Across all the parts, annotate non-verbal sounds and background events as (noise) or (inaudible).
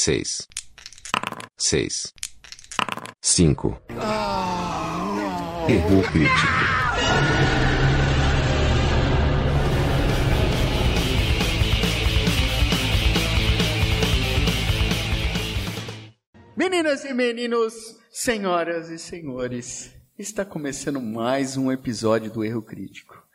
seis, seis, cinco. Erro crítico. Meninas e meninos, senhoras e senhores, está começando mais um episódio do Erro Crítico.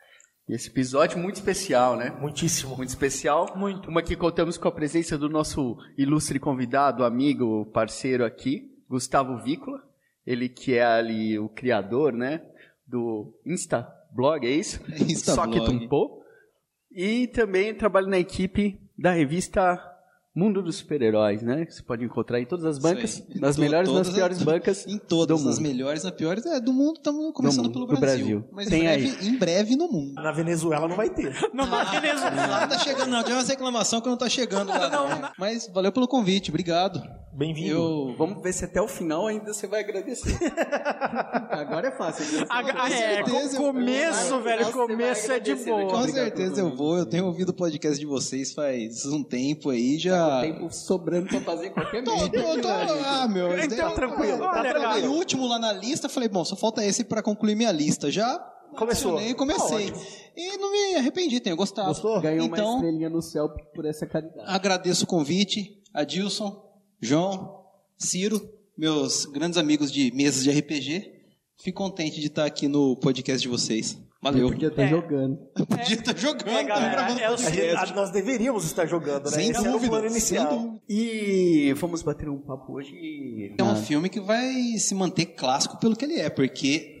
E esse episódio muito especial, né? Muitíssimo. Muito especial. Muito. Uma que contamos com a presença do nosso ilustre convidado, amigo, parceiro aqui, Gustavo Vícola. Ele que é ali o criador, né? Do Insta Blog, é isso? Instablog. Só que tumpou. E também trabalha na equipe da revista Mundo dos Super-Heróis, né? Que você pode encontrar em todas as bancas, aí. nas To- melhores e nas piores as- bancas Em todas, do nas melhores, nas piores. É, do mundo estamos começando mundo, pelo Brasil. Brasil. Mas Tem em, breve, em breve no mundo. Na Venezuela não vai ter. (laughs) Não, lá não tá chegando, não. Tem umas reclamação que não tá chegando (laughs) lá. Não, Mas valeu pelo convite, obrigado. Bem-vindo. Eu. Vamos ver se até o final ainda você vai agradecer. (laughs) Agora é fácil. Ah, é, certeza, com- eu- começo, eu- velho, começo é de né? boa. Com certeza eu vou. Eu tenho ouvido o podcast de vocês faz um tempo aí já. Tempo sobrando pra fazer qualquer Tô, merda. tô, tô, ah, meu. Então, tranquilo, tá tranquilo. cara, o último lá na lista, falei, bom, só falta esse pra concluir minha lista. Já Começou. adicionei, comecei. Tá e não me arrependi, tenho gostado. Gostou? Ganhou uma então, estrelinha no céu por essa caridade. agradeço o convite, Adilson, João, Ciro, meus grandes amigos de mesas de RPG. Fico contente de estar aqui no podcast de vocês. Valeu. Podia estar É. jogando. Podia estar jogando, É, galera, é o A gente- podcast. a- nós deveríamos estar jogando, né? Sem Esse era o dúvida, plano sem inicial. dúvida. E vamos bater um papo hoje. É um na- filme que vai se manter clássico pelo que ele é, porque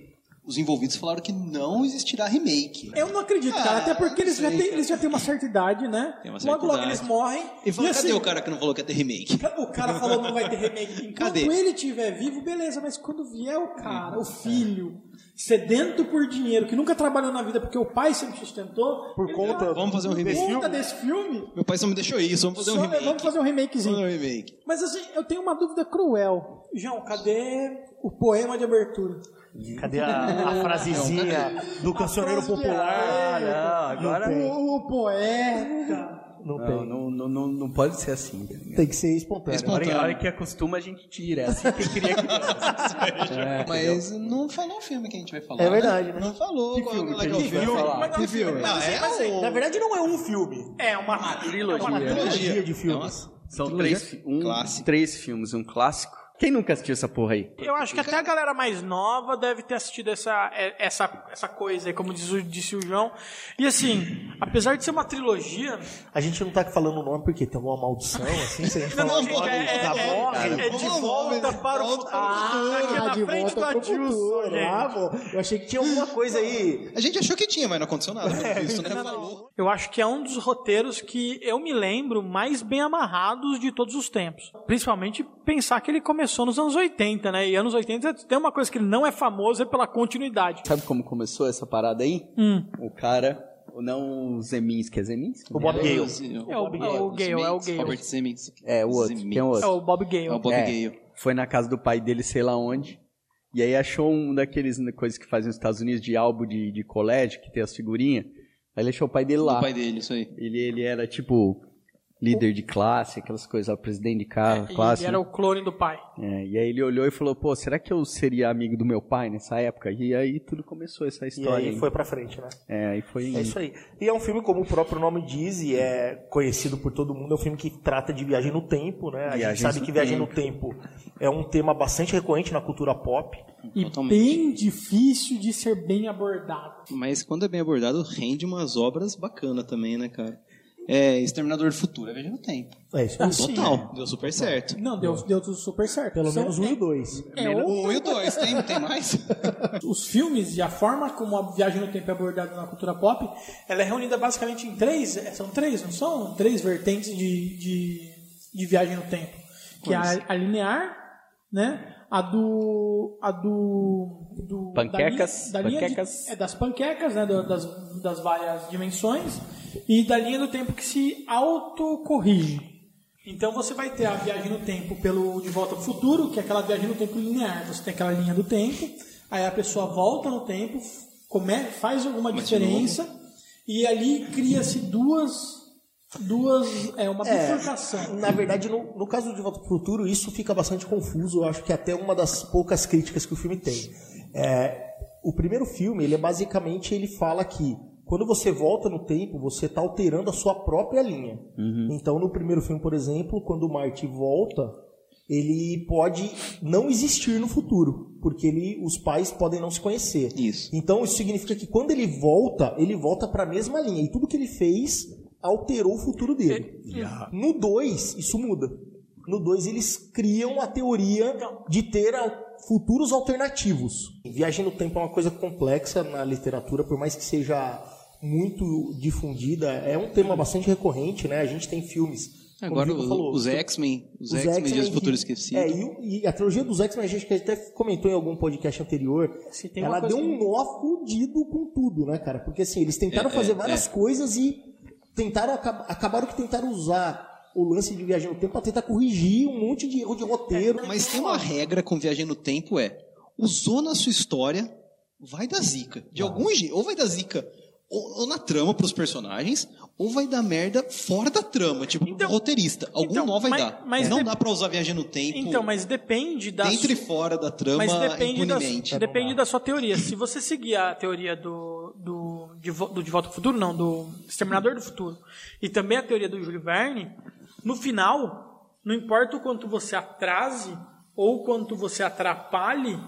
os envolvidos falaram que não existirá remake. Eu não acredito, cara. Ah, Até porque eles já, têm, cara. eles já têm uma certa idade, né? Tem uma certa logo, logo idade. eles morrem. E falou, assim, cadê o cara que não falou que ia ter remake? O cara falou não vai ter remake. (laughs) Enquanto Cadê? ele estiver vivo, beleza. Mas quando vier o cara, o filho, sedento por dinheiro, que nunca trabalhou na vida porque o pai sempre sustentou. Por conta fala, Vamos fazer um por remake. conta desse filme. Meu pai só me deixou isso, vamos fazer um só- remake. Vamos fazer um remakezinho. Vamos fazer um remake. Mas assim, eu tenho uma dúvida cruel. João, cadê o poema de abertura? Cadê a, a frasezinha do cancioneiro popular? Não, agora O, o poeta. não Não, tem. não, não, não, não pode ser assim. tá? Tem que ser espontâneo. A hora, a hora que acostuma, a gente tira. É assim que queria criança. Mas não falou o filme que a gente vai falar. É verdade, né? Não falou. Que qual- filme qual é que que é o a gente vai filme? falar? Mas não, Que filme? Ah, é Mas, Na verdade, não é um filme. É uma trilogia. É uma trilogia de filmes. São Trilogia três, um, clássico. três filmes, um clássico. Quem nunca assistiu essa porra aí? Eu acho que até a galera mais nova deve ter assistido essa, é- essa, essa coisa aí, como diz o- disse o João. E assim, apesar de ser uma trilogia, A gente não tá aqui falando o nome porque tem alguma maldição, assim, se a gente Não, falar não, gente, é- tá é- bom? é- é de volta para o futuro. Ah, aqui na de frente volta do Adilson. Ah, pô, eu achei que tinha alguma coisa aí. A gente achou que tinha, mas não aconteceu nada. né? (laughs) Não, não. Falou. Eu acho que é um dos roteiros que eu me lembro mais bem amarrados de todos os tempos. Principalmente pensar que ele começou nos anos 80, né? E anos 80 tem uma coisa que ele não é famoso é pela continuidade. Sabe como começou essa parada aí? Hum. O cara, não o Zeminski, é Zeminski? O Bob Gale. É o, é o Gale, é o Gale. Robert Zemeckis. É, o outro, tem um outro. É o Bob Gale. É o Bob É, Gale. Foi na casa do pai dele, sei lá onde. E aí achou um daqueles coisas que fazem nos Estados Unidos de álbum de, de colégio, que tem as figurinhas. Aí ele achou o pai dele lá. O pai dele, isso aí. Ele, ele era tipo líder de classe, aquelas coisas, ó, presidente de ca- E classe. ele era né? o clone do pai. É, e aí ele olhou e falou, pô, será que eu seria amigo do meu pai nessa época? E aí tudo começou essa E história. aí foi pra frente, né? É, aí foi. É isso aí. E é um filme, como o próprio nome diz, e é conhecido por todo mundo, é um filme que trata de viagem no tempo, né? A gente Viagens sabe que viagem tempo. no tempo é um tema bastante recorrente na cultura pop. E Totalmente. bem difícil de ser bem abordado. Mas quando é bem abordado, rende umas obras bacanas também, né, cara? É Exterminador do Futuro, é Viagem no Tempo. É isso aí. Total, deu super certo. Não, deu, deu tudo super certo. Pelo São- menos um e o dois. É, um e o dois, tem, tem mais? (laughs) os filmes e a forma como a viagem no tempo é abordada na cultura pop, ela é reunida basicamente em três, é, são três, não são? Três vertentes de, de, de viagem no tempo. Que é a, a linear, né? A do. A do. do Panquecas, da linha, da linha panquecas. de- é, das panquecas, né? do- das, das várias dimensões. E da linha do tempo que se autocorrige. Então você vai ter a viagem no tempo pelo De Volta para o Futuro, que é aquela viagem no tempo linear. Você tem aquela linha do tempo, aí a pessoa volta no tempo, come, faz alguma Mas diferença, e ali cria-se duas duas. É uma É, bifurcação. Na verdade, no, no caso de Volta para o Futuro, isso fica bastante confuso. Eu acho que é até uma das poucas críticas que o filme tem. É, o primeiro filme, ele é basicamente, ele fala que quando você volta no tempo, você está alterando a sua própria linha. Então, no primeiro filme, por exemplo, quando o Marty volta, ele pode não existir no futuro, porque ele, os pais podem não se conhecer. Isso. Então isso significa que quando ele volta, ele volta para a mesma linha. E tudo que ele fez alterou o futuro dele. No 2, isso muda. No 2, eles criam a teoria de ter futuros alternativos. Viagem no tempo é uma coisa complexa na literatura, por mais que seja muito difundida, é um tema bastante recorrente, né? A gente tem filmes. como Agora, o falou, os X-Men, os X-Men Dias do Futuro Esquecido. É, e, e a trilogia dos X-Men, a gente até comentou em algum podcast anterior, ela deu um que- nó fudido com tudo, né, cara? Porque assim, eles tentaram É, fazer é, várias é. coisas e tentaram acab- acabaram que tentaram usar o lance de viagem no tempo pra tentar corrigir um monte de erro de roteiro. Mas tem uma regra com viagem no tempo é, usou na sua história, vai dar zica. De algum jeito, ou vai dar zica ou, ou na trama pros personagens, ou vai dar merda fora da trama, tipo Então- roteirista. Algum então, nó vai mas- dar. mas não de- dá pra usar viagem no tempo Então, mas depende da. dentro e fora da trama Mas depende, da, impunemente. depende da sua teoria. Se você seguir a teoria do, do, de, Vo- do De Volta ao Futuro, não, do Exterminador do Futuro, e também a teoria do Júlio Verne, no final, não importa o quanto você atrase ou o quanto você atrapalhe,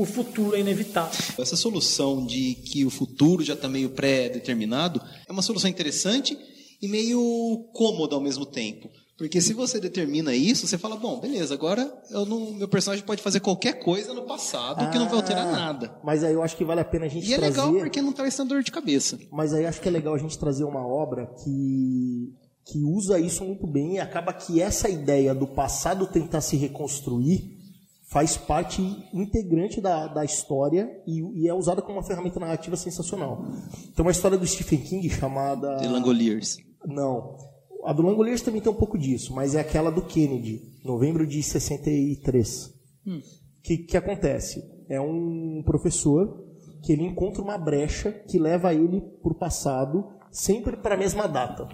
o futuro é inevitável. Essa solução de que o futuro já está meio pré-determinado é uma solução interessante e meio cômoda ao mesmo tempo. Porque se você determina isso, você fala, bom, beleza, agora eu não, meu personagem pode fazer qualquer coisa no passado que não vai alterar Ah, nada. Mas aí eu acho que vale a pena a gente E é trazer. legal porque não traz dor de cabeça. Mas aí acho que é legal a gente trazer uma obra que, que usa isso muito bem e acaba que essa ideia do passado tentar se reconstruir faz parte integrante da, da história e, e é usada como uma ferramenta narrativa sensacional. Tem uma história do Stephen King chamada... The Langoliers. Não. A do Langoliers também tem um pouco disso, mas é aquela do Kennedy, novembro de 63. O que, que acontece? É um professor que ele encontra uma brecha que leva ele para o passado, sempre para a mesma data.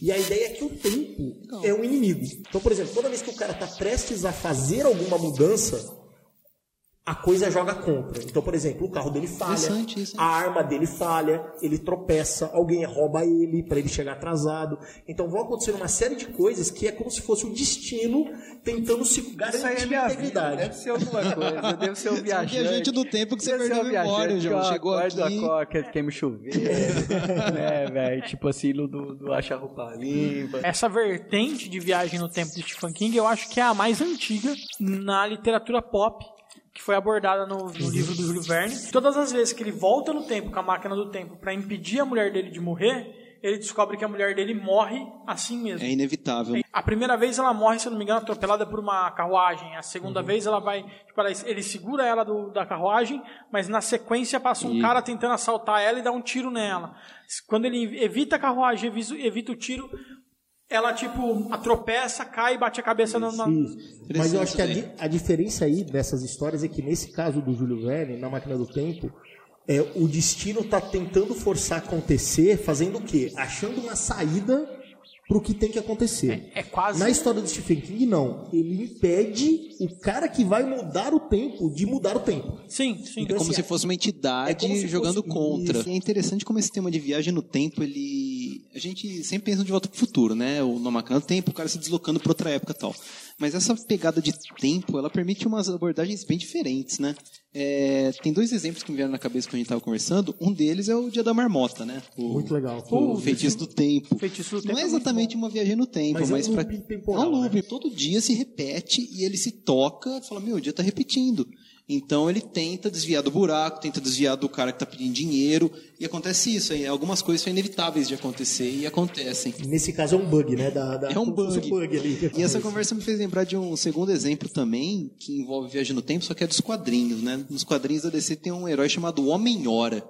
E a ideia é que o tempo é um inimigo. Então, por exemplo, toda vez que o cara está prestes a fazer alguma mudança, a coisa joga contra. Então, por exemplo, o carro dele falha, Interessante a arma dele falha, ele tropeça, alguém rouba ele para ele chegar atrasado. Então vão acontecendo uma série de coisas que é como se fosse o destino tentando se Isso aí é garantir a vida. integridade. Deve ser alguma coisa. Deve ser um (laughs) viajante. viajante do tempo que você Deve perdeu a memória, viajante João. Chegou aqui. acorda, queima o chuveiro. né, (laughs) velho? Tipo assim, do, do, do acha roupa limpa. Essa vertente de viagem no tempo de Stephen King, eu acho que é a mais antiga na literatura pop, que foi abordada no, no livro do Júlio Verne. Todas as vezes que ele volta no tempo com a máquina do tempo para impedir a mulher dele de morrer, ele descobre que a mulher dele morre assim mesmo. É inevitável. A primeira vez ela morre, se eu não me engano, atropelada por uma carruagem. A segunda Uhum. vez ela vai. Tipo, ela- ele segura ela do- da carruagem, mas na sequência passa um cara tentando assaltar ela e dá um tiro nela. Quando ele evita a carruagem, evita o tiro, ela, tipo, atropeça, cai e bate a cabeça no. na- Isso. Mas eu acho que a, isso di- a diferença aí dessas histórias é que nesse caso do Júlio Verne, na Máquina do Tempo, é, o destino está tentando forçar a acontecer, fazendo o quê? Achando uma saída para o que tem que acontecer. É quase. Na história do Stephen King, não. Ele impede o cara que vai mudar o tempo de mudar o tempo. Sim, sim. Então, como assim, se fosse uma entidade é jogando fosse- contra. Isso. E é interessante como esse tema de viagem no tempo, ele. A gente sempre pensa de volta pro futuro, né? O do tempo, o cara se deslocando para outra época e tal. Mas essa pegada de tempo, ela permite umas abordagens bem diferentes, né? É, tem dois exemplos que me vieram na cabeça quando a gente estava conversando. Um deles é o Dia da Marmota, né? O, Muito legal. o feitiço do tempo. Feitiço do Não Tempo é é muito exatamente uma viagem no tempo, Mas mas, é um pra- loop temporal, É um loop. né? Todo dia se repete e ele se toca, fala, meu, o dia tá repetindo. Então ele tenta desviar do buraco, tenta desviar do cara que tá pedindo dinheiro, e acontece isso. aí. Algumas coisas são inevitáveis de acontecer e acontecem. Nesse caso é um bug, né? Da, da- É um (laughs) fosse bug. ali. E essa conversa me fez lembrar de um segundo exemplo também, que envolve viagem no tempo, só que é dos quadrinhos, né? Nos quadrinhos da DC tem um herói chamado Homem-Hora,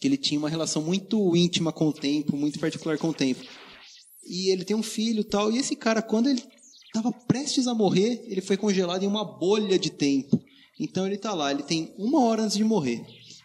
que ele tinha uma relação muito íntima com o tempo, muito particular com o tempo. E ele tem um filho e tal, e esse cara, quando ele estava prestes a morrer, ele foi congelado em uma bolha de tempo. Então ele tá lá, ele tem uma hora antes de morrer.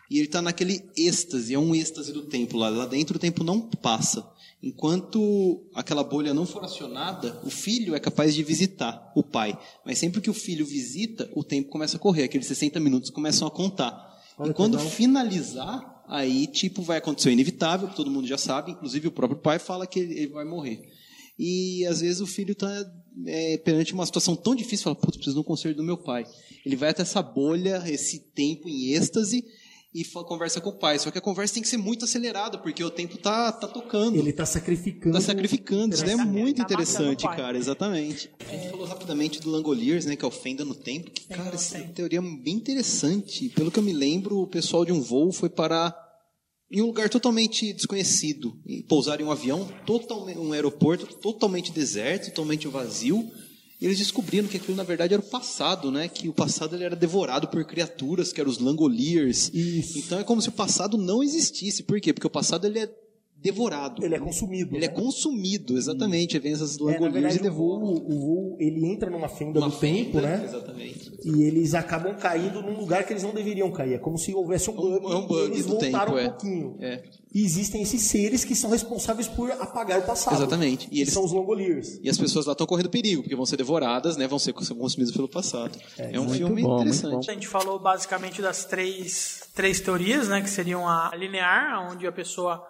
E ele tá naquele êxtase, é um êxtase do tempo lá. Lá dentro o tempo não passa. Enquanto aquela bolha não for acionada, o filho é capaz de visitar o pai. Mas sempre que o filho visita, o tempo começa a correr. Aqueles 60 minutos começam a contar. Olha e quando finalizar, aí tipo vai acontecer o inevitável, que todo mundo já sabe, inclusive o próprio pai fala que ele, vai morrer. E às vezes o filho está perante uma situação tão difícil, fala, putz, preciso de um conselho do meu pai. Ele vai até essa bolha, esse tempo em êxtase e conversa com o pai. Só que a conversa tem que ser muito acelerada, porque o tempo tá, tá tocando. Ele tá sacrificando. Tá sacrificando, isso daí é muito interessante, cara, exatamente. A gente falou rapidamente do Langoliers, né, que é o Fenda no Tempo, que, cara, essa Tempo. teoria é bem interessante. Pelo que eu me lembro, o pessoal de um voo foi parar em um lugar totalmente desconhecido, e pousar em um avião, totalmente, um aeroporto totalmente deserto, totalmente vazio, eles descobriram que aquilo na verdade era o passado, né? Que o passado ele era devorado por criaturas, que eram os Langoliers. Isso. Então é como se o passado não existisse. Por quê? Porque o passado ele é devorado. Ele é consumido. Ele é né? consumido, exatamente. Aí vem essas É, na langoliers verdade, e o devoram. voo, o voo, ele entra numa fenda uma do tempo, fenda, né? Exatamente. E eles acabam caindo num lugar que eles não deveriam cair. É como se houvesse um bug, é um bug e eles do voltaram tempo, um é. pouquinho. É. E existem esses seres que são responsáveis por apagar o passado. Exatamente. E Que eles- são os Langoliers. E as pessoas lá estão correndo perigo, porque vão ser devoradas, né? Vão ser consumidas pelo passado. É, um muito filme bom, interessante. A gente falou basicamente das três, três teorias, né? Que seriam a linear, onde a pessoa,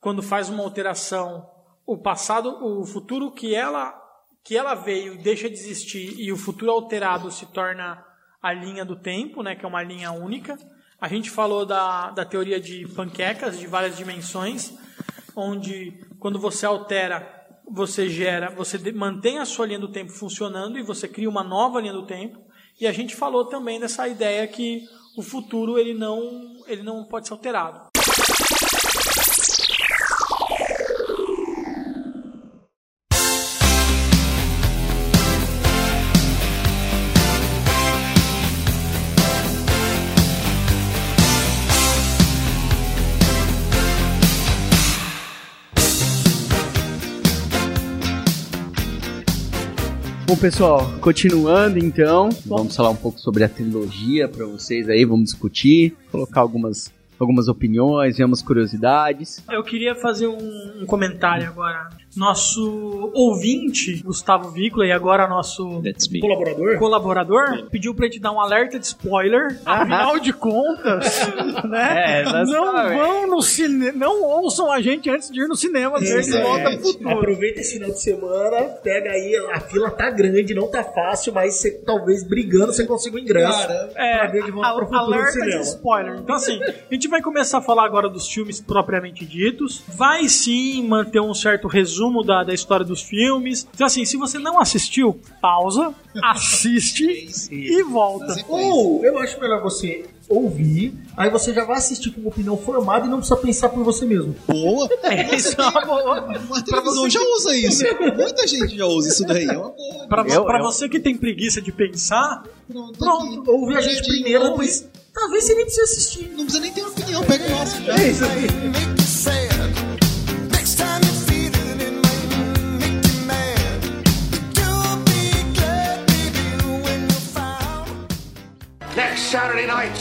quando faz uma alteração, o passado, o futuro que ela, que ela veio deixa de existir e o futuro alterado se torna a linha do tempo, né? Que é uma linha única. A gente falou da, da teoria de panquecas de várias dimensões, onde quando você altera, você gera, você mantém a sua linha do tempo funcionando e você cria uma nova linha do tempo. E a gente falou também dessa ideia que o futuro ele não, ele não pode ser alterado. Bom, pessoal, continuando então, vamos falar um pouco sobre a trilogia para vocês aí, vamos discutir, colocar algumas, algumas opiniões e umas curiosidades. Eu queria fazer um, um comentário agora. Nosso ouvinte, Gustavo Vícola, e agora nosso colaborador, colaborador pediu pra gente dar um alerta de spoiler. (laughs) Afinal de contas, (laughs) né? É, não vão no cinema, não ouçam a gente antes de ir no cinema ver de volta pro futuro. Aproveita esse final de semana, pega aí, a fila tá grande, não tá fácil, mas você, talvez brigando você consiga o ingresso. Cara, É, pra ver de volta a- pro futuro alerta de cinema. spoiler. Então, assim, a gente vai começar a falar agora dos filmes propriamente ditos. Vai sim manter um certo resumo da, da história dos filmes. Então, assim, se você não assistiu, pausa, assiste (laughs) e volta. Ou eu acho melhor você ouvir, aí você já vai assistir com uma opinião formada e não precisa pensar por você mesmo. boa. (laughs) É, isso é uma boa. Uma televisão já usa isso. Muita gente já usa isso daí. É uma boa. Pra, Eu- pra eu- você que tem preguiça de pensar, Pronto. pronto. aqui. Ouve a gente primeiro, ouve. depois talvez você nem precise assistir. Não precisa nem ter opinião, pega o nosso já. É isso aí. Saturday night,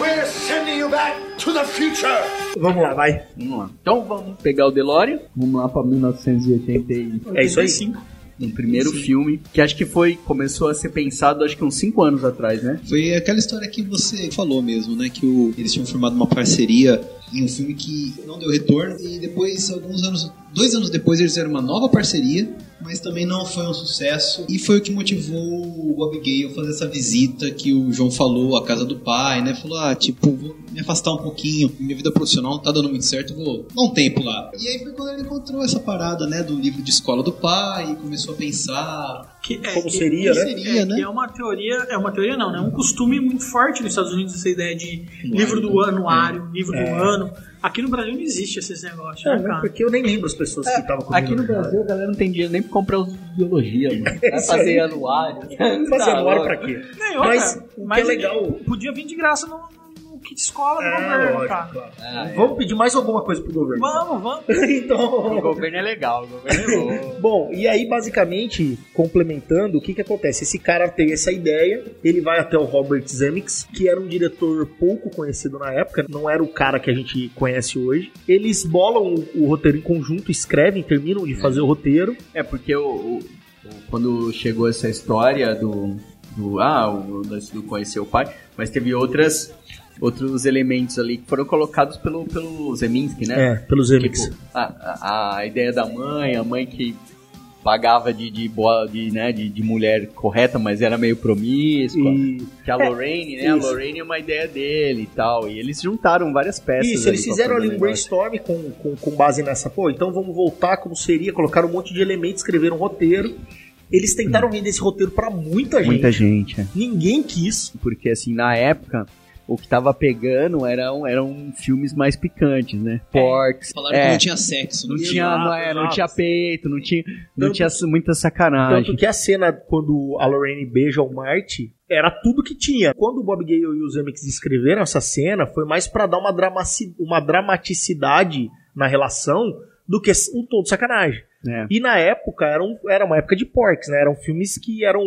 we're sending you back to the future. Vamos lá, vai. Vamos lá. Então vamos pegar o DeLorean, vamos lá para 1980 É isso aí. 85. um primeiro filme, que acho que foi, começou a ser pensado acho que uns 5 anos atrás, né? Foi aquela história que você falou mesmo, né? Que o- eles tinham formado uma parceria em um filme que não deu retorno e depois, alguns anos, dois anos depois, eles fizeram uma nova parceria, mas também não foi um sucesso e foi o que motivou o Gale a fazer essa visita que o João falou à casa do pai, né? Falou, ah, tipo, vou me afastar um pouquinho, minha vida profissional não tá dando muito certo, vou dar um tempo lá. E aí foi quando ele encontrou essa parada, né? Do livro de escola do pai e começou a pensar Que, é, Como que- seria, que né? seria, É, né? que é uma teoria, é uma teoria não, né? É um costume muito forte nos Estados Unidos essa ideia de livro do né? anuário, livro É. do ano. Aqui no Brasil não existe esses negócios, né, cara? Porque eu nem lembro as pessoas que estavam comigo. Aqui no Brasil a galera não tem dinheiro nem pra comprar os biologia, mano. (laughs) Vai isso fazer aí. anuário. Fazer Tá louco. pra quê? Nem, Mas outra, o que mas é legal. Podia vir de graça no, no kit escola do É, governo, lógico, cara. claro. Ah, é. Vamos pedir mais alguma coisa pro governo? Vamos, vamos. (laughs) O então. governo é legal, o governo é bom. (laughs) Bom, e aí basicamente, complementando, o que que acontece? Esse cara tem essa ideia, ele vai até o Robert Zemeckis, que era um diretor pouco conhecido na época, não era o cara que a gente conhece hoje. Eles bolam o, o roteiro em conjunto, escrevem, terminam de fazer o roteiro. É porque o, o- o- quando chegou essa história do, do ah, o lance do conhecer o pai, mas teve outras outros elementos ali que foram colocados pelo pelo Zeminski, né? É, pelos Zemeckis. Tipo, a, a, a ideia da mãe, a mãe que pagava de, de boa de, né, de, de mulher correta, mas era meio promíscua. E Que a Lorraine, né? A isso. Lorraine é uma ideia dele e tal. E eles juntaram várias peças. Isso, eles fizeram ali um brainstorm com, com, com base nessa. Pô, então vamos voltar como seria, colocaram um monte de elementos, escreveram um roteiro. Eles tentaram vender esse roteiro pra muita gente. Muita gente, é. Ninguém quis. Porque, assim, na época, o que tava pegando eram, eram filmes mais picantes, né? Porks. Falaram é, que não tinha sexo. não né? tinha, Exato, não, é, não tinha peito, não tinha, não Tanto- tinha muita sacanagem. Tanto que a cena quando a Lorraine beija o Marty era tudo que tinha. Quando o Bob Gale e os Zemeckis escreveram essa cena, foi mais pra dar uma, dramaci- uma dramaticidade na relação do que um tom de sacanagem. É. E na época era, um- era uma época de porcs, né? Eram filmes que eram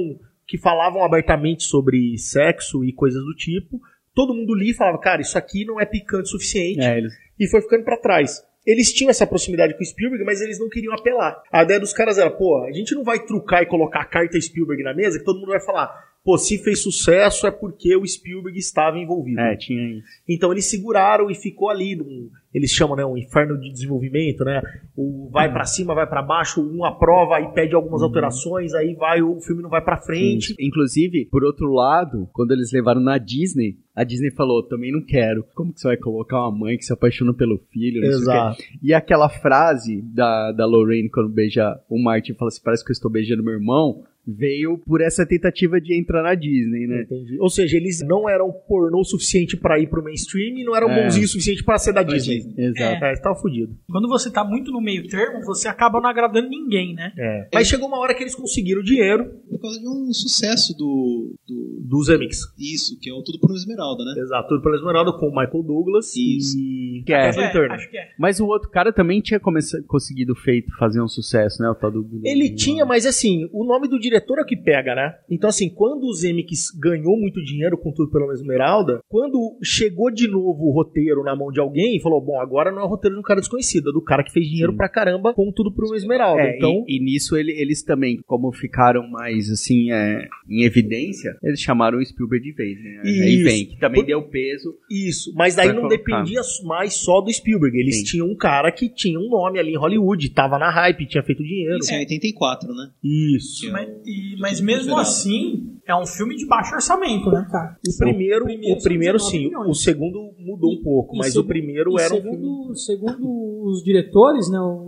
que falavam abertamente sobre sexo e coisas do tipo. Todo mundo lia e falava, cara, isso aqui não é picante o suficiente É, eles, e foi ficando pra trás. Eles tinham essa proximidade com o Spielberg, mas eles não queriam apelar. A ideia dos caras era, pô, a gente não vai trucar e colocar a carta Spielberg na mesa, que todo mundo vai falar, pô, se fez sucesso é porque o Spielberg estava envolvido. é, tinha isso. Então eles seguraram e ficou ali, num, eles chamam, né, um inferno de desenvolvimento, né? O vai pra cima, vai pra baixo, um aprova e pede algumas alterações, aí vai o filme não vai pra frente. Inclusive, por outro lado, quando eles levaram na Disney, a Disney falou, também não quero. Como que você vai colocar uma mãe que se apaixona pelo filho? Não sei o quê. Exato. E aquela frase da, da Lorraine quando beija o Martin e fala assim, parece que eu estou beijando meu irmão, veio por essa tentativa de entrar na Disney, né? Entendi. Ou seja, eles não eram pornô suficiente pra ir pro mainstream e não eram É. bonzinhos suficiente pra ser da Pra Disney. Disney. Exato. É, tava fudido. Quando você tá muito no meio termo, você acaba não agradando ninguém, né? É. Mas chegou uma hora que eles conseguiram dinheiro Por causa de um sucesso do, do. dos Zemeckis. Isso, que é o Tudo por uma Esmeralda, né? Exato, tudo pela Esmeralda com o Michael Douglas Isso. e Que é. Turner. acho que é. Mas o outro cara também tinha conseguido feito fazer um sucesso, né? O tal do. Ele tinha, mas assim, o nome do diretor é o que pega, né? Então, assim, quando o Zemeckis ganhou muito dinheiro com tudo pela Esmeralda, quando chegou de novo o roteiro na mão de alguém, falou: bom, agora não é o roteiro de um cara desconhecido, é do cara que fez dinheiro Sim. pra caramba com tudo por uma Esmeralda. É, então, e, e nisso ele- eles também, como ficaram mais assim é, em evidência, eles chamaram o Spielberg de vez, né? Aí Isso. vem, que também Por- deu peso. isso. Mas daí não colocar. dependia mais só do Spielberg. Eles Sim. tinham um cara que tinha um nome ali em Hollywood, tava na hype, tinha feito dinheiro. Isso é em 84, né? Isso. É Mas, e- mas mesmo assim, é um filme de baixo orçamento, né, cara? O primeiro, O primeiro o primeiro sim, 19 milhões. o segundo mudou um pouco, E mas segu- o primeiro e era um segundo, segundo os diretores, né, o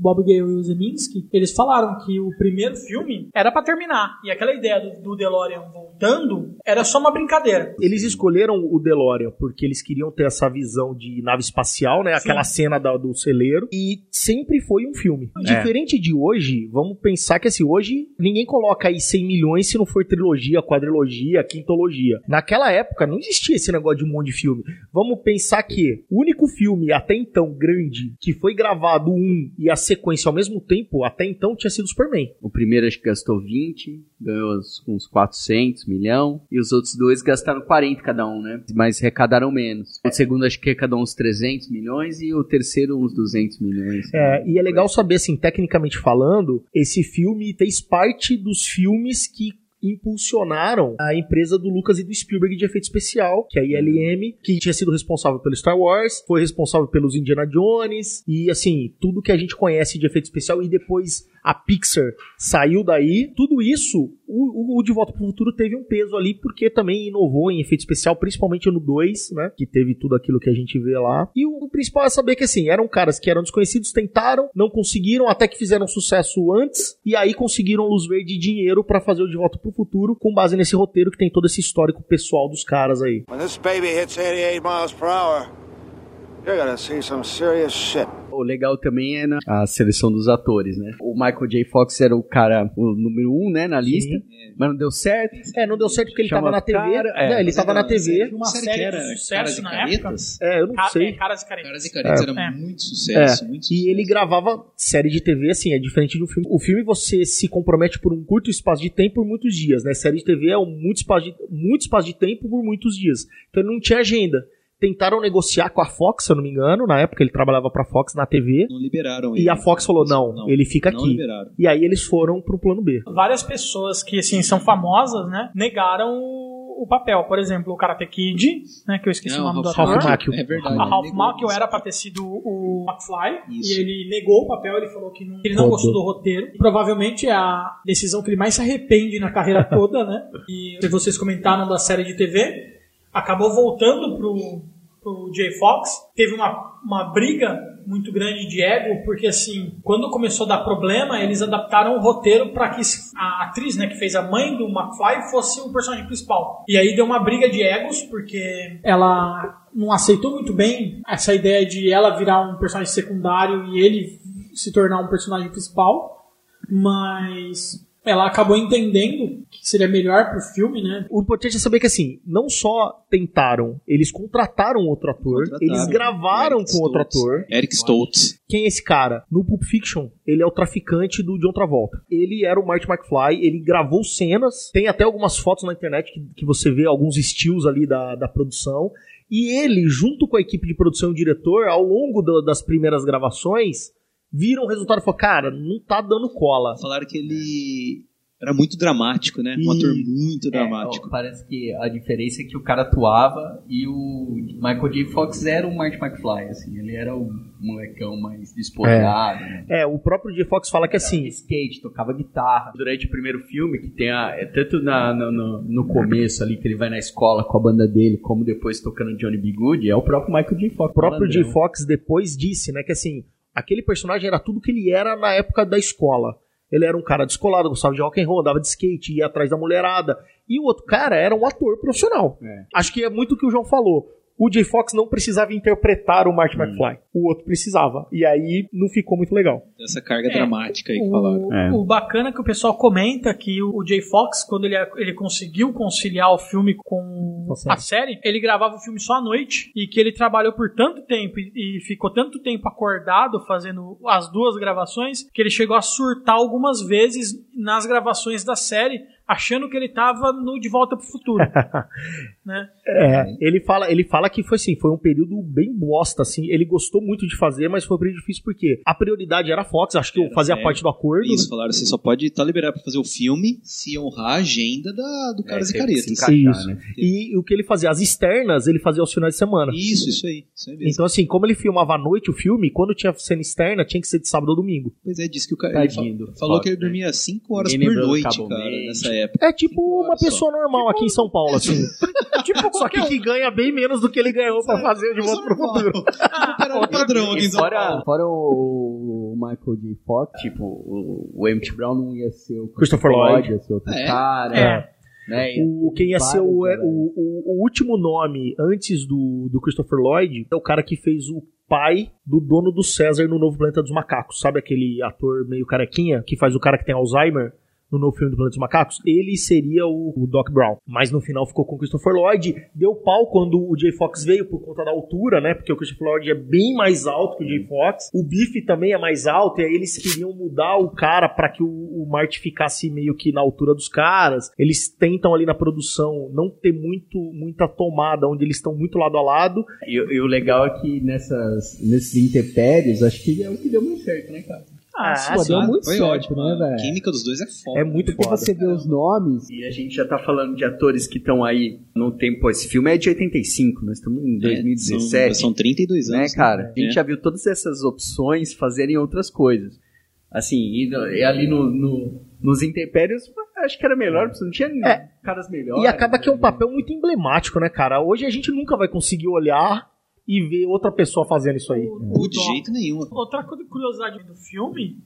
Bob Gale e o Zeminski, Eles falaram que o primeiro filme era pra terminar. E aquela ideia do, do DeLorean voltando era só uma brincadeira. Eles escolheram o DeLorean porque eles queriam ter essa visão de nave espacial, né? Aquela cena da- do celeiro. E sempre foi um filme. Diferente de hoje, vamos pensar que assim, hoje ninguém coloca aí 100 milhões se não for trilogia, quadrilogia, quintologia. Naquela época não existia esse negócio de um monte de filme. Vamos pensar que o único filme até então grande que foi gravado um e a sequência ao mesmo tempo, até então tinha sido Superman. O primeiro acho que gastou 20, ganhou uns, uns 400 milhão, e os outros dois gastaram 40 cada um, né? Mas arrecadaram menos. O segundo acho que arrecadou uns 300 milhões e o terceiro uns 200 milhões. É, e é legal saber, assim, tecnicamente falando, esse filme fez parte dos filmes que impulsionaram a empresa do Lucas e do Spielberg de efeito especial, que é a ILM, que tinha sido responsável pelo Star Wars, foi responsável pelos Indiana Jones, e assim, tudo que a gente conhece de efeito especial, e depois a Pixar saiu daí. Tudo isso, o, o- o De Volta pro Futuro teve um peso ali, porque também inovou em efeito especial, principalmente no 2, né? Que teve tudo aquilo que a gente vê lá. E o, o principal é saber que, assim, eram caras que eram desconhecidos, tentaram, não conseguiram, até que fizeram sucesso antes, e aí conseguiram luz verde e dinheiro pra fazer o De Volta pro Futuro, com base nesse roteiro que tem todo esse histórico pessoal dos caras aí. When this baby hits 88 miles per hour, you're gonna see some serious shit. O legal também é na a seleção dos atores, né? O Michael J. Fox era o cara, o número um, né, na lista, mas não deu certo. É, não deu certo porque ele Chama tava na TV. cara, é. né, ele tava na TV. Uma Série série que era de Caras sucesso na época. É, eu não Ca- sei. é, Caras e Caretas. Caras e Caretas era É. muito sucesso, muito E ele gravava série de TV, assim, é diferente do filme. O filme você se compromete por um curto espaço de tempo por muitos dias, né? Série de TV é um muito espaço de, muito espaço de tempo por muitos dias. Então ele não tinha agenda. Tentaram negociar com a Fox, se eu não me engano, na época ele trabalhava pra Fox na TV. Não liberaram E ele. a Fox falou: não, ele fica não aqui. liberaram. E aí eles foram pro plano B. Várias pessoas que, assim, são famosas, né, negaram o, papel. Por exemplo, o Karate Kid, né, que eu esqueci Não, o nome do Ralph ator. Macchio. É verdade. A Ralph. Macchio era pra ter sido o McFly Isso. e ele negou o papel, ele falou que não, ele não gostou do roteiro. Provavelmente é a decisão que ele mais se arrepende na carreira toda, né? E vocês comentaram da série de TV, acabou voltando pro, pro Jay Fox. Teve uma, uma briga muito grande de ego, porque assim, quando começou a dar problema, eles adaptaram o roteiro para que a atriz, né, que fez a mãe do McFly fosse o personagem principal. E aí deu uma briga de egos, porque ela não aceitou muito bem essa ideia de ela virar um personagem secundário e ele se tornar um personagem principal, mas ela acabou entendendo que seria melhor pro filme, né? O importante é saber que, assim, não só tentaram, eles contrataram outro ator, Contrataram. eles gravaram Eric com outro Stoltz. ator. Eric Stoltz. Quem é esse cara? No Pulp Fiction, ele é o traficante do John Travolta. Ele era o Marty McFly, ele gravou cenas, tem até algumas fotos na internet que, que você vê alguns estilos ali da, da produção. E ele, junto com a equipe de produção e o diretor, ao longo do- das primeiras gravações, viram o resultado e falaram, cara, não tá dando cola. Falaram que ele era muito dramático, né? Um E- ator muito É, dramático. ó, parece que a diferença é que o cara atuava e o Michael J. Fox era o Marty McFly, assim, ele era o molecão mais despojado, né? É, o próprio J. Fox fala que assim, skate, tocava guitarra. Durante o primeiro filme, que tem a. É tanto na, no, no, no começo ali, que ele vai na escola com a banda dele, como depois tocando Johnny B. Good, é o próprio Michael J. Fox. O próprio J. Fox depois disse, né, que assim, aquele personagem era tudo que ele era na época da escola. Ele era um cara descolado, gostava de rock and roll, andava de skate, ia atrás da mulherada. E o outro cara era um ator profissional. É. Acho que é muito o que o João falou. O J. Fox não precisava interpretar o Marty Hum. McFly. O outro precisava. E aí não ficou muito legal. Essa carga É, dramática aí que falaram. O, É. o bacana é que o pessoal comenta que o Jay Fox, quando ele, ele conseguiu conciliar o filme com a série, ele gravava o filme só à noite e que ele trabalhou por tanto tempo e, e ficou tanto tempo acordado fazendo as duas gravações que ele chegou a surtar algumas vezes nas gravações da série, achando que ele tava no De Volta pro Futuro. (laughs) né? É, ele fala, ele fala que foi assim, foi um período bem bosta, assim. Ele gostou muito de fazer, mas foi um período difícil porque a prioridade era a Fox, acho que Era, fazia é. parte do acordo. Isso, falaram, você só pode estar liberado pra fazer o filme se honrar a agenda da, do e se Caretas. encaixar, Isso. né? E o que ele fazia, as externas, ele fazia aos finais de semana. Isso, isso aí. Isso aí mesmo. Então, assim, como ele filmava à noite o filme, quando tinha cena externa, tinha que ser de sábado ou domingo. Pois é, disse que o cara ele Tadinho falou Fox, que ele né? dormia 5 horas Ninguém por noite, cara, nessa época. É tipo uma pessoa normal aqui em São Paulo, assim. (laughs) tipo Só que que ganha bem menos do que ele ganhou pra fazer de volta pro futuro. (laughs) Era o padrão aqui em São fora, Paulo. fora o Michael J. Fox, tipo, o, Emmett Brown não ia ser o Christopher Lloyd. ia ser outro É. cara. É. Né? O, quem ia ser o, o, o, o último nome antes do, do Christopher Lloyd é o cara que fez o pai do dono do César no Novo Planeta dos Macacos. Sabe aquele ator meio carequinha que faz o cara que tem Alzheimer? No novo filme do Planeta dos Macacos, ele seria o, o Doc Brown. Mas no final ficou com o Christopher Lloyd. Deu pau quando o Jay Fox veio por conta da altura, né? Porque o Christopher Lloyd é bem mais alto que o Jay Fox. O Biff também é mais alto. E aí eles queriam mudar o cara para que o, o Marty ficasse meio que na altura dos caras. Eles tentam ali na produção não ter muito muita tomada, onde eles estão muito lado a lado. E, e o legal é que nessas, nesses intempéries, acho que é o que deu muito certo, né, cara? Ah, Ah, Pô, deu muito Foi certo, ótimo. né, A velho? química dos dois é foda. É muito foda. você vê os nomes. E a gente já tá falando de atores que estão aí no tempo. Esse filme é de 85, nós estamos em É, 2017. São, são 32 né, anos. cara? A gente É. já viu todas essas opções fazerem outras coisas. Assim, e, e ali no, no- nos intempéries, acho que era melhor, porque não tinha É. caras melhores. E acaba que é um né? papel muito emblemático, né, cara? Hoje a gente nunca vai conseguir olhar e ver outra pessoa fazendo isso aí. Pô, de jeito nenhum. Outra cu- curiosidade do filme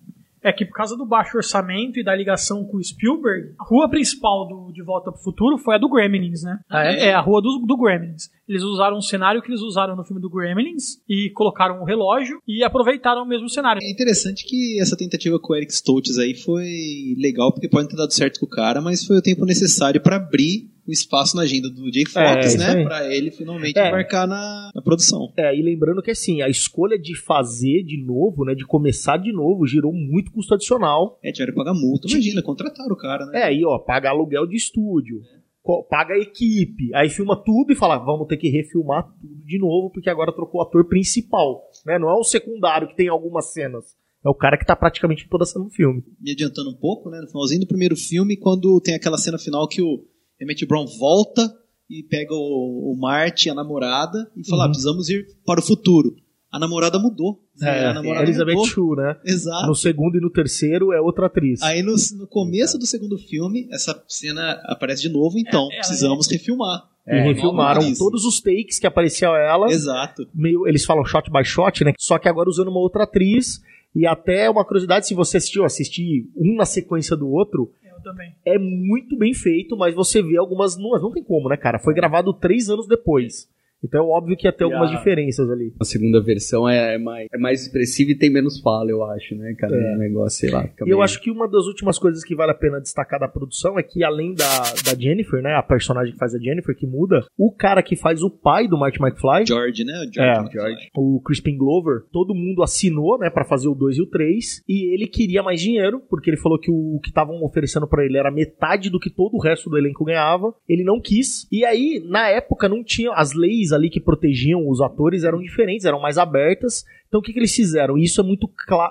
é que por causa do baixo orçamento e da ligação com o Spielberg, a rua principal do De Volta pro Futuro foi a do Gremlins, né? Ah, é? a rua do, do Gremlins. Eles usaram um cenário que eles usaram no filme do Gremlins e colocaram o relógio e aproveitaram o mesmo cenário. É interessante que essa tentativa com o Eric Stoltz aí foi legal, porque pode ter dado certo com o cara, mas foi o tempo necessário pra abrir o espaço na agenda do Jay É, Fox, isso né? Pra ele finalmente É. embarcar na, na produção. É, e lembrando que assim, a escolha de fazer de novo, né, de começar de novo, gerou muito custo adicional. É, tiveram que pagar multa. Imagina, contrataram o cara, né? É, aí ó, paga aluguel de estúdio, co- paga a equipe, aí filma tudo e fala, vamos ter que refilmar tudo de novo, porque agora trocou o ator principal, né? Não é o secundário que tem algumas cenas. É o cara que tá praticamente em toda cena do filme. Me adiantando um pouco, né? No finalzinho do primeiro filme, quando tem aquela cena final que o Emmett Brown volta e pega o, o Marty, a namorada, e fala, Uhum. ah, precisamos ir para o futuro. A namorada mudou. É, a namorada Elizabeth mudou. Shue, né? (laughs) Exato. No segundo e no terceiro é outra atriz. Aí no, no começo do segundo filme, essa cena aparece de novo, então É, precisamos refilmar. E refilmaram todos os takes que aparecia ela. Exato. meio, eles falam shot by shot, né? Só que agora usando uma outra atriz. E até uma curiosidade, se você assistiu, assistir um na sequência do outro, Também. é muito bem feito, mas você vê algumas nuances. Não tem como, né, cara? Foi gravado três anos depois. Então é óbvio que ia ter E algumas a- diferenças ali. A segunda versão é mais, é mais expressiva e tem menos fala, eu acho, né, cara? É. O negócio, sei lá. E eu meio- acho que uma das últimas coisas que vale a pena destacar da produção é que, além da, da Jennifer, né? A personagem que faz a Jennifer, que muda, o cara que faz o pai do Marty McFly. George, né? O É, George. McFly. o Crispin Glover, todo mundo assinou, né, para fazer o 2 e o 3, e ele queria mais dinheiro, porque ele falou que o que estavam oferecendo pra ele era metade do que todo o resto do elenco ganhava. Ele não quis. E aí, na época não tinha as leis ali que protegiam os atores eram diferentes, eram mais abertas. Então o que, que eles fizeram? E isso é muito,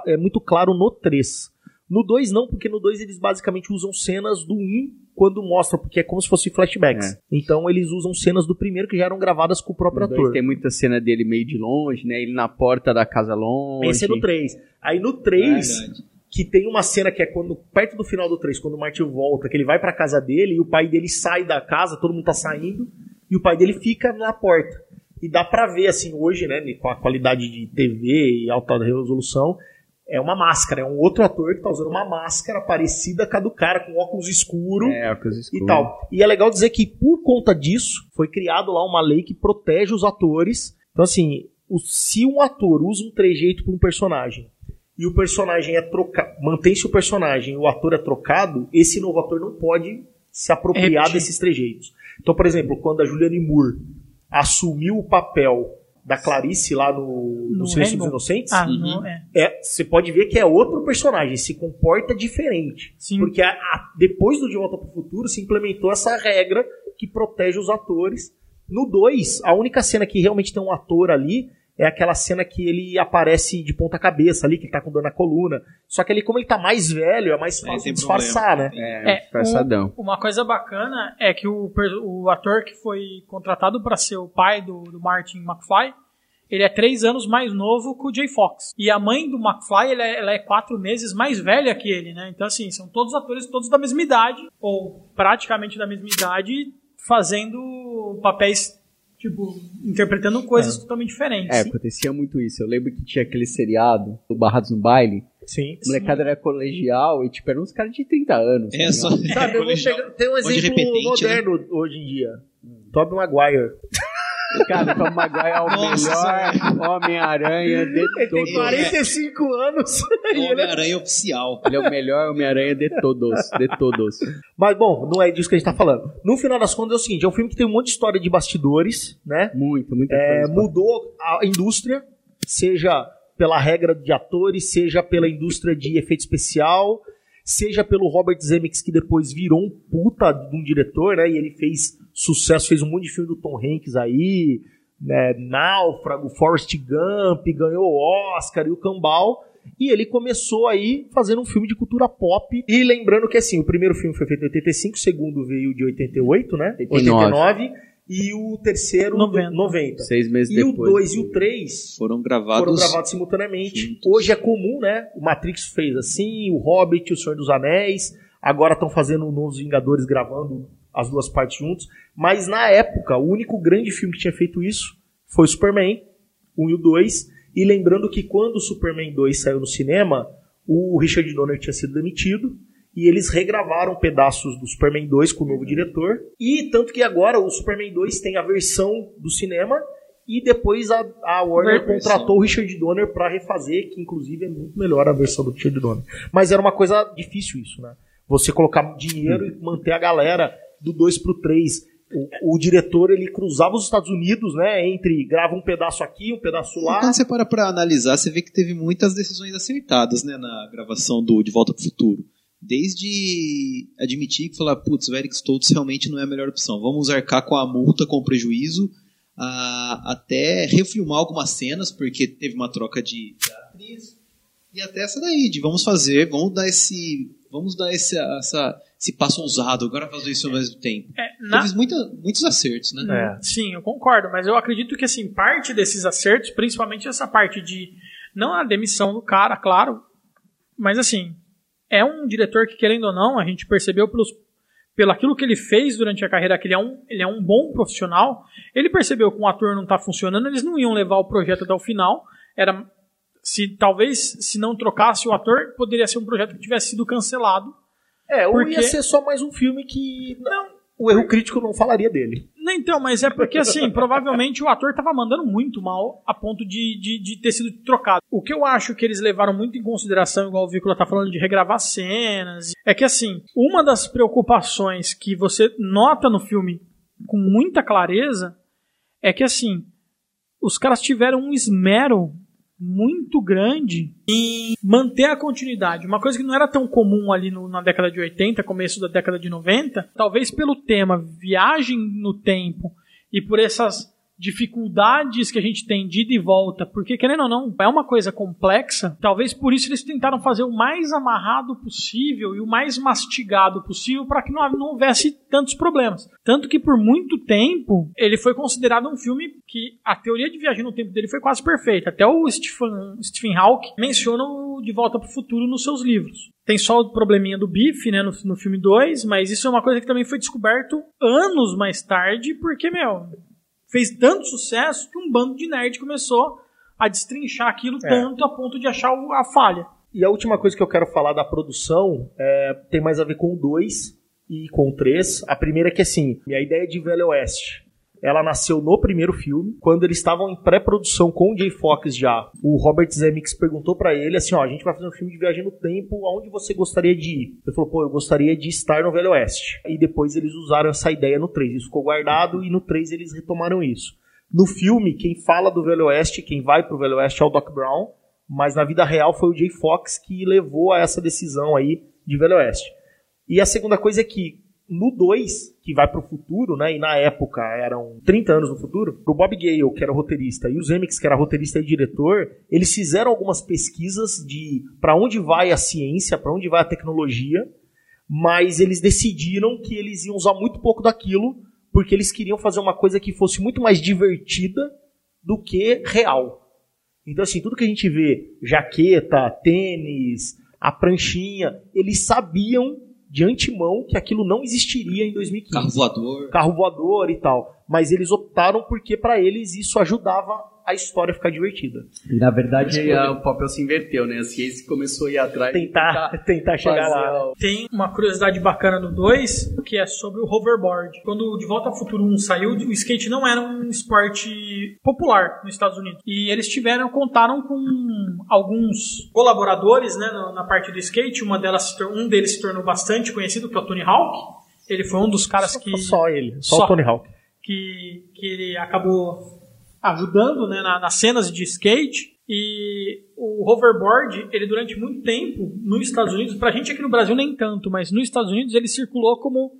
é muito claro no 3. No 2 não, porque no 2 eles basicamente usam cenas do 1 quando mostram, porque é como se fossem flashbacks. É. Então eles usam cenas do primeiro que já eram gravadas com o próprio No ator. tem muita cena dele meio de longe, né? Ele na porta da casa longe. Esse é no 3. Aí no 3, Verdade. que tem uma cena que é quando perto do final do 3, quando o Martin volta, que ele vai pra casa dele e o pai dele sai da casa, todo mundo tá saindo, e o pai dele fica na porta. E dá pra ver, assim, hoje, né, com a qualidade de TV e alta resolução, é uma máscara, é um outro ator que tá usando uma máscara parecida com a do cara, com óculos escuros É, óculos e escuros. tal. E é legal dizer que por conta disso foi criado lá uma lei que protege os atores. Então assim, o- se um ator usa um trejeito para um personagem e o personagem é trocado, mantém-se o personagem, e o ator é trocado, esse novo ator não pode se apropriar Repetir. desses trejeitos. Então, por exemplo, quando a Julianne Moore assumiu o papel da Clarice lá no, no, No Silêncio dos? Inocentes, Ah, não, é. é, você pode ver que é outro personagem, se comporta diferente. Sim. Porque a- a- depois do De Volta para o Futuro se implementou essa regra que protege os atores. No 2, a única cena que realmente tem um ator ali é aquela cena que ele aparece de ponta cabeça ali, que ele tá com dor na coluna. Só que ali, como ele tá mais velho, é mais fácil tem disfarçar, né? É, É, disfarçadão. um- uma coisa bacana é que o, o ator que foi contratado para ser o pai do, do Martin McFly, ele é três anos mais novo que o Jay Fox. E a mãe do McFly, ela é, ela é quatro meses mais velha que ele, né? Então, assim, são todos atores todos da mesma idade, ou praticamente da mesma idade, fazendo papéis, tipo, interpretando coisas totalmente diferentes. É, acontecia muito isso. Eu lembro que tinha aquele seriado, o Barrados no Baile. Sim. O molecada era colegial e, tipo, eram uns caras de 30 anos. É tá só. ligado? (laughs) Sabe, eu vou pegar, tem um exemplo né? moderno hoje em dia. Tobey Maguire. Cara, Tom Maguire é o Nossa, melhor Homem-Aranha de Ele tem todos. 45 anos. e ele é Homem-Aranha oficial. Ele é o melhor Homem-Aranha de todos. De todos. Mas, bom, não é disso que a gente tá falando. No final das contas é o seguinte, é um filme que tem um monte de história de bastidores, né? Muito, muita É, coisa. mudou a indústria, seja pela regra de atores, seja pela indústria de efeito especial, seja pelo Robert Zemeckis, que depois virou um puta de um diretor, né? E ele fez sucesso, fez um monte de filme do Tom Hanks aí, né? Náufrago, Forrest Gump, ganhou Oscar e o Cambal. E ele começou aí fazendo um filme de cultura pop. E lembrando que assim, o primeiro filme foi feito em 85, o segundo veio de 88, né? 89. 89 e o terceiro 90. 90. Seis meses E o depois. 2 e o 3 Foram gravados. foram gravados simultaneamente. Hoje é comum, né? O Matrix fez assim, o Hobbit, o Senhor dos Anéis. Agora estão fazendo o Novos Vingadores gravando as duas partes juntos. Mas na época, o único grande filme que tinha feito isso foi o Superman, 1 e o 2. E lembrando que quando o Superman 2 saiu no cinema, o Richard Donner tinha sido demitido. E eles regravaram pedaços do Superman 2 com o novo diretor. E tanto que agora o Superman 2 tem a versão do cinema e depois a, a Warner contratou o Richard Donner para refazer, que inclusive é muito melhor a versão do Richard Donner. Mas era uma coisa difícil isso, né? Você colocar dinheiro e manter a galera do 2 pro 3. O, o diretor ele cruzava os Estados Unidos, né? Entre grava um pedaço aqui, um pedaço lá. Quando você para pra analisar, você vê que teve muitas decisões acertadas, né, na gravação do De Volta pro Futuro. Desde admitir que falar, putz, o Eric Stoltz realmente não é a melhor opção. Vamos arcar com a multa, com o prejuízo, a- até refilmar algumas cenas, porque teve uma troca de, de atriz. E até essa daí, de vamos fazer, vamos dar esse. Vamos dar esse, essa, esse passo ousado, agora fazer isso ao mesmo tempo. É, na- Teve muita, muitos acertos, né? É. Sim, eu concordo, mas eu acredito que assim, parte desses acertos, principalmente essa parte de não a demissão do cara, claro, mas assim, é um diretor que querendo ou não, a gente percebeu pelos pelo aquilo que ele fez durante a carreira, que ele é um, ele é um bom profissional, ele percebeu que um ator não está funcionando, eles não iam levar o projeto até o final, era se talvez se não trocasse o ator, poderia ser um projeto que tivesse sido cancelado. É, ou Porque- ia ser só mais um filme que o erro crítico não falaria dele. Não, então, mas é porque assim, (laughs) provavelmente o ator tava mandando muito mal a ponto de, de, de ter sido trocado. O que eu acho que eles levaram muito em consideração, igual o Vícola tá falando de regravar cenas, é que assim, uma das preocupações que você nota no filme com muita clareza é que assim, os caras tiveram um esmero muito grande em manter a continuidade. Uma coisa que não era tão comum ali no- na década de 80, começo da década de 90, talvez pelo tema viagem no tempo e por essas dificuldades que a gente tem de ida e volta, porque querendo ou não, é uma coisa complexa, talvez por isso eles tentaram fazer o mais amarrado possível e o mais mastigado possível para que não, não houvesse tantos problemas. Tanto que por muito tempo ele foi considerado um filme que a teoria de viagem no tempo dele foi quase perfeita. Até o Stephen, Stephen Hawking menciona o De Volta para o Futuro nos seus livros. Tem só o probleminha do bife, né, no, no filme 2, mas isso é uma coisa que também foi descoberto anos mais tarde, porque, meu, fez tanto sucesso que um bando de nerd começou a destrinchar aquilo É. tanto a ponto de achar a falha. E a última coisa que eu quero falar da produção é, tem mais a ver com o 2 e com o 3. A primeira é que, assim, a ideia de Velho Oeste, ela nasceu no primeiro filme, quando eles estavam em pré-produção com o Jay Fox já. O Robert Zemeckis perguntou pra ele, assim, ó, a gente vai fazer um filme de viagem no tempo, aonde você gostaria de ir? Ele falou, pô, eu gostaria de estar no Velho Oeste. E depois eles usaram essa ideia no 3. Isso ficou guardado e no 3 eles retomaram isso. No filme, quem fala do Velho Oeste, quem vai pro Velho Oeste é o Doc Brown, mas na vida real foi o Jay Fox que levou a essa decisão aí de Velho Oeste. E a segunda coisa é que no 2, que vai pro futuro, né, e na época eram 30 anos no futuro, o Bob Gale, que era roteirista, e o Zemeckis, que era roteirista e diretor, eles fizeram algumas pesquisas de para onde vai a ciência, para onde vai a tecnologia, mas eles decidiram que eles iam usar muito pouco daquilo, porque eles queriam fazer uma coisa que fosse muito mais divertida do que real. Então, assim, tudo que a gente vê, jaqueta, tênis, a pranchinha, eles sabiam de antemão que aquilo não existiria em 2015. Carro voador. Carro voador e tal. Mas eles optaram porque para eles isso ajudava a história a ficar divertida. E na verdade a- o papel se inverteu, né? A ciência começou a ir atrás. e Tentar, (laughs) tentar chegar lá. Tem uma curiosidade bacana do 2, que é sobre o hoverboard. Quando o De Volta ao Futuro 1 saiu, o skate não era um esporte popular nos Estados Unidos. E eles tiveram, contaram com alguns colaboradores né, na, na parte do skate. Uma delas, um deles se tornou bastante conhecido, que é o Tony Hawk. Ele foi um dos caras que Só ele, só, Só. o Tony Hawk. Que, que ele acabou ajudando né, na- nas cenas de skate. E o hoverboard, ele durante muito tempo, nos Estados Unidos, pra gente aqui no Brasil nem tanto, mas nos Estados Unidos ele circulou como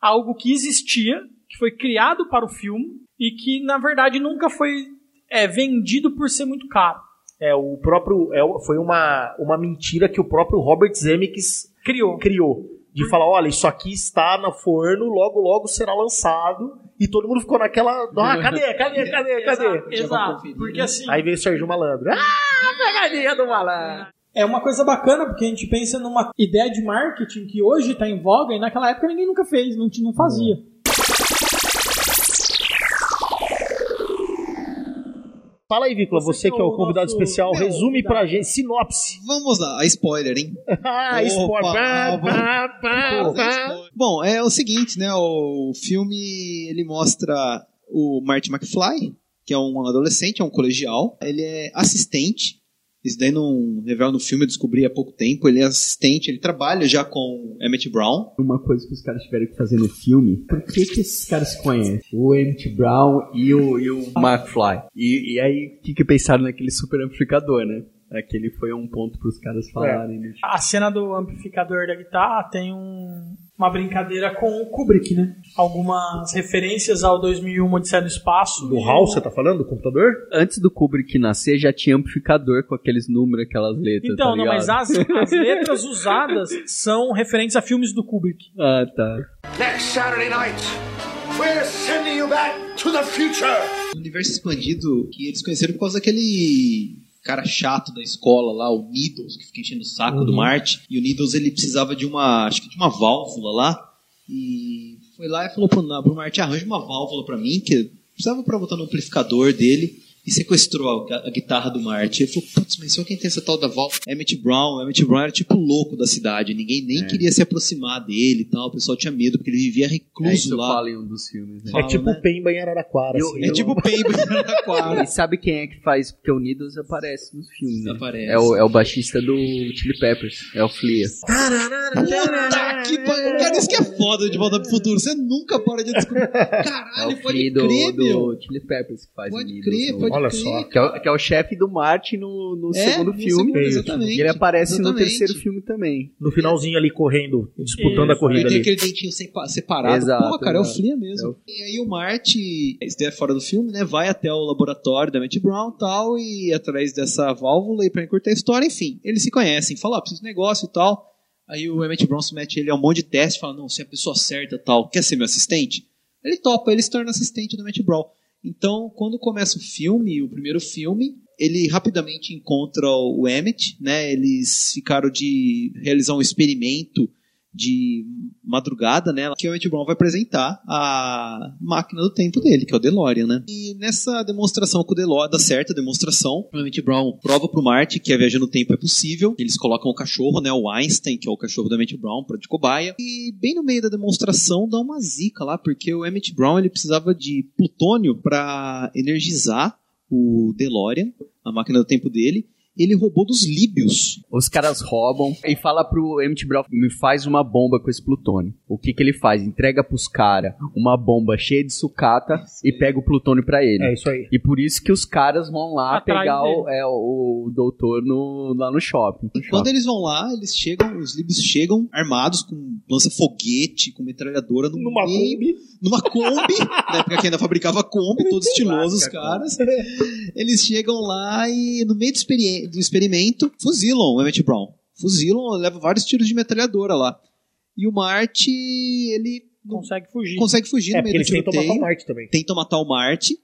algo que existia, que foi criado para o filme e que na verdade nunca foi é, vendido por ser muito caro. É, o próprio. É, foi uma, uma mentira que o próprio Robert Zemeckis Criou. criou. De falar, olha, isso aqui está no forno, logo logo será lançado. E todo mundo ficou naquela. Ah, cadê? (laughs) Cadê? Cadê? Cadê? Exato, exato. Porque assim. Aí veio o Sérgio Malandro. Ah, pegadinha do malandro. É uma coisa bacana, porque a gente pensa numa ideia de marketing que hoje está em voga e naquela época ninguém nunca fez, não, não fazia. Fala aí, Vícola, você, Você que é o é o convidado nosso- especial, Meu, resume pra gente, sinopse. Vamos lá, a spoiler, hein? (laughs) ah, spoiler. Bom, é o seguinte, né? O filme ele mostra o Marty McFly, que é um adolescente, é um colegial. Ele é assistente. Isso daí não revela no filme, eu descobri há pouco tempo. Ele é assistente, ele trabalha já com Emmett Brown. Uma coisa que os caras tiveram que fazer no filme, por que, que esses caras se conhecem? O Emmett Brown e o, e o McFly. E, e aí, o que, que pensaram naquele super amplificador, né? Aquele foi um ponto pros caras falarem. né? A cena do amplificador da guitarra tem um- uma brincadeira com o Kubrick, né? Algumas referências ao 2001 Odisseia do Espaço. Do Hall, você tá falando? Do computador? Antes do Kubrick nascer, já tinha amplificador com aqueles números, aquelas letras. Então, tá não, mas as, as letras usadas são referentes a filmes do Kubrick. Ah, tá. Next Saturday night, we're sending you back to the future. O universo expandido que eles conheceram por causa daquele cara chato da escola lá, o Needles, que fica enchendo o saco do Marty. E o Needles ele precisava de uma, acho que de uma válvula lá. E foi lá e falou pro, pro Marty, arranja uma válvula pra mim, que precisava pra botar no amplificador dele. E sequestrou a, a guitarra do Marty. Ele falou, putz, mas só quem tem essa tal da válvula? Emmett Brown. Emmett Brown era tipo louco da cidade. Ninguém nem queria se aproximar dele e tal. O pessoal tinha medo, porque ele vivia É recluso isso lá. fala em um dos filmes, né? É Fala, tipo né? o Pemba em Araraquara. Eu- assim, É né? tipo o Pemba na quadra. (laughs) E sabe quem é que faz? Porque o Needles aparece nos filmes, né? Aparece. É o, é o baixista do Chili Peppers, é o Flea. Puta que pariu. Cara, isso que é foda de Volta pro Futuro. Você nunca para de descobrir. (laughs) É Caralho, o pode Flea do, crer, meu. do Chili Peppers que faz o Pode Needles. crer, no- pode Olha só. Que é, o- que é o chefe do Marty no, no É, segundo no filme. segundo, exatamente. E ele aparece no Exatamente. terceiro filme também. No finalzinho ali, correndo, disputando a Isso, corrida Ele tem ali. aquele dentinho sepa- separado. Exato, Porra, cara, é o. Flea mesmo. E aí o Marty, isso é fora do filme, né? Vai até o laboratório da Matt Brown e tal, e atrás dessa válvula, e pra encurtar a história, enfim. Eles se conhecem, falam, ah, preciso de negócio e tal. Aí o Emmett Brown se mete ele a um monte de teste, fala, não, você é a pessoa certa e tal, quer ser meu assistente? Ele topa, ele se torna assistente do Matt Brown. Então, quando começa o filme, o primeiro filme, ele rapidamente encontra o Emmett, né? Eles ficaram de realizar um experimento de madrugada, né? Que o Emmett Brown vai apresentar a máquina do tempo dele, que é o DeLorean, né? E nessa demonstração com o DeLorean, dá certo a demonstração, o Emmett Brown prova pro Marty que a viagem no tempo é possível. Eles colocam o cachorro, né? O Einstein, que é o cachorro do Emmett Brown, pra de cobaia. E bem no meio da demonstração dá uma zica lá, porque o Emmett Brown ele precisava de plutônio para energizar o DeLorean, a máquina do tempo dele. Ele roubou dos líbios. Os caras roubam e fala pro Emmett Brown, me faz uma bomba com esse plutônio. O que que ele faz? Entrega pros caras uma bomba cheia de sucata e pega o plutônio pra ele. É isso aí. E por isso que os caras vão lá Atrás pegar o, é, o doutor no, lá no shopping. No Quando shopping. eles vão lá, eles chegam, os líbios chegam armados com lança-foguete, com metralhadora no Numa meio, Kombi. numa Kombi, (laughs) na época que ainda fabricava Kombi, todos estilosos os caras. Eles chegam lá e no meio do, experi- do experimento fuzilam o Emmett Brown. Fuzilam, levam vários tiros de metralhadora lá. E o Marty, ele Consegue fugir. consegue fugir É, no meio do eles tentam matar o tiroteio. Marte também. Tentam matar o Marty.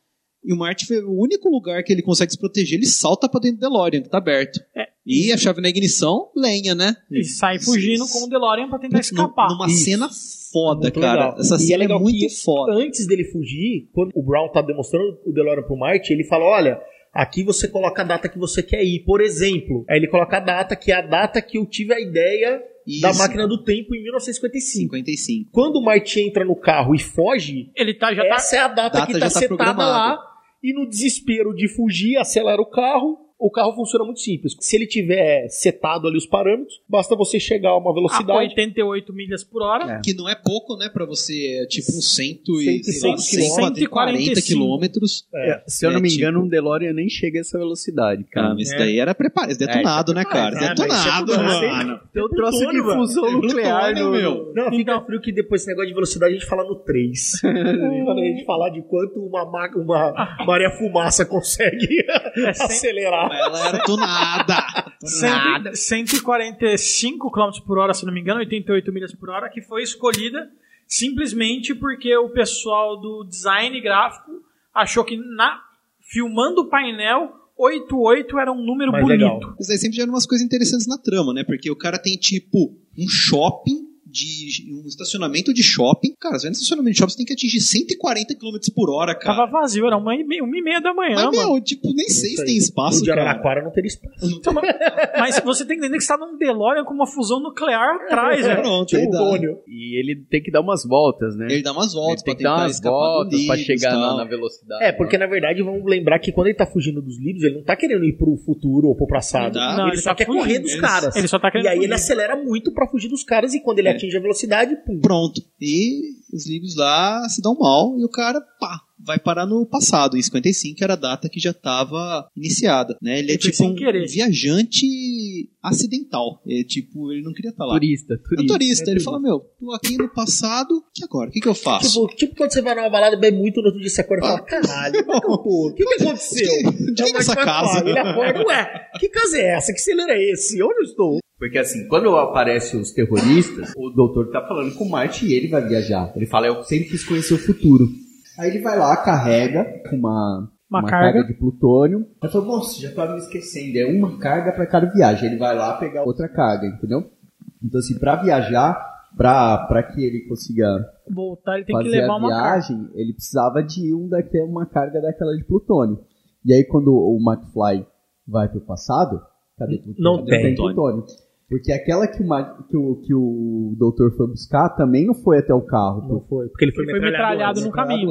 E o Marty, foi o único lugar que ele consegue se proteger, ele salta pra dentro do DeLorean, que tá aberto. É. E a chave na ignição, lenha, né? E sai fugindo com o DeLorean pra tentar Putz, escapar. Numa Isso. cena foda, Muito cara. legal. Essa E é cena é, legal muito que foda. Antes dele fugir, quando o Brown tá demonstrando o DeLorean pro Marte, ele fala: olha. Aqui você coloca a data que você quer ir. Por exemplo, aí ele coloca a data que é a data que eu tive a ideia da Isso. máquina do tempo em 1955. 55. Quando o Marte entra no carro e foge, Ele tá, já tá. essa é a data, data que já tá tá setada programada. lá. E no desespero de fugir, acelera o carro. O carro funciona muito simples. Se ele tiver setado ali os parâmetros, basta você chegar a uma a velocidade. 88 milhas por hora. É. Que não é pouco, né, pra você, é tipo uns cento e, sei lá, 105 140 quilômetros. É. Se eu não É, me tipo- engano, um DeLorean nem chega a essa velocidade, cara. Ah, mas isso daí era preparado, esse detonado, né, cara? É, mas detonado, isso é tudo- mano. Tem um troço de fusão nuclear no... meu. Não, fica Então- frio que depois esse negócio de velocidade a gente fala no 3. (laughs) Quando a gente falar de quanto uma, ma- uma Maria Fumaça consegue É (laughs) acelerar. Ela era tunada. tunada. 100 145 km por hora, se não me engano, 88 milhas por hora, que foi escolhida simplesmente porque o pessoal do design gráfico achou que na filmando o painel 88 era um número Mais bonito. legal. Mas aí sempre geram umas coisas interessantes na trama, né? Porque o cara tem, tipo, um shopping de um estacionamento de shopping. Cara, você vai no estacionamento de shopping, você tem que atingir 140 km por hora, cara. Tava vazio, era uma e meia, uma e meia da manhã, Mas, mano. meu, tipo, nem sei se tem espaço, O de cara. Araraquara não teria espaço. Então, mas- (laughs) mas você tem que entender que você tá num DeLorean com uma fusão nuclear atrás, né? Pronto, aí dá. Plutônio. E ele tem que dar umas voltas, né? Ele dá umas voltas Ele tem pra que dar tentar umas voltas pra Libs, chegar na, na velocidade. É, porque na verdade vamos lembrar que quando ele tá fugindo dos livros, ele não tá querendo ir pro futuro ou pro passado. Não, Não, ele, ele só tá quer fugindo. correr dos Ele- caras. ele só tá querendo e aí fugir. ele acelera muito pra fugir dos caras e quando ele É. atinge a velocidade, pum. Pronto. E os livros lá se dão mal e o cara, pá, vai parar no passado. Em 55 era a data que já estava iniciada, né? Ele é tipo um querer. viajante acidental. É tipo, ele não queria estar lá. Turista, É um turista. turista. Ele fala, meu, tô aqui no passado, e agora? O que, que eu faço? Tipo, tipo quando você vai numa balada, bebe muito, no outro dia você acorda e fala, caralho, onde é que? O que, que aconteceu? Onde é É essa casa? McFly. Ele acorda, ué, que casa é essa? Que celeiro é esse? Onde eu estou? Porque assim, quando aparecem os terroristas, o doutor tá falando com o Marte e ele vai viajar. Ele fala, eu sempre quis conhecer o futuro. Aí ele vai lá, carrega com uma, Uma uma carga. carga. de plutônio. Aí fala, nossa, já tava me esquecendo. É uma carga para cada viagem. Ele vai lá pegar outra carga, entendeu? Então assim, para viajar, pra, pra que ele consiga Voltar, ele tem que fazer levar a uma carga. viagem, ele precisava de um daquela, uma carga daquela de plutônio. E aí quando o McFly vai pro passado, cadê plutônio? Não tem. plutônio. Porque aquela que o, que, o, que o doutor foi buscar também não foi até o carro. Não foi, porque ele foi, Ele metralhado antes. no caminho.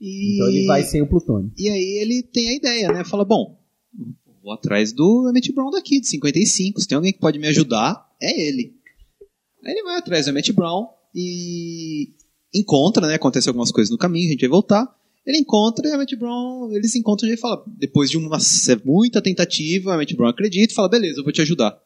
E... Então ele vai sem o plutônio. E aí ele tem a ideia, né? Fala, bom, vou atrás do Emmett Brown daqui, de 55. Se tem alguém que pode me ajudar, é ele. Aí ele vai atrás do Emmett Brown e encontra, né? Acontece algumas coisas no caminho, a gente vai voltar. Ele encontra e o Emmett Brown, eles se encontram e ele fala, depois de uma muita tentativa, o Emmett Brown acredita e fala, beleza, eu vou te ajudar.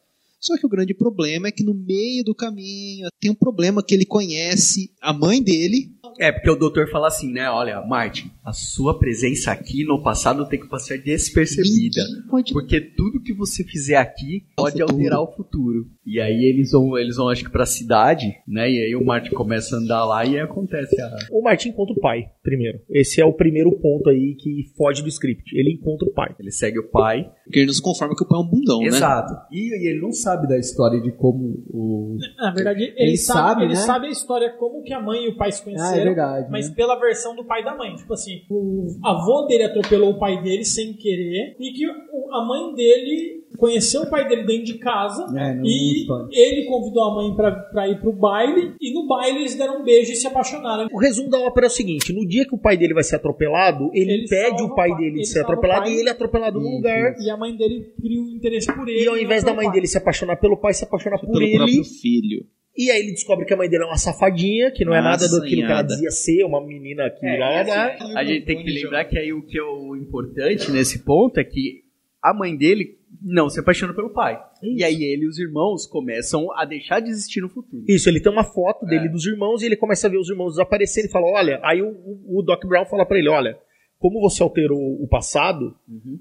Só que o grande problema é que no meio do caminho tem um problema que ele conhece a mãe dele. É, porque o doutor fala assim, né? Olha, Martin, a sua presença aqui no passado tem que passar despercebida. Pode Porque tudo que você fizer aqui pode futuro. alterar o futuro. E aí eles vão, eles vão, acho que pra cidade, né? E aí o Martin começa a andar lá e aí acontece a. O Martin encontra o pai, primeiro. Esse é o primeiro ponto aí que foge do script. Ele encontra o pai. Ele segue o pai. Porque ele nos conforma que o pai é um bundão, né? Exato. E, e ele não sabe da história de como o. Na verdade, ele, Ele sabe, sabe, ele né? sabe a história como que a mãe e o pai se conheceram, Ah, é verdade, mas né? pela versão do pai e da mãe. Tipo assim, o avô dele atropelou o pai dele sem querer e que a mãe dele conheceu o pai dele dentro de casa É, e ele convidou a mãe pra, pra ir pro baile e no baile eles deram um beijo e se apaixonaram. O resumo da ópera é o seguinte: no dia que o pai dele vai ser atropelado, ele, Ele impede o pai o pai- dele de ele ser atropelado pai. e ele é atropelado Isso, lugar. E a mãe dele cria um interesse por ele. E ao invés da mãe pelo dele se apaixonar pelo pai, se apaixonar por Pelo ele. próprio filho. E aí ele descobre que a mãe dele é uma safadinha, que não é nada daquilo que ela Assanhada. dizia ser, uma menina que É, lá, e lá. assim, a gente tem que lembrar que aí o que é o importante nesse ponto é que a mãe dele não se apaixona pelo pai. Isso. E aí ele e os irmãos começam a deixar de existir no futuro. Isso, ele tem uma foto dele É. dos irmãos e ele começa a ver os irmãos desaparecerem e fala: Olha, aí o, o- o Doc Brown fala pra ele: Olha, como você alterou o passado,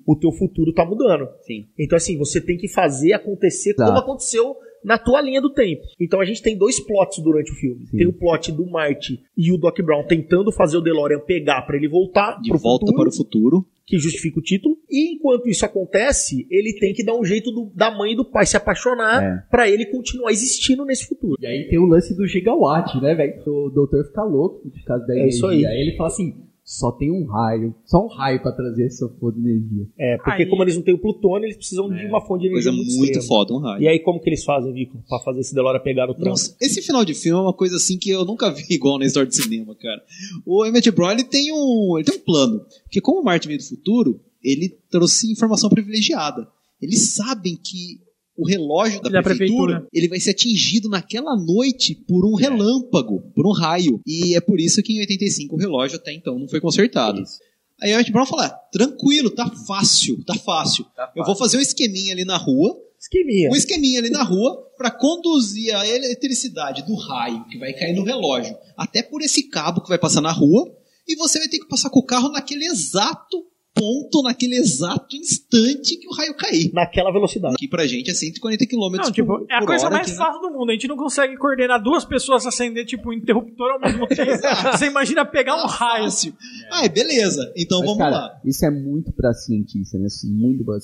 o teu futuro tá mudando. Sim. Então, assim, você tem que fazer acontecer como Exato. aconteceu na tua linha do tempo. Então a gente tem dois plots durante o filme. Sim. Tem o plot do Marty e o Doc Brown tentando fazer o DeLorean pegar pra ele voltar De pro volta futuro, para o futuro. que justifica o título. E enquanto isso acontece, ele tem que dar um jeito do- da mãe e do pai se apaixonar É. pra ele continuar existindo nesse futuro. E aí tem o lance do gigawatt, né, velho? O doutor fica louco por causa da É energia. isso aí. Aí ele fala assim, só tem um raio, só um raio pra trazer essa foda de energia. É, porque Aí- como eles não têm o plutônio, eles precisam de uma fonte de energia Coisa muito, muito foda, um raio. E aí como que eles fazem, Vico, pra fazer esse DeLorean pegar o trânsito? Esse final de filme é uma coisa assim que eu nunca vi (laughs) igual na história de cinema, cara. O Emmett Brown ele tem um, ele tem um plano, porque como o Martin veio do futuro, ele trouxe informação privilegiada. Eles sabem que o relógio da, Da prefeitura, prefeitura. ele vai ser atingido naquela noite por um relâmpago, por um raio. E é por isso que em 85 o relógio até então não foi consertado. Isso. Aí o Emmett Brown fala, ah, tranquilo, tá fácil, tá fácil. Tá Eu vou fazer um esqueminha ali na rua, Esqueminha. um esqueminha ali na rua para conduzir a eletricidade do raio que vai cair no relógio até por esse cabo que vai passar na rua e você vai ter que passar com o carro naquele exato ponto, naquele exato instante que o raio cair. Naquela velocidade. Aqui pra gente é 140 km Não, por, tipo, é a por coisa mais aqui, né? fácil do mundo. A gente não consegue coordenar duas pessoas acender, tipo, um interruptor ao mesmo tempo. (laughs) Você imagina pegar um Ah, raio. fácil. Ah, beleza. Então Mas, vamos cara, lá. Isso é muito pra cientista, né? Isso é Muito pra...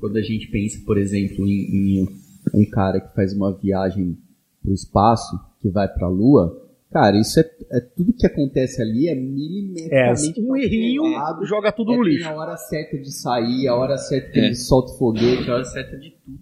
Quando a gente pensa, por exemplo, em, em um cara que faz uma viagem pro espaço, que que vai pra Lua, cara, isso é, é tudo que acontece ali é É, milimetricamente um errinho joga tudo É, no lixo. a hora certa de sair, a hora certa que É. ele solta o foguete, a hora certa de tudo.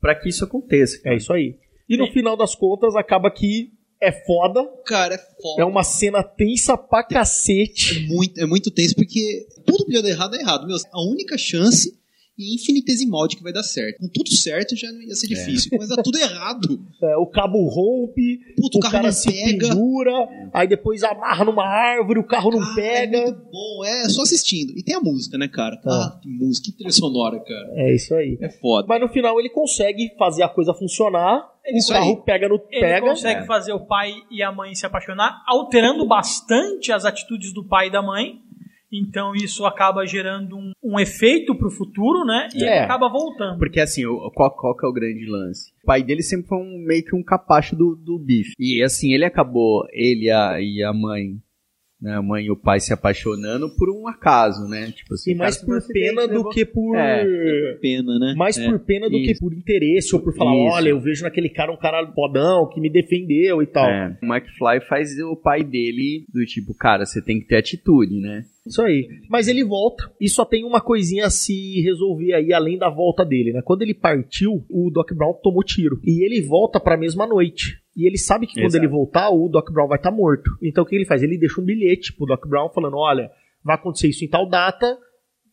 Pra que isso aconteça. É isso aí. E no final das contas, acaba que é foda. Cara, é foda. É uma cena tensa pra É cacete. muito, é muito tenso, porque tudo que dar errado é errado. Meu, a única chance e infinitesimal de que vai dar certo. Com tudo certo já não ia ser difícil, mas dá tudo errado. É, o cabo rompe, Puta, o o carro cara não se pega. pendura, aí depois amarra numa árvore, o carro não Ah, pega. É muito bom, é só assistindo. E tem a música, né, cara? Ah, que música, que trilha sonora, cara. É isso aí. É foda. Mas no final ele consegue fazer a coisa funcionar, Isso o carro aí. pega no Ele pega. consegue fazer o pai e a mãe se apaixonar, alterando bastante as atitudes do pai e da mãe. Então isso acaba gerando um, um efeito pro futuro, né? E É. ele acaba voltando. Porque assim, o- qual, qual que é o grande lance? O pai dele sempre foi um, meio que um capacho do, do bife. E assim, ele acabou, ele a, e a mãe, né, a mãe e o pai se apaixonando por um acaso, né? Tipo assim, E mais por pena do que por. É. Pena, né? Mais É. por pena do Isso. que por interesse, ou por falar, Isso. olha, eu vejo naquele cara um cara fodão que me defendeu e tal. É, o McFly faz o pai dele do tipo, cara, você tem que ter atitude, né? Isso aí. Mas ele volta e só tem uma coisinha a se resolver aí, além da volta dele, né? Quando ele partiu, o Doc Brown tomou tiro. E ele volta pra mesma noite. E ele sabe que quando Exato. ele voltar, o Doc Brown vai estar morto. Então o que ele faz? Ele deixa um bilhete pro Doc Brown falando: olha, vai acontecer isso em tal data,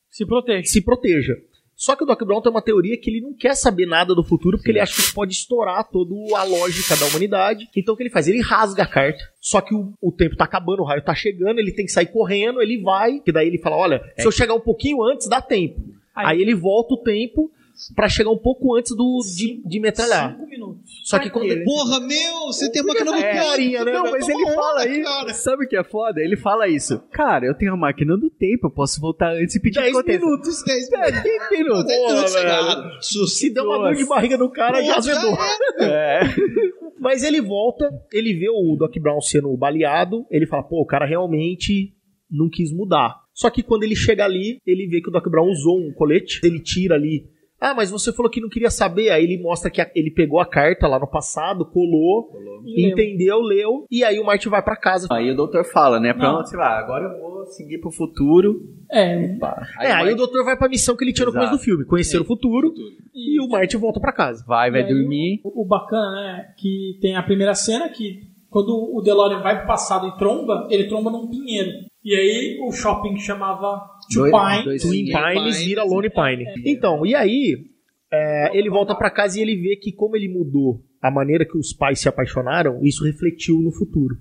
Se protege. se proteja. Só que o Doc Brown tem uma teoria que ele não quer saber nada do futuro, porque ele acha que isso pode estourar toda a lógica da humanidade. Então o que ele faz? Ele rasga a carta. Só que o, o tempo tá acabando, o raio tá chegando, ele tem que sair correndo, ele vai, que daí ele fala: olha, se eu chegar um pouquinho antes, dá tempo. Aí- Aí, ele volta o tempo pra chegar um pouco antes do de, de metralhar. Cinco minutos. Só que quando ele. Porra, meu, você tem a máquina do É, tempo. carinha, né? Não, mas tomar ele onda, fala aí, cara. sabe o que é foda? Ele fala isso. Cara, eu tenho a máquina do tempo, eu posso voltar antes e pedir 10 aconteça. minutos. 10 É, 10 minutos. Dez minutos velho. chegado. Se der uma dor de barriga no cara, já Nossa, azedou. É. (laughs) Mas ele volta, ele vê o Doc Brown sendo baleado, ele fala, pô, o cara realmente não quis mudar. Só que quando ele chega ali, ele vê que o Doc Brown usou um colete, ele tira ali. Ah, mas você falou que não queria saber. Aí ele mostra que a- ele pegou a carta lá no passado, colou, leu. entendeu, leu, e aí o Marty vai pra casa. Aí o doutor fala, né? Não. Pronto, sei lá, agora eu vou seguir pro futuro. É, Pá. é, aí vai, o doutor vai pra missão que ele tinha no começo do filme, conhecer o futuro, e o Marty volta pra casa. vai, vai aí, dormir. O, o bacana, né? Que tem a primeira cena que quando o DeLorean vai pro passado e tromba, ele tromba num pinheiro. E aí o shopping que chamava Two Dois- Pine. dois- Twin Pines vira Lone Pine. Então, e aí, é, ele volta pra casa e ele vê que como ele mudou a maneira que os pais se apaixonaram, isso refletiu no futuro.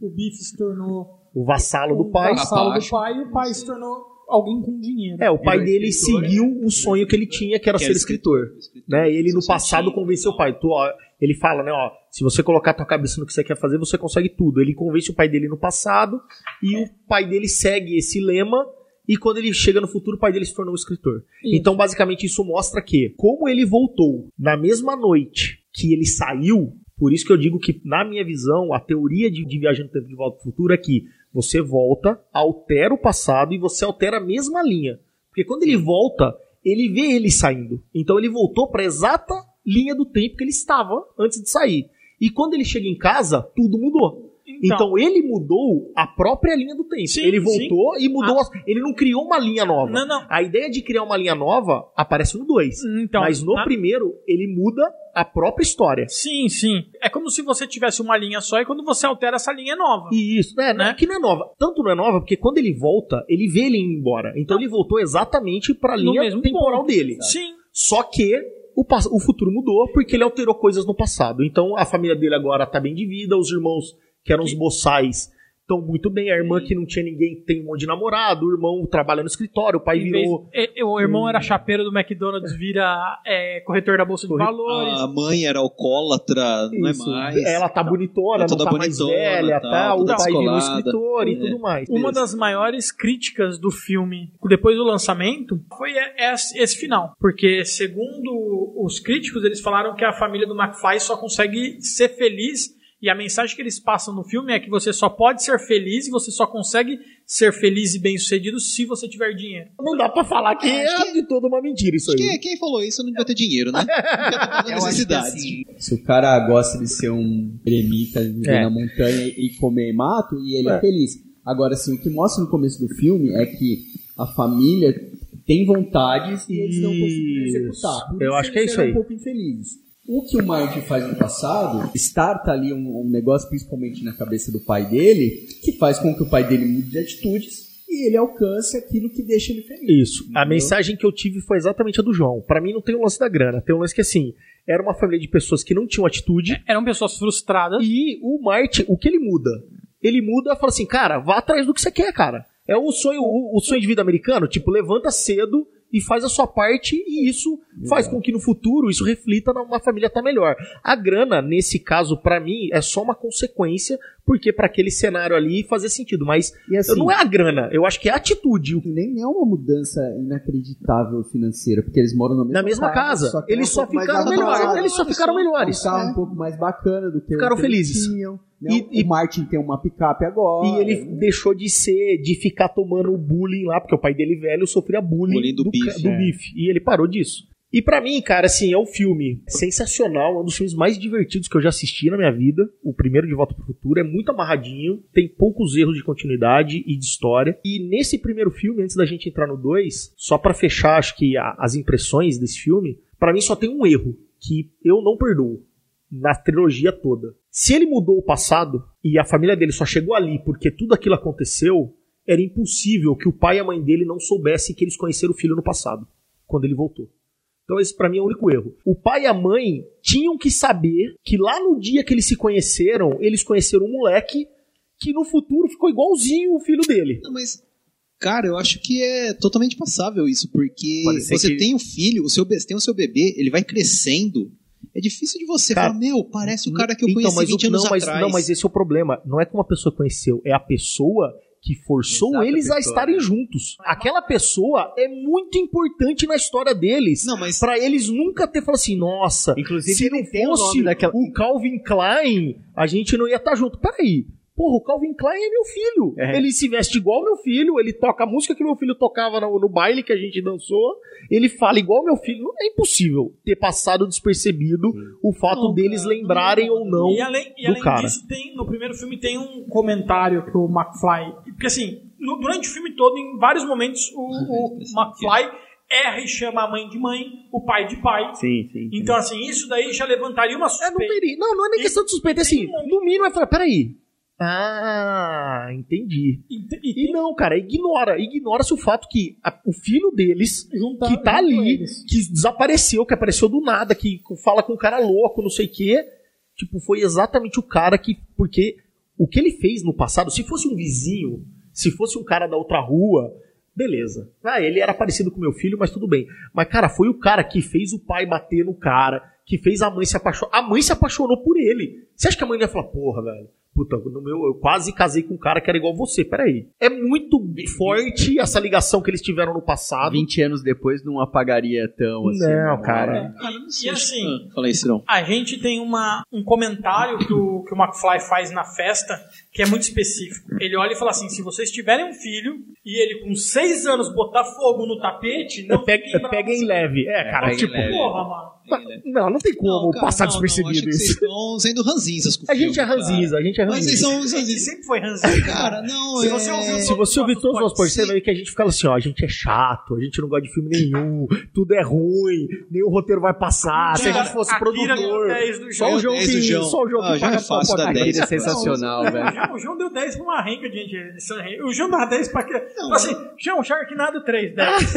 O Biff se tornou O vassalo do pai. vassalo do pai e o pai se tornou alguém com dinheiro. É, o pai dele escritor, seguiu o sonho que ele tinha, que era Que ser era escritor. Né? Ele no passado convenceu o pai. Tu, ó, ele fala, né, ó, se você colocar tua cabeça no que você quer fazer, você consegue tudo. Ele convence o pai dele no passado e o pai dele segue esse lema e quando ele chega no futuro, o pai dele se tornou um escritor. Isso. Então, basicamente, isso mostra que, como ele voltou na mesma noite que ele saiu, por isso que eu digo que, na minha visão, a teoria de, de viagem no tempo de volta ao futuro é que você volta, altera o passado e você altera a mesma linha. Porque quando ele volta, ele vê ele saindo. Então ele voltou para a exata linha do tempo que ele estava antes de sair. E quando ele chega em casa, tudo mudou. Então, ele mudou a própria linha do tempo. Sim, ele voltou e mudou. Ah. as- Ele não criou uma linha nova. Não, não. A ideia de criar uma linha nova aparece no 2. Então, mas no primeiro, ele muda a própria história. Sim, sim. É como se você tivesse uma linha só e quando você altera essa linha é nova. E isso, né? É Né? que não é nova. Tanto não é nova, porque quando ele volta, ele vê ele indo embora. Então ele voltou exatamente pra No linha temporal ponto. dele. Sim. Só que o, o futuro mudou porque ele alterou coisas no passado. Então a família dele agora tá bem de vida, os irmãos que eram os boçais estão muito bem, a irmã que não tinha ninguém tem um monte de namorado, o irmão trabalha no escritório, o pai Em vez- virou. e- o irmão era chapeiro do McDonald's, vira é, corretor da Bolsa de Corre- Valores. A mãe era alcoólatra, não é mais. Ela tá bonitona, Tá não toda tá mais bonitona, velha, tal, tá? O toda pai virou escritor e É. tudo mais. Uma das maiores críticas do filme depois do lançamento foi esse esse final. Porque, segundo os críticos, eles falaram que a família do McFly só consegue ser feliz E a mensagem que eles passam no filme é que você só pode ser feliz e você só consegue ser feliz e bem-sucedido se você tiver dinheiro. Não dá pra falar que é de toda uma mentira isso aí. Quem, quem falou isso não devia ter dinheiro, né? (laughs) Necessidades. assim, se o cara gosta de ser um eremita, viver É. na montanha e comer mato, e ele é. É. feliz. Agora, assim, o que mostra no começo do filme é que a família tem vontades e eles não conseguiram Isso. executar. Por Eu isso acho que é isso aí. um pouco infelizes. O que o Martin faz no passado, starta ali um, um negócio, principalmente na cabeça do pai dele, que faz com que o pai dele mude de atitudes e ele alcance aquilo que deixa ele feliz. Isso. A Entendeu? mensagem que eu tive foi exatamente a do João. Pra mim não tem o lance da grana, tem um lance que assim, era uma família de pessoas que não tinham atitude Eram pessoas frustradas. e o Martin, o que ele muda? Ele muda e fala assim, cara, vá atrás do que você quer, cara. É o sonho, o, o sonho de vida americano, tipo, levanta cedo e faz a sua parte e isso faz com que no futuro isso reflita na uma família tá melhor. A grana, nesse caso, pra mim, é só uma consequência, porque pra aquele cenário ali fazia sentido, mas E assim, não é a grana, eu acho que é a atitude. O- nem é uma mudança inacreditável financeira, porque eles moram na mesma, Na mesma casa. só que Eles é um só ficaram melhores. Eles só ficaram melhores. É um um pouco mais bacana do que Ficaram o que eles felizes. tinham, né? E- o Martin tem uma picape agora. E ele deixou de ser, de ficar tomando bullying lá, porque o pai dele velho sofria bullying, Bullying do ca- bife, do é. bife. E ele parou disso. E pra mim, cara, assim, é um filme sensacional, um dos filmes mais divertidos que eu já assisti na minha vida. O primeiro de Volta pro Futuro é muito amarradinho, tem poucos erros de continuidade e de história. E nesse primeiro filme, antes da gente entrar no 2, só pra fechar, acho que a- as impressões desse filme, pra mim só tem um erro que eu não perdoo na trilogia toda. Se ele mudou o passado e a família dele só chegou ali porque tudo aquilo aconteceu, era impossível que o pai e a mãe dele não soubessem que eles conheceram o filho no passado, quando ele voltou. Então esse pra mim é o único erro. O pai e a mãe tinham que saber que lá no dia que eles se conheceram, eles conheceram um moleque que no futuro ficou igualzinho o filho dele. Não, mas, cara, eu acho que é totalmente passável isso, porque você que- tem um filho, o seu, tem o seu bebê, ele vai crescendo. É difícil de você Cara, falar, meu, parece o cara que eu Então, conheci mas 20 o- anos não, mas, atrás. Não, mas esse é o problema. Não é que uma pessoa conheceu, é a pessoa que forçou Exata eles a pessoa, estarem né? juntos. Aquela pessoa é muito importante na história deles. Não, mas Pra eles nunca ter falado assim, nossa, Inclusive, se não o fosse nome daquela- o Calvin Klein, a gente não ia estar junto. Peraí. Porra, o Calvin Klein é meu filho. É. Ele se veste igual meu filho, ele toca a música que meu filho tocava no, no baile que a gente dançou, ele fala igual meu filho. Não é impossível ter passado despercebido o fato Não, deles cara, lembrarem ou não E além, e do além cara. disso, tem, no primeiro filme tem um comentário que o McFly. Porque assim, no- durante o filme todo, em vários momentos, o, (laughs) o McFly erra e chama a mãe de mãe, o pai de pai. Sim, sim. Então, assim, isso daí já levantaria uma É, não, suspeita. teria, não, não é nem E- questão de suspeita, é assim, um- no mínimo é falar, peraí. Ah, entendi. E, e E não, cara, ignora. Ignora-se o fato que a- o filho deles, juntar- que tá ali, eles. que desapareceu, que apareceu do nada, que fala com um cara louco, não sei o quê. Tipo, foi exatamente o cara que. Porque o que ele fez no passado, se fosse um vizinho, se fosse um cara da outra rua, beleza. Ah, ele era parecido com meu filho, mas tudo bem. Mas, cara, foi o cara que fez o pai bater no cara, que fez a mãe se apaixonar. A mãe se apaixonou por ele. Você acha que a mãe ia falar, porra, velho? Puta, no meu, eu quase casei com um cara que era igual você. Peraí. É muito forte essa ligação que eles tiveram no passado. 20 anos depois não apagaria tão assim. Não, cara. E assim, Falei isso não. a gente tem uma, um comentário que o, que o McFly faz na festa que é muito específico. Ele olha e fala assim: se vocês tiverem um filho e ele com seis anos botar fogo no tapete, não Pega, fiquem bravos. pega em leve. É, cara, Pega em tipo. leve. Porra, mano. Não, não tem como cara, passar não, não, despercebido acho que vocês isso. estão sendo ranzinzas com o A gente filme, é ranzinza, cara. a gente é Mas vocês ranzinza. são A gente ranzinzas. sempre foi ranzinho. Cara, não, Se é... você ouviu Se você ouvir todos os nossos podcasts, você vai ver que a gente fala assim, ó, a gente é chato, a gente não gosta de filme nenhum, tudo é ruim, nenhum roteiro vai passar, se a gente fosse deu produtor. 10 do Só o João. João 10 do que, João. só o João Ah, que já é paga fácil dar nós. 10 é sensacional, velho. O João- deu 10 pra uma renca Rei. O João dá 10 pra. Falou assim: João, Sharknado 3, 10.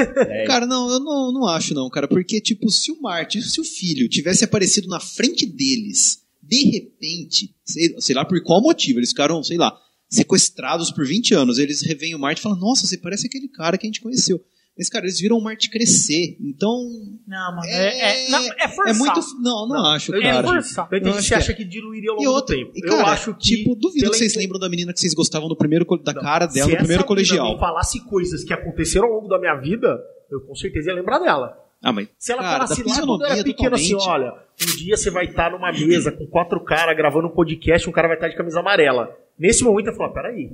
Cara, não, eu não, não acho não, cara, porque, tipo, se o Martin, se o filho tivesse aparecido na frente deles, de repente, sei, sei lá por qual motivo, eles ficaram, sei lá, sequestrados por 20 anos, eles revêem o Martin e falam, nossa, você parece aquele cara que a gente conheceu. Mas, cara, eles viram o Martin crescer, então... Não, mano. É, é, não, é forçado. É muito... Não, não, acho, eu É cara. forçado. Eu entendi Eu acho você que acha que diluiria ao E longo outra, do tempo. e, eu cara, acho que. tipo, duvido que vocês lembram da menina que vocês gostavam do primeiro, da Não, cara dela Se no primeiro colegial. menina me falasse coisas que aconteceram ao longo da minha vida, eu com certeza ia lembrar dela. Ah, mas... Se ela Cara, falasse lá quando era pequeno assim, olha, Um dia você vai estar numa mesa com quatro caras gravando um podcast, um cara vai estar de camisa amarela. Nesse momento eu falo, peraí.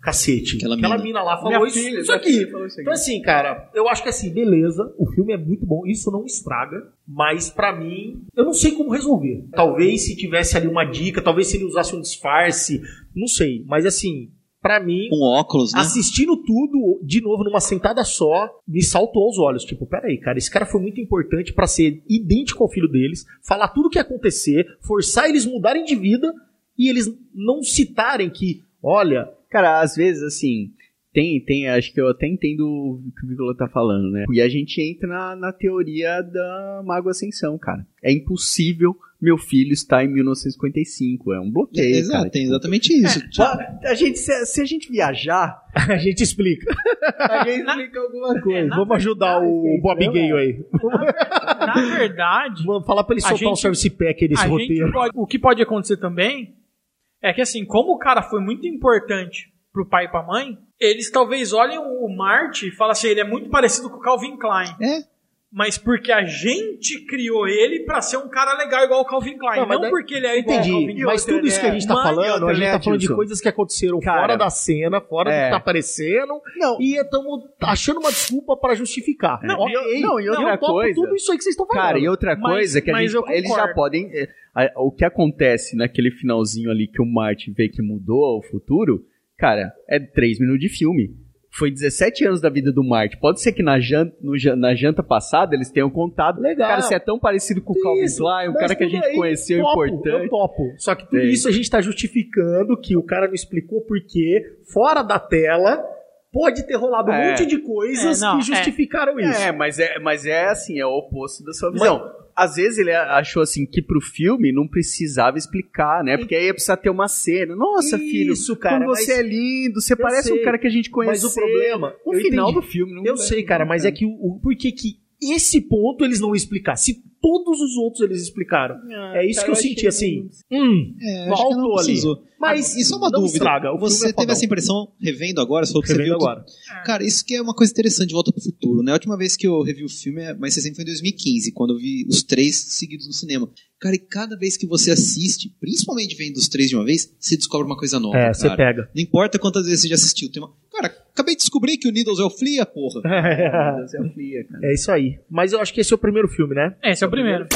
Cacete. Aquela Aquela, mina. mina. lá falou Minha isso, filha, isso aqui. falou isso aqui. Então, assim, cara, eu acho que assim, beleza, o filme é muito bom, isso não estraga, mas pra mim, eu não sei como resolver. Talvez se tivesse ali uma dica, talvez se ele usasse um disfarce, não sei, mas assim, pra mim, Com óculos, né? assistindo tudo de novo numa sentada só, me saltou aos olhos. Tipo, peraí, cara, esse cara foi muito importante pra ser idêntico ao filho deles, falar tudo o que ia acontecer, forçar eles mudarem de vida e eles não citarem que, olha, Cara, às vezes, assim, tem, tem, acho que eu até entendo o que o Nicola tá falando, né? E a gente entra na, na teoria da Mago Ascensão, cara. É impossível meu filho estar em 1955, é um bloqueio, Exato, cara. tem exatamente isso. A gente, se, se a gente viajar, (laughs) a gente explica. a gente explica alguma coisa. É, na Vamos ajudar o Bob Gale aí. Na verdade, Vamos falar pra ele A soltar um gente- service pack desse a roteiro. pode- o que pode acontecer também é que assim, como o cara foi muito importante pro pai e pra mãe, eles talvez olhem o Marty e falem assim, ele é muito parecido com o Calvin Klein. É. Mas porque a gente criou ele pra ser um cara legal igual o Calvin Klein. Não, Não, mas daí- porque ele é igual Calvin Klein. mas tudo isso que a gente tá falando, Mas a gente tá falando de coisas que aconteceram Cara, fora da cena, fora do é. que tá aparecendo, Não. e estamos achando uma desculpa pra justificar. Não, Ok, e- não, e outra eu coisa- tudo isso aí que vocês estão falando. Cara, e outra Mas- coisa que a mas gente, eu eles já podem. é, a- o que acontece naquele finalzinho ali que o Martin vê que mudou o futuro, cara, é 3 minutos de filme. Foi 17 anos da vida do Martin. Pode ser que na janta, no na janta passada eles tenham contado. Legal. Cara, você é tão parecido com o Calvin Klein, um mas cara que a gente aí, conheceu topo, importante. Eu topo. Só que tudo isso a gente tá justificando que o cara não explicou porque, fora da tela, pode ter rolado um É. monte de coisas É, não, que justificaram isso. É, mas é, mas é assim, é o oposto da sua visão. Às vezes ele achou assim que pro filme não precisava explicar, né? Porque aí ia precisar ter uma cena. Nossa, filho, Isso, cara, como você é lindo, você parece sei, um cara que a gente conhece. Mas o problema. Eu final entendi. do filme, não Eu sei, cara, mas é que o, o por que que esse ponto eles não explicar? Se todos os outros eles explicaram. é isso cara, que eu, eu senti, assim. Hum, É, faltou ali. Mas isso é uma dúvida. estraga, o você é teve fodão. essa impressão revendo agora, você falou que você Revendo agora. É. Cara, isso que é uma coisa interessante de Volta pro Futuro, né? A última vez que eu revi o filme, é- mais recente, foi em 2015, quando eu vi os três seguidos no cinema. Cara, e cada vez que você assiste, principalmente vendo os três de uma vez, você descobre uma coisa nova. É, você cara. pega. Não importa quantas vezes você já assistiu. Tem uma... Cara, acabei de descobrir que o Needles é o Flea, porra. (laughs) Você é fria, cara. É isso aí. Mas eu acho que esse é o primeiro filme, né? Esse é o primeiro.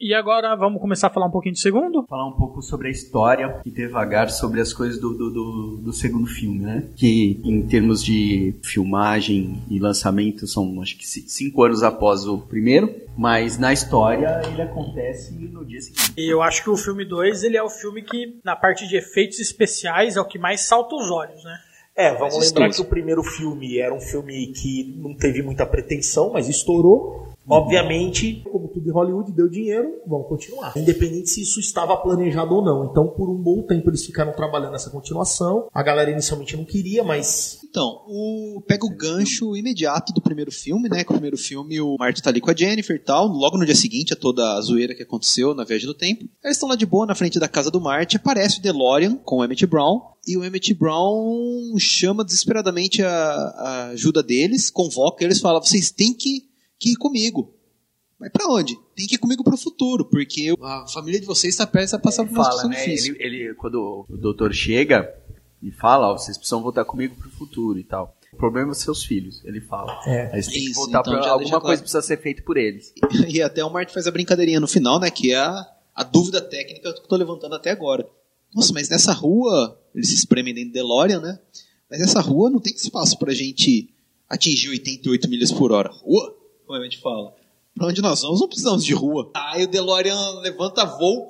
E agora vamos começar a falar um pouquinho do segundo? falar um pouco sobre a história e devagar sobre as coisas do, do, do, do segundo filme, né? Que em termos de filmagem e lançamento são acho que ci- cinco anos após o primeiro, mas na história ele acontece no dia seguinte. E eu acho que o filme 2, ele é o filme que, na parte de efeitos especiais, é o que mais salta os olhos, né? É, vamos Mas lembrar que o primeiro filme era um filme que não teve muita pretensão, mas estourou. Obviamente, como tudo em Hollywood, deu dinheiro, vão continuar. Independente se isso estava planejado ou não. Então, por um bom tempo, eles ficaram trabalhando nessa continuação. A galera inicialmente não queria, mas Então, o... pega o gancho imediato do primeiro filme, né? Que o primeiro filme, o Marty tá ali com a Jennifer e tal. Logo no dia seguinte, a toda a zoeira que aconteceu na viagem do tempo. Eles estão lá de boa na frente da casa do Marty. Aparece o DeLorean com o Emmett Brown. E o Emmett Brown chama desesperadamente a, a ajuda deles, convoca eles, fala: vocês têm que, que ir comigo. Mas pra onde? Tem que ir comigo pro futuro, porque a família de vocês está prestes a passar por uma Fala, situação né? difícil. Ele, ele- quando o doutor chega e fala, ó, vocês precisam voltar comigo pro futuro e tal. O problema é os seus filhos, ele fala. É. Aí você tem que Isso, voltar então pra já alguma coisa claro. precisa ser feita por eles. E até o Marty faz a brincadeirinha no final, né? Que é a, a dúvida técnica que eu tô levantando até agora. Nossa, mas nessa rua, eles se espremem dentro do DeLorean, né? Mas nessa rua não tem espaço pra gente atingir 88 milhas por hora. Rua? Como a gente fala. Pra onde nós vamos, não precisamos de rua. Aí o DeLorean levanta voo.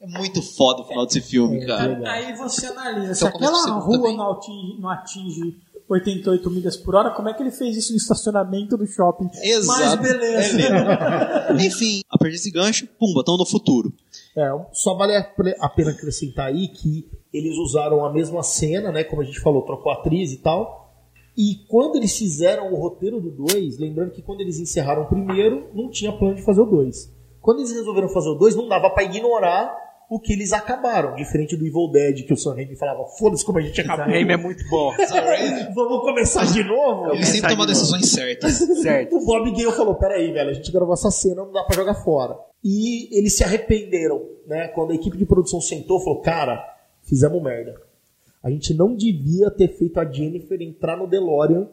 É muito foda o final desse filme, cara. Aí você analisa, se Então, o aquela rua também. não atinge, não atinge 88 milhas por hora, como é que ele fez isso no estacionamento do shopping? Exato. Mas beleza. É (laughs) Enfim, a partir desse gancho, pum, botão no futuro. É, só vale a pena acrescentar aí que eles usaram a mesma cena, né? Como a gente falou, trocou a atriz e tal. E quando eles fizeram o roteiro do 2, lembrando que quando eles encerraram o primeiro, não tinha plano de fazer o 2. Quando eles resolveram fazer o 2, não dava pra ignorar o que eles acabaram. Diferente do Evil Dead, que o Sam Raimi falava, foda-se como a gente acabou. Raimi é muito bom. (laughs) Vamos começar de novo? Ele sempre toma decisões certas. (laughs) certo. O Bob Gale falou: peraí, velho, a gente gravou essa cena, não dá pra jogar fora. E eles se arrependeram, né? Quando a equipe de produção sentou, falou: cara, fizemos merda. A gente não devia ter feito a Jennifer entrar no DeLorean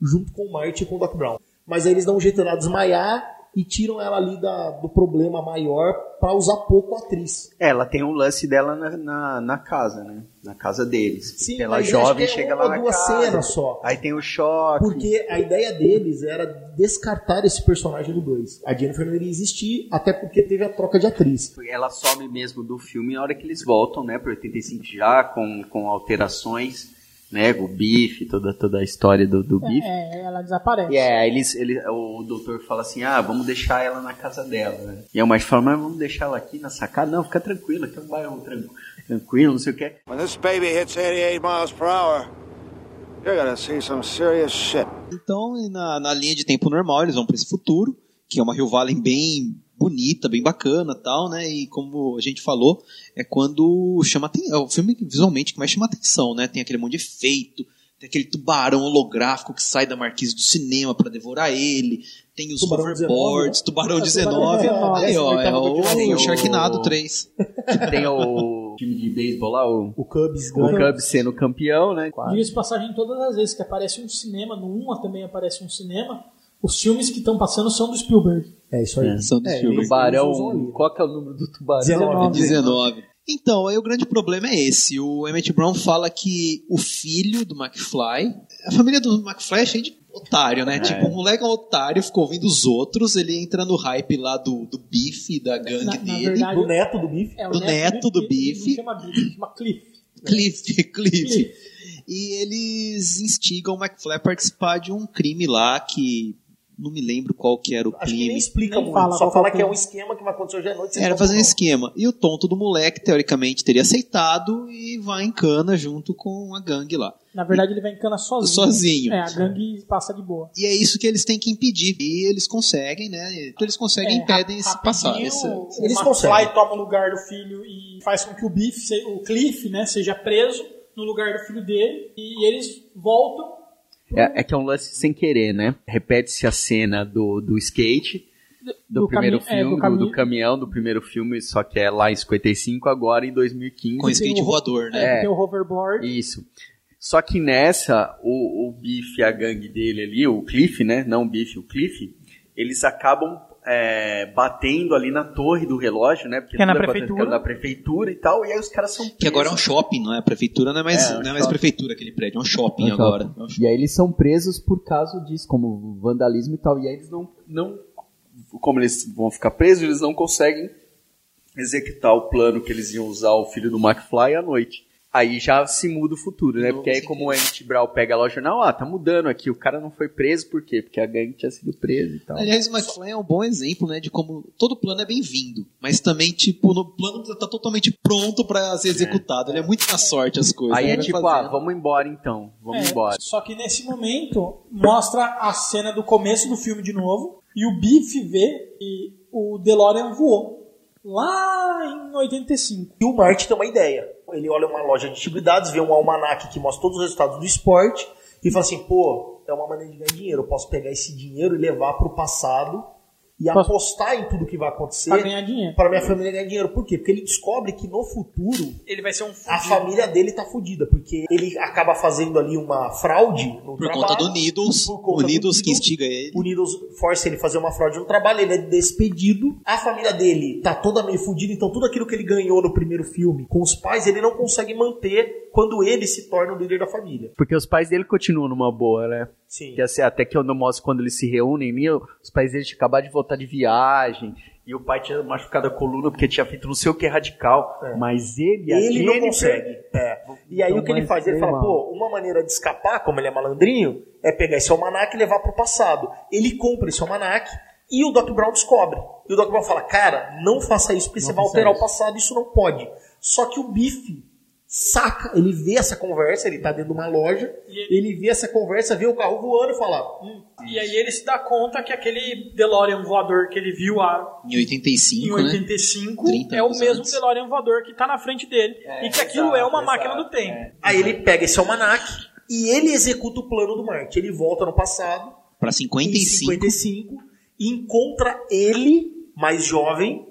junto com o Marty e com o Doc Brown. Mas aí eles dão um jeito dela desmaiar e tiram ela ali da- do problema maior pra usar pouco a atriz. Ela tem um lance dela na, na, na casa, né? Na casa deles. Sim, ela jovem é chega lá na duas casa. cenas só. Aí tem o choque. Porque a ideia deles era descartar esse personagem do 2. A Jennifer não iria existir, até porque teve a troca de atriz. Ela some mesmo do filme na hora que eles voltam, né? Pro 85 já, com, com alterações, né? O bife, toda, toda a história do, do bife. É, ela desaparece. E é, aí eles, ele, o doutor fala assim, ah, vamos deixar ela na casa dela, né? E a Marge fala, mas vamos deixar ela aqui na sacada? Não, fica tranquila, aqui é um bairro tran- tranquilo, não sei o que. When this baby hits 88 miles per hour, you're gonna see some serious shit. Então, na, na linha de tempo normal, eles vão para esse futuro, que é uma Rio Valley bem bonita, bem bacana tal, né? E como a gente falou, é quando chama é o filme visualmente que mais chama atenção, né? Tem aquele monte de efeito, tem aquele tubarão holográfico que sai da marquise do cinema para devorar ele, tem os Tubarão hoverboards, 19, Tubarão É, (laughs) 19, Tubarão 19. aí ó, é o, o Sharknado 3. (laughs) Tem o time de beisebol lá, o, O Cubs o ganha. Cubs sendo campeão, né? Diga-se de passagem, todas as vezes que aparece um cinema, no 1 também aparece um cinema, os filmes que estão passando são do Spielberg. É isso aí. São do É, eles- Tubarão, qual que é o número do tubarão? 19. 19. Então, aí o grande problema é esse. O Emmett Brown fala que o filho do McFly. A família do McFly é cheia de otário, né? Tipo, o moleque é um otário, ficou ouvindo os outros, ele entra no hype lá do, do bife, da gangue Na- na dele. verdade, Do neto do Biff. É, do neto do ele Bife. Não chama Bife, chama (laughs) Cliff. Cliff, Cliff. E eles instigam o McFly a participar de um crime lá que. Não me lembro qual que era o Acho que nem crime. explica Nem muito. fala só qual fala que é é um esquema que vai acontecer hoje à noite. Era fazer um esquema. E o tonto do moleque, teoricamente, teria aceitado e vai em cana junto com a gangue lá. Na verdade, ele vai em cana sozinho. Sozinho. É, a gangue passa de boa. E é isso que eles têm que impedir. E eles conseguem, né? Então eles conseguem, É, impedem esse passar. Esse- Eles conseguem. toma o lugar do filho e faz com que o Biff, o Cliff, né, seja preso no lugar do filho dele e eles voltam. É, é que é um lance sem querer, né? Repete-se a cena do, do skate, do, do primeiro cami- é, filme, do do, cami- do caminhão, do primeiro filme, só que é lá em 55, agora em 2015. com skate o- voador, né? É, É. tem o hoverboard. Isso. Só que nessa, o, o Biff e a gangue dele ali, o Cliff, né? Não o Biff, o Cliff, eles acabam é, batendo ali na torre do relógio, né? Porque Que é na prefeitura. na prefeitura e tal, e aí os caras são Que agora é um presos. shopping, não é? A prefeitura não é mais, É, é um não é mais shopping. prefeitura aquele prédio, é um shopping Então, agora. E aí eles são presos por causa disso, como vandalismo e tal. E aí eles não, não. Como eles vão ficar presos, eles não conseguem executar o plano que eles iam usar o filho do McFly à noite. Aí já se muda o futuro, né? Não Porque aí como o Emmett Brown pega lá o jornal, ah, tá mudando aqui, o cara não foi preso, por quê? Porque a gangue tinha sido presa e tal. Aliás, o McFly é um bom exemplo, né, de como todo plano é bem-vindo, mas também, tipo, no plano tá totalmente pronto pra ser executado. Ele é muito na sorte as coisas. Aí Ele é tipo, fazendo. ah, vamos embora então, vamos É, embora. Só que nesse momento mostra a cena do começo do filme de novo e o Biff vê que o DeLorean voou lá em 85. E o Marty tem uma ideia. Ele olha uma loja de antiguidades, vê um almanac que mostra todos os resultados do esporte e fala assim: pô, é uma maneira de ganhar dinheiro. Eu posso pegar esse dinheiro e levar pro passado e Posso- apostar em tudo que vai acontecer Pra ganhar dinheiro. para minha família ganhar dinheiro. Por quê? Porque ele descobre que no futuro Ele vai ser um a fudido. família dele tá fudida, porque ele acaba fazendo ali uma fraude no Por trabalho. conta do Needles, por o conta do Needles que instiga ele. O Needles força ele a fazer uma fraude no trabalho, ele é despedido. A família dele tá toda meio fudida, então tudo aquilo que ele ganhou no primeiro filme com os pais, ele não consegue manter quando ele se torna o líder da família. Porque os pais dele continuam numa boa, né? Sim. Que assim, até que eu não mostro quando eles se reúnem, os pais deles tinham acabado de voltar de viagem, e o pai tinha machucado a coluna porque tinha feito não sei o que radical. É. Mas ele, a Ele não consegue. É. E aí Então, o que ele faz? Ele é fala, mal. pô, uma maneira de escapar, como ele é malandrinho, é pegar esse almanac e levar pro passado. Ele compra esse almanac e o Doc Brown descobre. E o Doc Brown fala, cara, não faça isso porque Não você vai alterar isso. o passado, isso não pode. Só que o Biff saca, ele vê essa conversa, ele tá dentro de uma loja, E- ele vê essa conversa, vê o carro voando e fala, hum, E aí ele se dá conta que aquele DeLorean voador que ele viu a, Em 85, em né? 85 30 é o mesmo antes. DeLorean voador que tá na frente dele. e que aquilo é uma máquina do tempo. Aí ele pega esse almanac e ele executa o plano do Marte. Ele volta no passado, Pra em 55. 55, e encontra ele, mais jovem,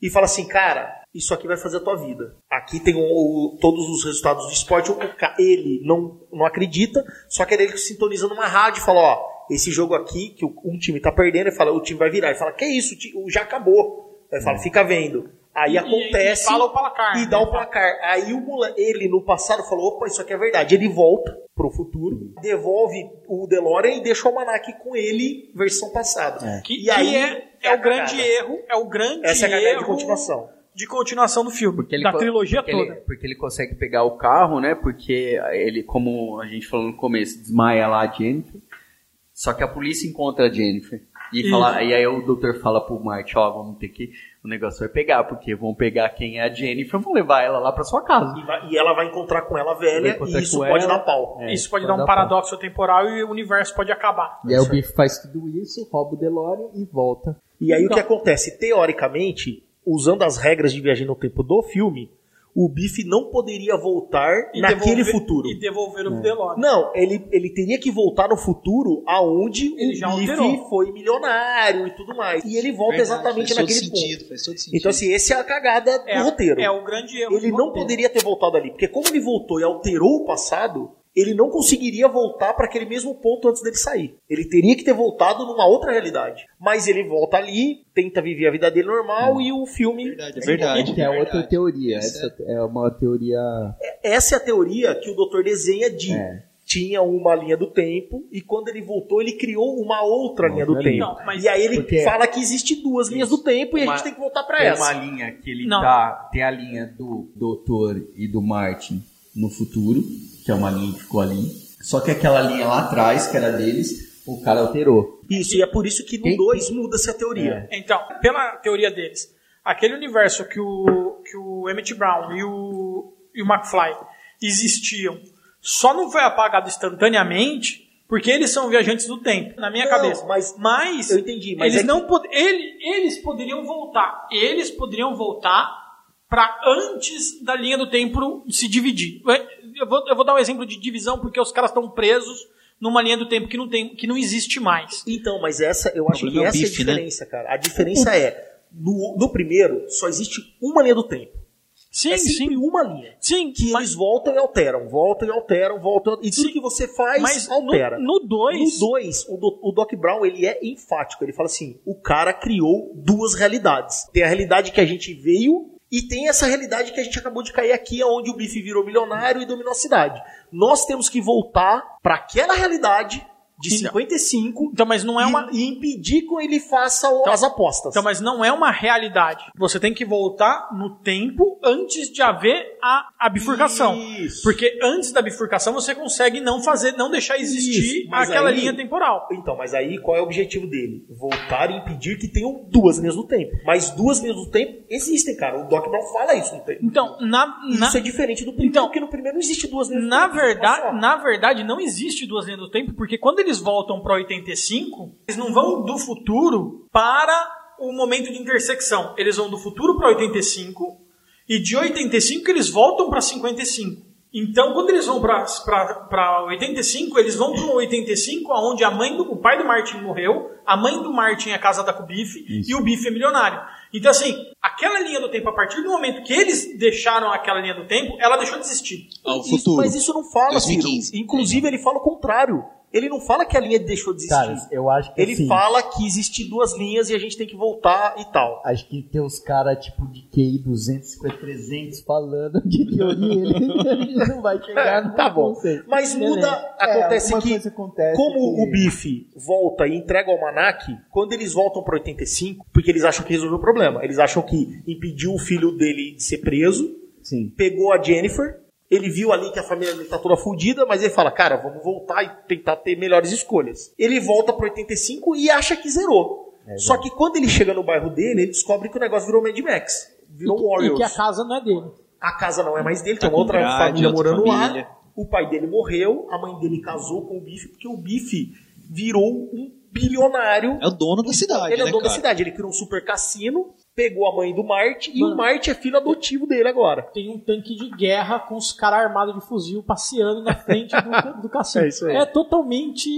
e fala assim, cara, isso aqui vai fazer a tua vida. Aqui tem o- o- todos os resultados do esporte. O ele não, não acredita, só que ele que sintoniza numa rádio e fala, ó, esse jogo aqui, que o- um time tá perdendo, ele fala, o time vai virar. Ele fala, que isso, já acabou. Aí fala, fica vendo. Aí E- acontece e fala o placar, e né? dá o placar. Aí o ele no passado falou: opa, isso aqui é verdade. Ele volta pro futuro, devolve o DeLorean e deixa o almanac com ele, versão passada. Que, E aí é, é a o grande erro, é o grande Essa é a erro de continuação. De continuação do filme, Porque ele da trilogia porque toda. Ele, porque ele consegue pegar o carro, né? Porque ele, como a gente falou no começo, desmaia lá a Jennifer. Só que a polícia encontra a Jennifer. E, fala, e aí o doutor fala pro Marty, ó, vamos ter que. O negócio vai pegar, porque vão pegar quem é a Jennifer e vão levar ela lá pra sua casa. E, vai- e ela vai encontrar com ela velha e isso pode ela. dar pau. É, Isso pode pode dar um paradoxo temporal e o universo pode acabar. E aí o Biff faz tudo isso, rouba o DeLorean e volta. E aí Então- o que acontece? Teoricamente, usando as regras de viagem no tempo do filme, o Biff não poderia voltar E naquele devolver- futuro. E devolver o DeLorean. Não, ele, ele teria que voltar no futuro aonde Ele o Biff alterou. foi milionário e tudo mais. E ele volta Verdade, exatamente naquele sentido, ponto. Faz todo sentido. Então, assim, esse é a cagada É, do roteiro. é o grande erro. ele não roteiro. poderia ter voltado ali, porque como ele voltou e alterou o passado, ele não conseguiria voltar para aquele mesmo ponto antes dele sair. Ele teria que ter voltado numa outra realidade. Mas ele volta ali, tenta viver a vida dele normal e o filme. Verdade, é verdade. Que é outra teoria. Essa- é uma teoria. Essa é a teoria que o doutor desenha de. É. Tinha uma linha do tempo e quando ele voltou, ele criou uma outra linha do Outra tempo. Não, mas- e aí ele Porque- fala que existe duas linhas do tempo e a gente tem que voltar pra Tem essa. uma linha que ele Não. tá. Tem a linha do doutor e do Martin no futuro, que é uma linha que ficou ali. Só que aquela linha lá atrás, que era deles, o cara alterou. Isso, e é por isso que no Quem- 2 muda-se a teoria. Então, pela teoria deles, aquele universo que o, que o Emmett Brown e o, e o McFly existiam só não foi apagado instantaneamente porque eles são viajantes do tempo, na minha Não, cabeça. mas- mas eu entendi, mas eles é que- não pod ele, eles poderiam voltar. Eles poderiam voltar para antes da linha do tempo se dividir. Eu vou, eu vou dar um exemplo de divisão porque os caras estão presos numa linha do tempo que não tem, que não existe mais. Então, mas essa, eu acho que é essa é a bife, né? diferença, cara. A diferença é, no, no primeiro, só existe uma linha do tempo. Sim, é sempre sim, uma linha. sim. Que mas- eles voltam e alteram, voltam e alteram, voltam. E tudo Sim, que você faz, Mas altera. no 2, No 2, o, Do- o Doc Brown ele é enfático. Ele fala assim: o cara criou duas realidades. Tem a realidade que a gente veio e tem essa realidade que a gente acabou de cair aqui, onde o Biff virou milionário e dominou a cidade. Nós temos que voltar para aquela realidade de Então- 55 então, mas não é e, uma. e impedir que ele faça o- as apostas. Então, mas não é uma realidade. Você tem que voltar no tempo antes de haver a, a bifurcação. Isso. Porque antes da bifurcação você consegue não fazer, não deixar existir Isso, aquela aí- linha temporal. Então, mas aí qual é o objetivo dele? Voltar e impedir que tenham duas linhas do tempo. Mas duas linhas do tempo existem, cara. O Doc Brown fala isso no tempo. Então, na, na, Isso é diferente do primeiro, Então, porque no primeiro não existe duas linhas na do tempo. Verdade, na verdade, não existe duas linhas do tempo, porque quando eles voltam para 85, eles não vão do futuro para o momento de intersecção. Eles vão do futuro para 85 e de 85 eles voltam para 55. Então, quando eles vão para 85, eles vão para 85, onde a mãe do, o pai do Martin morreu, a mãe do Martin é casada com o Biff e o Biff é milionário. Então, assim, aquela linha do tempo, a partir do momento que eles deixaram aquela linha do tempo, ela deixou de existir. Ao Isso- futuro. mas isso não fala, 2015. Ciro. Inclusive, ele fala o contrário. Ele não fala que a linha deixou de existir. Cara, eu acho que ele assim, fala que existem duas linhas e a gente tem que voltar e tal. Acho que tem uns caras tipo de QI 250, 300 falando de teoria ele, (laughs) ele não vai chegar no Tá bom. conceito. Mas muda, acontece É, uma que, acontece como que- o Biff volta e entrega o almanac, quando eles voltam para 85, porque eles acham que resolveu o problema, eles acham que impediu o filho dele de ser preso, Sim. pegou a Jennifer, ele viu ali que a família dele tá toda fodida, mas ele fala, cara, vamos voltar e tentar ter melhores escolhas. Ele volta para 85 e acha que zerou. Só que quando ele chega no bairro dele, ele descobre que o negócio virou Mad Max. Virou e, que, Warriors. e que a casa não é dele. A casa não é mais dele, tem uma outra família outra morando família. lá. O pai dele morreu, a mãe dele casou com o Bife, porque o Bife virou um bilionário. É o dono da cidade, Ele é né, o dono da cara? cidade. Ele criou um super cassino, pegou a mãe do Marte e Mano. o Marte é filho adotivo dele agora. Tem um tanque de guerra com os caras armados de fuzil passeando na frente do, (laughs) do cassino. É isso aí. É totalmente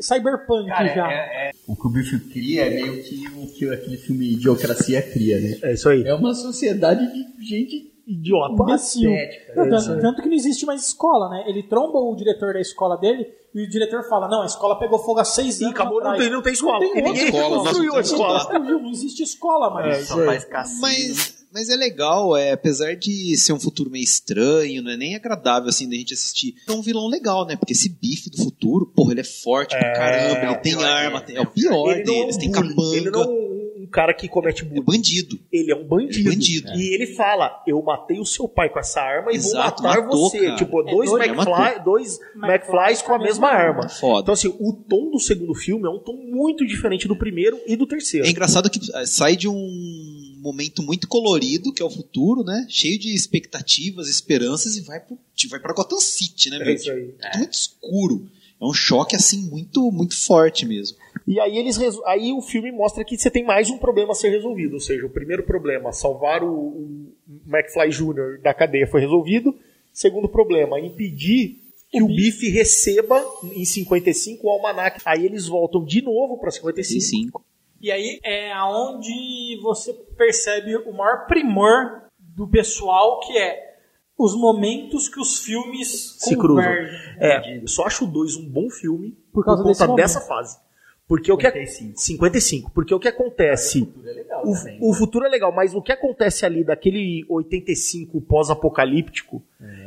cyberpunk Cara, já. é- é- o que o bicho cria é meio que o que aquele filme Idiocracia cria, né? É isso aí. É uma sociedade de gente Idiota. Imbecil. patética. Não, É tanto, tanto que não existe mais escola, né? Ele tromba o diretor da escola dele e o diretor fala: Não, a escola pegou fogo há seis E anos. acabou, não atrás." tem, não tem escola. Não tem e ninguém escola, construiu a escola. Não existe escola mais. É, Só faz cassino. Mas, mas é legal, é, apesar de ser um futuro meio estranho, não é nem agradável assim da gente assistir. É um vilão legal, né? Porque esse bife do futuro, porra, ele é forte pra caramba, ele tem arma, tem- é o pior Ele não é um deles, tem capanga. Ele não é um cara que comete É bullying. bandido. Ele é um bandido. É bandido. E ele fala: Eu matei o seu pai com essa arma e Exato, vou matar matou, você. cara. Tipo, É dois, doido, McFly, dois McFlys com a mesma arma. Foda. Então, assim, o tom do segundo filme é um tom muito diferente do primeiro e do terceiro. É engraçado que eh, sai de um momento muito colorido, que é o futuro, né? Cheio de expectativas, esperanças, e vai, pro, vai pra Gotham City, né, É meu? isso aí. Tudo muito escuro. É um choque, assim, muito, muito forte mesmo. E aí eles aí o filme mostra que você tem mais um problema a ser resolvido. Ou seja, o primeiro problema, salvar o, o McFly Jr. da cadeia foi resolvido. Segundo problema, impedir que o Biff receba em 55 o almanac. Aí eles voltam de novo pra 55. 55. E aí é aonde você percebe o maior primor do pessoal, que é os momentos que os filmes Se cruzam. É, eu só acho o 2 um bom filme Por causa conta desse momento. dessa fase. Porque o que 55. 55. Porque o que acontece É legal O, também. o futuro é legal, mas o que acontece ali daquele 85 pós-apocalíptico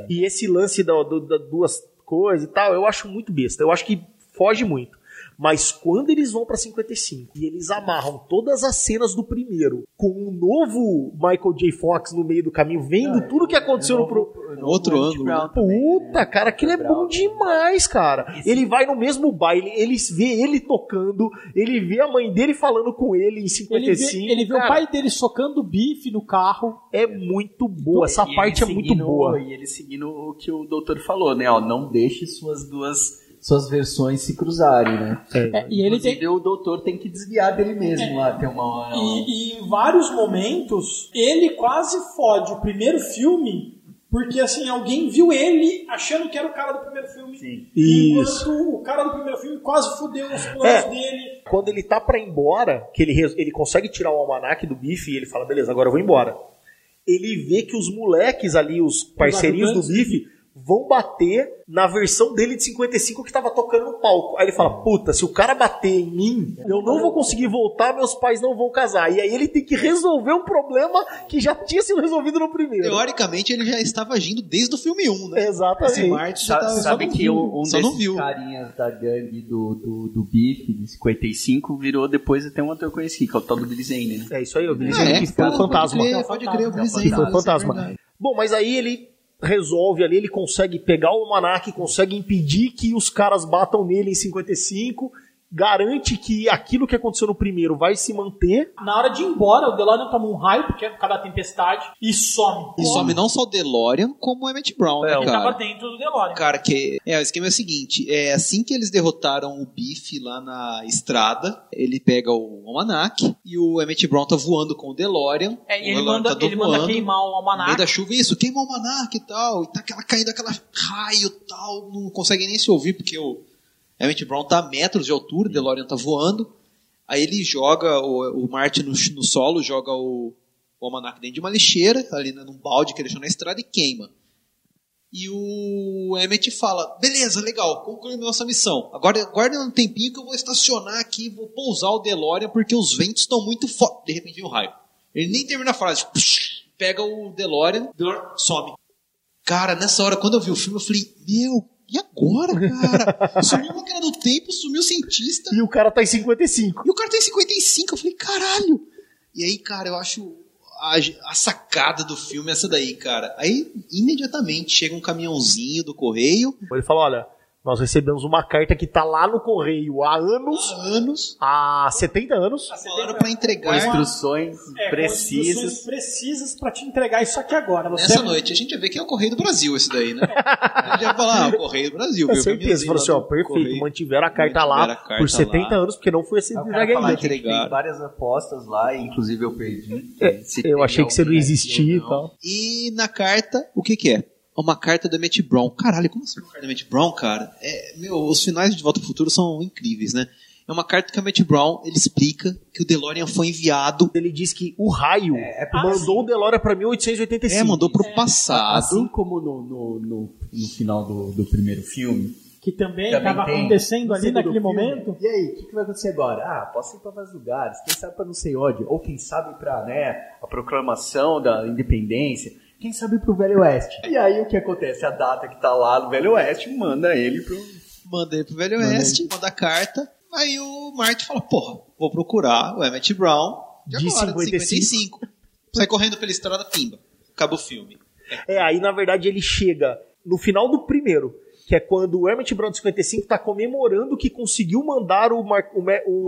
e esse lance da, do- da duas coisas e tal, eu acho muito besta. Eu acho que foge muito. Mas quando eles vão pra 55 e eles amarram todas as cenas do primeiro com um novo Michael J. Fox no meio do caminho, vendo tudo que aconteceu no, pro, Outro ângulo. Puta, cara, aquilo é bom demais, cara. Ele vai no mesmo baile, ele vê ele tocando, ele vê a mãe dele falando com ele em Ele 55. vê, ele vê o pai dele socando bife no carro. É muito boa, essa E parte é ele muito seguindo- boa. E ele seguindo o que o doutor falou, né? Ó, não deixe suas duas suas versões se cruzarem, né? É, e ele tem, o doutor tem que desviar dele mesmo lá, tem uma. E, e em vários momentos, ele quase fode o primeiro filme, porque assim, alguém viu ele achando que era o cara do primeiro filme. Sim. Isso. Enquanto o cara do primeiro filme quase fudeu os planos É. dele. Quando ele tá pra ir embora, que ele, ele consegue tirar o almanac do bife e ele fala, beleza, agora eu vou embora. Ele vê que os moleques ali, os parceirinhos do bife, vão bater na versão dele de 55 que tava tocando no palco. Aí ele fala, puta, se o cara bater em mim, eu não vou conseguir voltar, meus pais não vão casar. E aí ele tem que resolver um problema que já tinha sido resolvido no primeiro. Teoricamente, ele já estava agindo desde o filme 1, né? Esse Exatamente. Martin já tava... sabe só não que viu. um, Só não desses viu. carinhas da gangue do, do, do Biff, de 55, virou depois até um ator conhecido, que é o tal do Billy Zane, né? É isso aí, o Billy Zane é, que foi o pode fantasma. crer, Pode crer, o Billy que foi isso é fantasma. Bom, mas aí ele resolve ali, ele consegue pegar o almanac, consegue impedir que os caras batam nele em 55, garante que aquilo que aconteceu no primeiro vai se manter. Na hora de ir embora, o DeLorean toma um raio, porque é por causa da tempestade, e some. E some não só o DeLorean, como o Emmett Brown, né, É, Ele tava cara? dentro do DeLorean. Cara, que é, o esquema é o seguinte, é assim que eles derrotaram o Biff lá na estrada, ele pega o almanac e o Emmett Brown tá voando com o DeLorean. É, e o ele manda, tá ele manda queimar o No meio almanac. da chuva, isso, queima o almanac e tal, e tá aquela, caindo aquela raio e tal, não consegue nem se ouvir porque o Emmett Brown tá a metros de altura, DeLorean tá voando. Aí ele joga, o, o no, no solo, joga o, o almanac dentro de uma lixeira, ali num balde que ele deixou na estrada e queima. E o Emmett fala: beleza, legal, concluímos nossa missão. Agora guarda um tempinho que eu vou estacionar aqui, vou pousar o DeLorean porque os ventos estão muito fortes. De repente vem um raio. Ele nem termina a frase, psh, pega o DeLorean, DeLorean some. Cara, nessa hora, quando eu vi o filme, eu falei: meu, e agora, cara? Sumiu a máquina do tempo, sumiu o cientista. E o cara tá em 55. E o cara tem 55. Eu falei, caralho. E aí, cara, eu acho a, a sacada do filme é essa daí, cara. Aí, imediatamente, chega um caminhãozinho do correio. Ele fala: olha, Nós recebemos uma carta que tá lá no correio há anos, Anos. há 70 anos. Pra Com entregar instruções É, com precisas. instruções precisas pra te entregar isso aqui agora. Você nessa noite. A gente ia ver que é o Correio do Brasil esse daí, né? A gente ia falar, ah, o Correio do Brasil. Com certeza, falou assim, ó, perfeito, Correio. mantiveram a carta Mantiveram lá a carta por 70 lá. anos, porque não foi Aí esse cara entregue ainda. tem várias apostas lá, inclusive eu perdi. É, Eu achei que você não existia e tal. E na carta, o que que é? Uma carta da Matt Brown. Caralho, como assim uma carta da Matt Brown, cara? É, meu, os finais de Volta ao Futuro são incríveis, né? É uma carta que a Matt Brown, ele explica que o DeLorean foi enviado, Ele diz que o raio mandou o DeLorean pra 1885. é, mandou pro passado. Assim como no, no, no, no final do, do primeiro filme. que também estava acontecendo ali naquele filme. momento. E aí, o que, que vai acontecer agora? Ah, posso ir pra vários lugares. Quem sabe pra não sei onde. Ou quem sabe pra, né, a proclamação da independência. Quem sabe pro Velho Oeste. E aí, o que acontece? A data que tá lá no Velho Oeste manda ele pro... Mandei pro Velho Oeste, manda a carta. Aí o Marty fala, porra, vou procurar o Emmett Brown de, De agora, de 55. 55. Sai correndo pela estrada, pimba. Acaba o filme. É, aí na verdade ele chega no final do primeiro, que é quando o Emmett Brown de 55 tá comemorando que conseguiu mandar o, Mar o,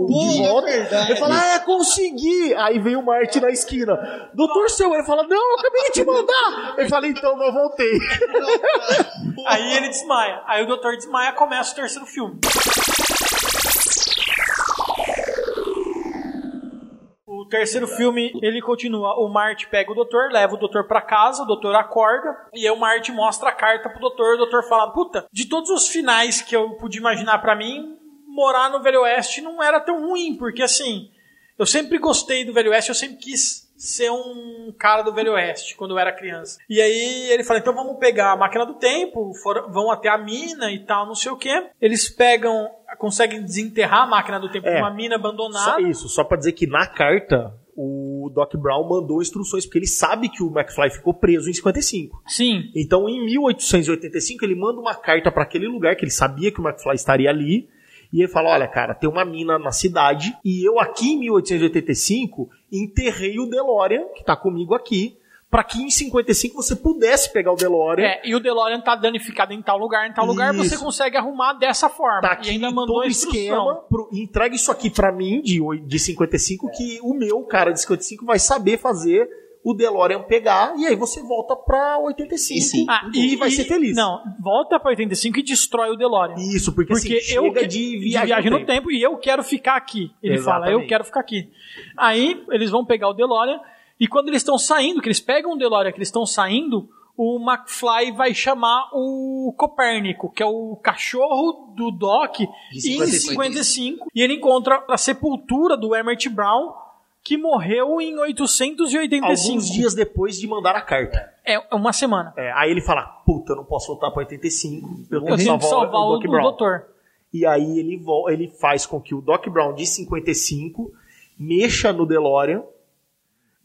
o Pô, de é volta. ele fala, ah, é, consegui! Aí vem o Marty na esquina. Doutor Seu, ele fala, não, eu acabei de te mandar! Ele fala, então, eu voltei. Aí ele desmaia. Aí o doutor desmaia começa o terceiro filme. O terceiro filme, ele continua. O Marty pega o doutor, leva o doutor pra casa, o doutor acorda, e aí o Marty mostra a carta pro doutor, o doutor fala, puta, de todos os finais que eu pude imaginar pra mim, morar no Velho Oeste não era tão ruim, porque assim, eu sempre gostei do Velho Oeste, eu sempre quis ser um cara do Velho Oeste quando eu era criança. E aí ele fala: então vamos pegar a máquina do tempo, for- vão até a mina e tal, não sei o que. Eles pegam, conseguem desenterrar a máquina do tempo É. numa mina Só abandonada. isso, só pra dizer que na carta o Doc Brown mandou instruções, porque ele sabe que o McFly ficou preso em 55. Sim. Então, em 1885, ele manda uma carta para aquele lugar que ele sabia que o McFly estaria ali. E ele fala: Olha, cara, tem uma mina na cidade. E eu aqui em 1885 enterrei o DeLorean, que tá comigo aqui, para que em 55 você pudesse pegar o DeLorean. É, e o DeLorean tá danificado em tal lugar, em tal lugar, Isso. você consegue arrumar dessa forma. Tá e aqui ainda em mandou todo esquema. Pro, entrega isso aqui pra mim, de, de 55, que o meu cara de 55 vai saber fazer o DeLorean pegar. E aí você volta pra 85 E sim. Ah, e, vai ser feliz. Não, volta pra 85 e destrói o DeLorean. Isso, porque, Porque assim, eu chega que- de de viagem, no tempo. e eu quero ficar aqui. Ele fala, eu Exatamente. quero ficar aqui. Aí eles vão pegar o DeLorean e quando eles estão saindo, que eles pegam o DeLorean, que eles estão saindo, o McFly vai chamar o Copérnico, que é o cachorro do Doc, em 55. 55, e ele encontra a sepultura do Emmett Brown, que morreu em 885. Alguns dias depois de mandar a carta. É uma semana. É, aí ele fala, puta, eu não posso voltar pra 85, eu Eu tenho que tenho que salvar, salvar o, o Doc o Brown. doutor. E aí ele, ele faz com que o Doc Brown de 55 mexa no DeLorean,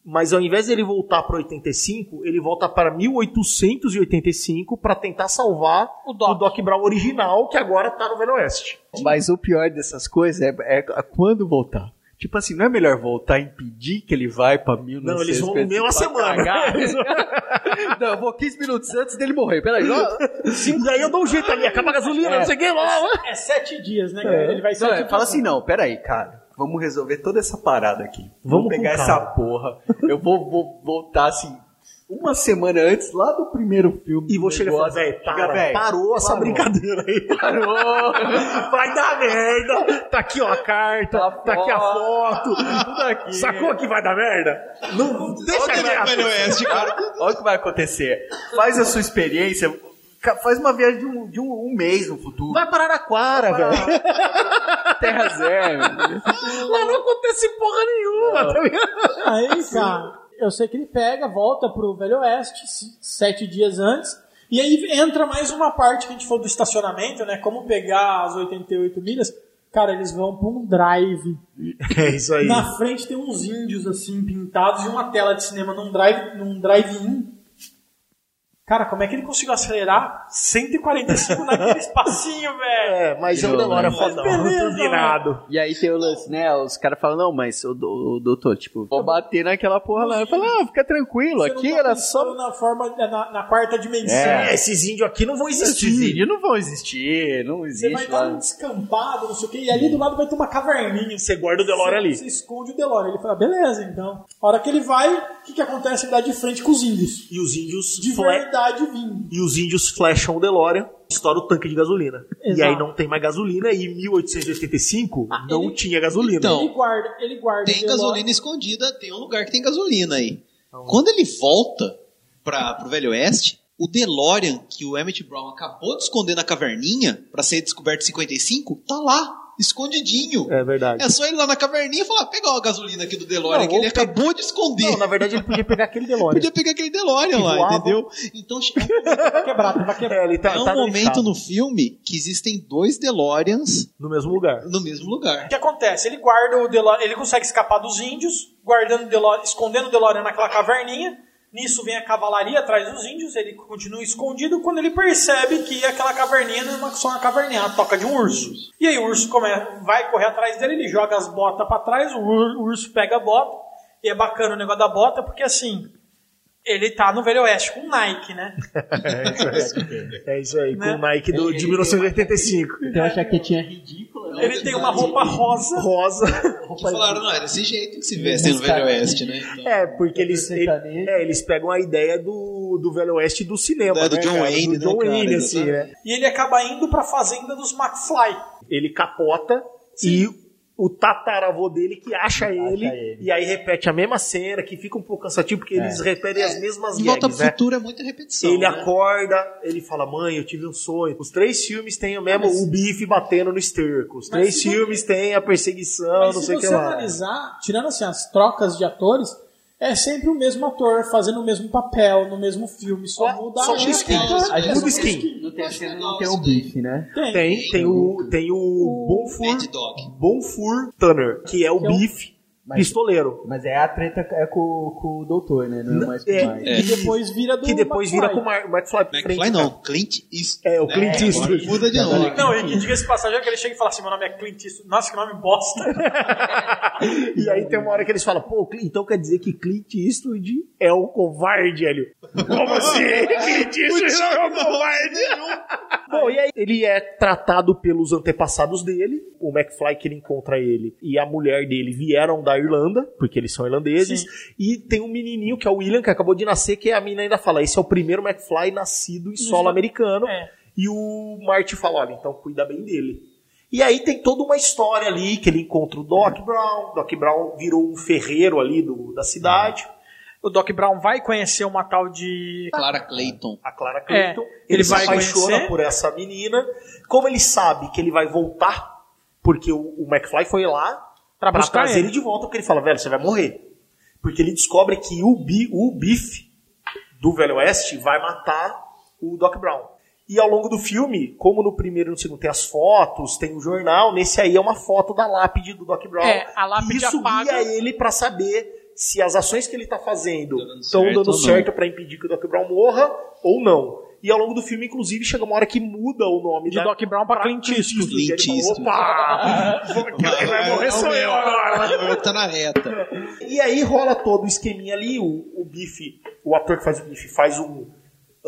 mas ao invés dele voltar para 85, ele volta para 1885 para tentar salvar O Doc. Doc Brown original, que agora tá no Velho Oeste. Mas o pior dessas coisas é, é quando voltar. Tipo assim, não é melhor voltar e impedir que ele vai pra 1955? Não, eles vão no meio uma semana. (laughs) (laughs) não, eu vou 15 minutos antes dele morrer. Peraí. ó. E aí eu dou um jeito ali, acaba a gasolina, não sei o que lá. É sete dias, né? cara? Ele vai Não, sete é, fala assim, não, peraí, cara. Vamos resolver toda essa parada aqui. Vamos Vamos pegar essa porra. Eu vou, vou voltar assim, uma semana antes, lá do primeiro filme. E vou chegar e falar, velho, para, "Véi, parou essa parou." brincadeira aí. (laughs) Parou. Vai dar merda. Tá aqui ó a carta, Tá tá aqui a foto. Tudo aqui. Sacou que vai dar merda? Não, deixa Olha quieto. o Velho Oeste, cara. Olha o que vai acontecer. Faz a sua experiência, faz uma viagem de um, de um, um mês no futuro. Vai para Araraquara, velho. Terra zero. Lá não acontece porra nenhuma, tá ligado? Aí, cara, eu sei que ele pega, volta pro Velho Oeste, sete dias antes, e aí entra mais uma parte que a gente falou do estacionamento, né? Como pegar as 88 milhas. Cara, eles vão pra um drive. É isso aí. Na frente tem uns índios assim pintados e uma tela de cinema num drive, num drive-in. Cara, como é que ele conseguiu acelerar 145 naquele espacinho, (laughs) velho? É, mas é o DeLorean fodão, turbinado. E aí tem o lance, né? Os caras falam, não, mas o, o doutor, tipo, vou bater naquela porra lá. Eu falo, ah, fica tranquilo, Você não aqui tá era só. na forma na, na quarta dimensão. É, esses índios aqui não vão Esses existir. índios não vão existir, não Você vai existe estar num lá. descampado, não sei o quê, e ali do lado vai ter uma caverninha. Você guarda o DeLorean ali. Você esconde o DeLorean. Ele fala, beleza, então. A hora que ele vai, o que, que acontece? Ele dá de frente com os índios. E os índios De fle- verdade e os índios flasham o DeLorean, estoura o tanque de gasolina. E Exato. aí não tem mais gasolina e em 1885 não ele- tinha gasolina. Então, Ele guarda, ele guarda o Tem gasolina escondida, tem um lugar que tem gasolina aí. Quando ele volta pra, pro Velho Oeste, o DeLorean que o Emmett Brown acabou de esconder na caverninha pra ser descoberto em 55, tá lá, escondidinho. É verdade. É só ele lá na caverninha e falar, pegar a gasolina aqui do DeLorean Não, que ele pe- acabou de esconder. Não, na verdade ele podia pegar aquele DeLorean. Podia pegar aquele DeLorean Que lá, voava. entendeu? Então (laughs) Vai quebrar, vai quebrar. É, ele tá, é um tá momento deixado no filme que existem dois DeLoreans no mesmo lugar. no mesmo lugar. O que acontece? Ele guarda o DeLorean, ele consegue escapar dos índios, guardando o DeLorean, escondendo o DeLorean naquela caverninha. Nisso vem a cavalaria atrás dos índios, ele continua escondido quando ele percebe que aquela caverninha não é só uma caverninha, é uma toca de um urso. E aí o urso come, vai correr atrás dele, ele joga as botas pra trás, o urso pega a bota, e é bacana o negócio da bota, porque assim, ele tá no Velho Oeste com Nike, né? (laughs) É isso aí. É isso aí, com Né? o Nike do, de 1985. Tem uma jaquetinha ridícula. né? Ele tem uma roupa rosa, Rosa. Que falaram, não, é desse jeito que se vestem no Velho Oeste, né? Então, (laughs) É, porque eles, ele- é, eles pegam a ideia do, do Velho Oeste do cinema. É, do né, John cara? Wayne, do John né? Wayne, assim, né? e ele acaba indo pra fazenda dos McFly. Ele capota e o tataravô dele que acha ele, ele. e aí repete a mesma cena, que fica um pouco cansativo, porque eles repetem as mesmas De Volta gags, pro né? Futuro é muita repetição. Ele né? acorda, ele fala, mãe, eu tive um sonho. Os três filmes têm o mesmo, o bife batendo no esterco. Os três se filmes têm a perseguição, Mas não se sei o que você lá. analisar, tirando assim as trocas de atores, é sempre o mesmo ator fazendo o mesmo papel no mesmo filme, só muda só a skin. A é gente Muda não skin. tem, no terceiro não tem o bife, né? Tem. Tem, tem o, tem o Bonfur, Mad Dog. Bonfur Tanner, que é o Que é bife pistoleiro. Mas é a treta é com, com o doutor, né? Não é mais com É, o Mike. E depois vira do Que depois vira com o McFly. Mar- McFly. McFly não, Clint Eastwood. É, o Clint agora Eastwood. Muda de nome. Não, e que diga-se de passagem é que ele chega e fala assim: meu nome é Clint Eastwood. Nossa, que nome bosta. (laughs) E aí tem uma hora que eles falam, pô, então quer dizer que Clint Eastwood é o covarde, Hélio. Como assim? (laughs) Clint Eastwood não é o covarde? Bom, e aí ele é tratado pelos antepassados dele, o McFly que ele encontra ele e a mulher dele vieram da Irlanda, porque eles são irlandeses, e tem um menininho que é o William, que acabou de nascer, que a mina ainda fala, esse é o primeiro McFly nascido em solo americano, É. e o Marty fala, olha, então cuida bem dele. E aí tem toda uma história ali que ele encontra o Doc Brown. Doc Brown virou um ferreiro ali do, da cidade. O Doc Brown vai conhecer uma tal de. Clara Clayton. A Clara Clayton. É, ele ele se vai apaixona conhecer. por essa menina. Como ele sabe que ele vai voltar, porque o, o McFly foi lá Pra pra buscar trazer ele. ele de volta, porque ele fala, velho, você vai morrer. Porque ele descobre que o, Bi, o Biff do Velho Oeste vai matar o Doc Brown. E ao longo do filme, como no primeiro e no segundo tem as fotos, tem o jornal, nesse aí é uma foto da lápide do Doc Brown. É, a lápide Isso apaga. guia ele pra saber se as ações que ele tá fazendo estão certo dando não. certo pra impedir que o Doc Brown morra ou não. E ao longo do filme, inclusive, chega uma hora que muda o nome De da, Doc Brown pra Clint Eastwood. E Clint Eastwood. (laughs) Opa! Quem vai morrer sou eu agora! Tá na reta. E aí rola todo o esqueminha ali, o, o Bife, o ator que faz o Bife faz um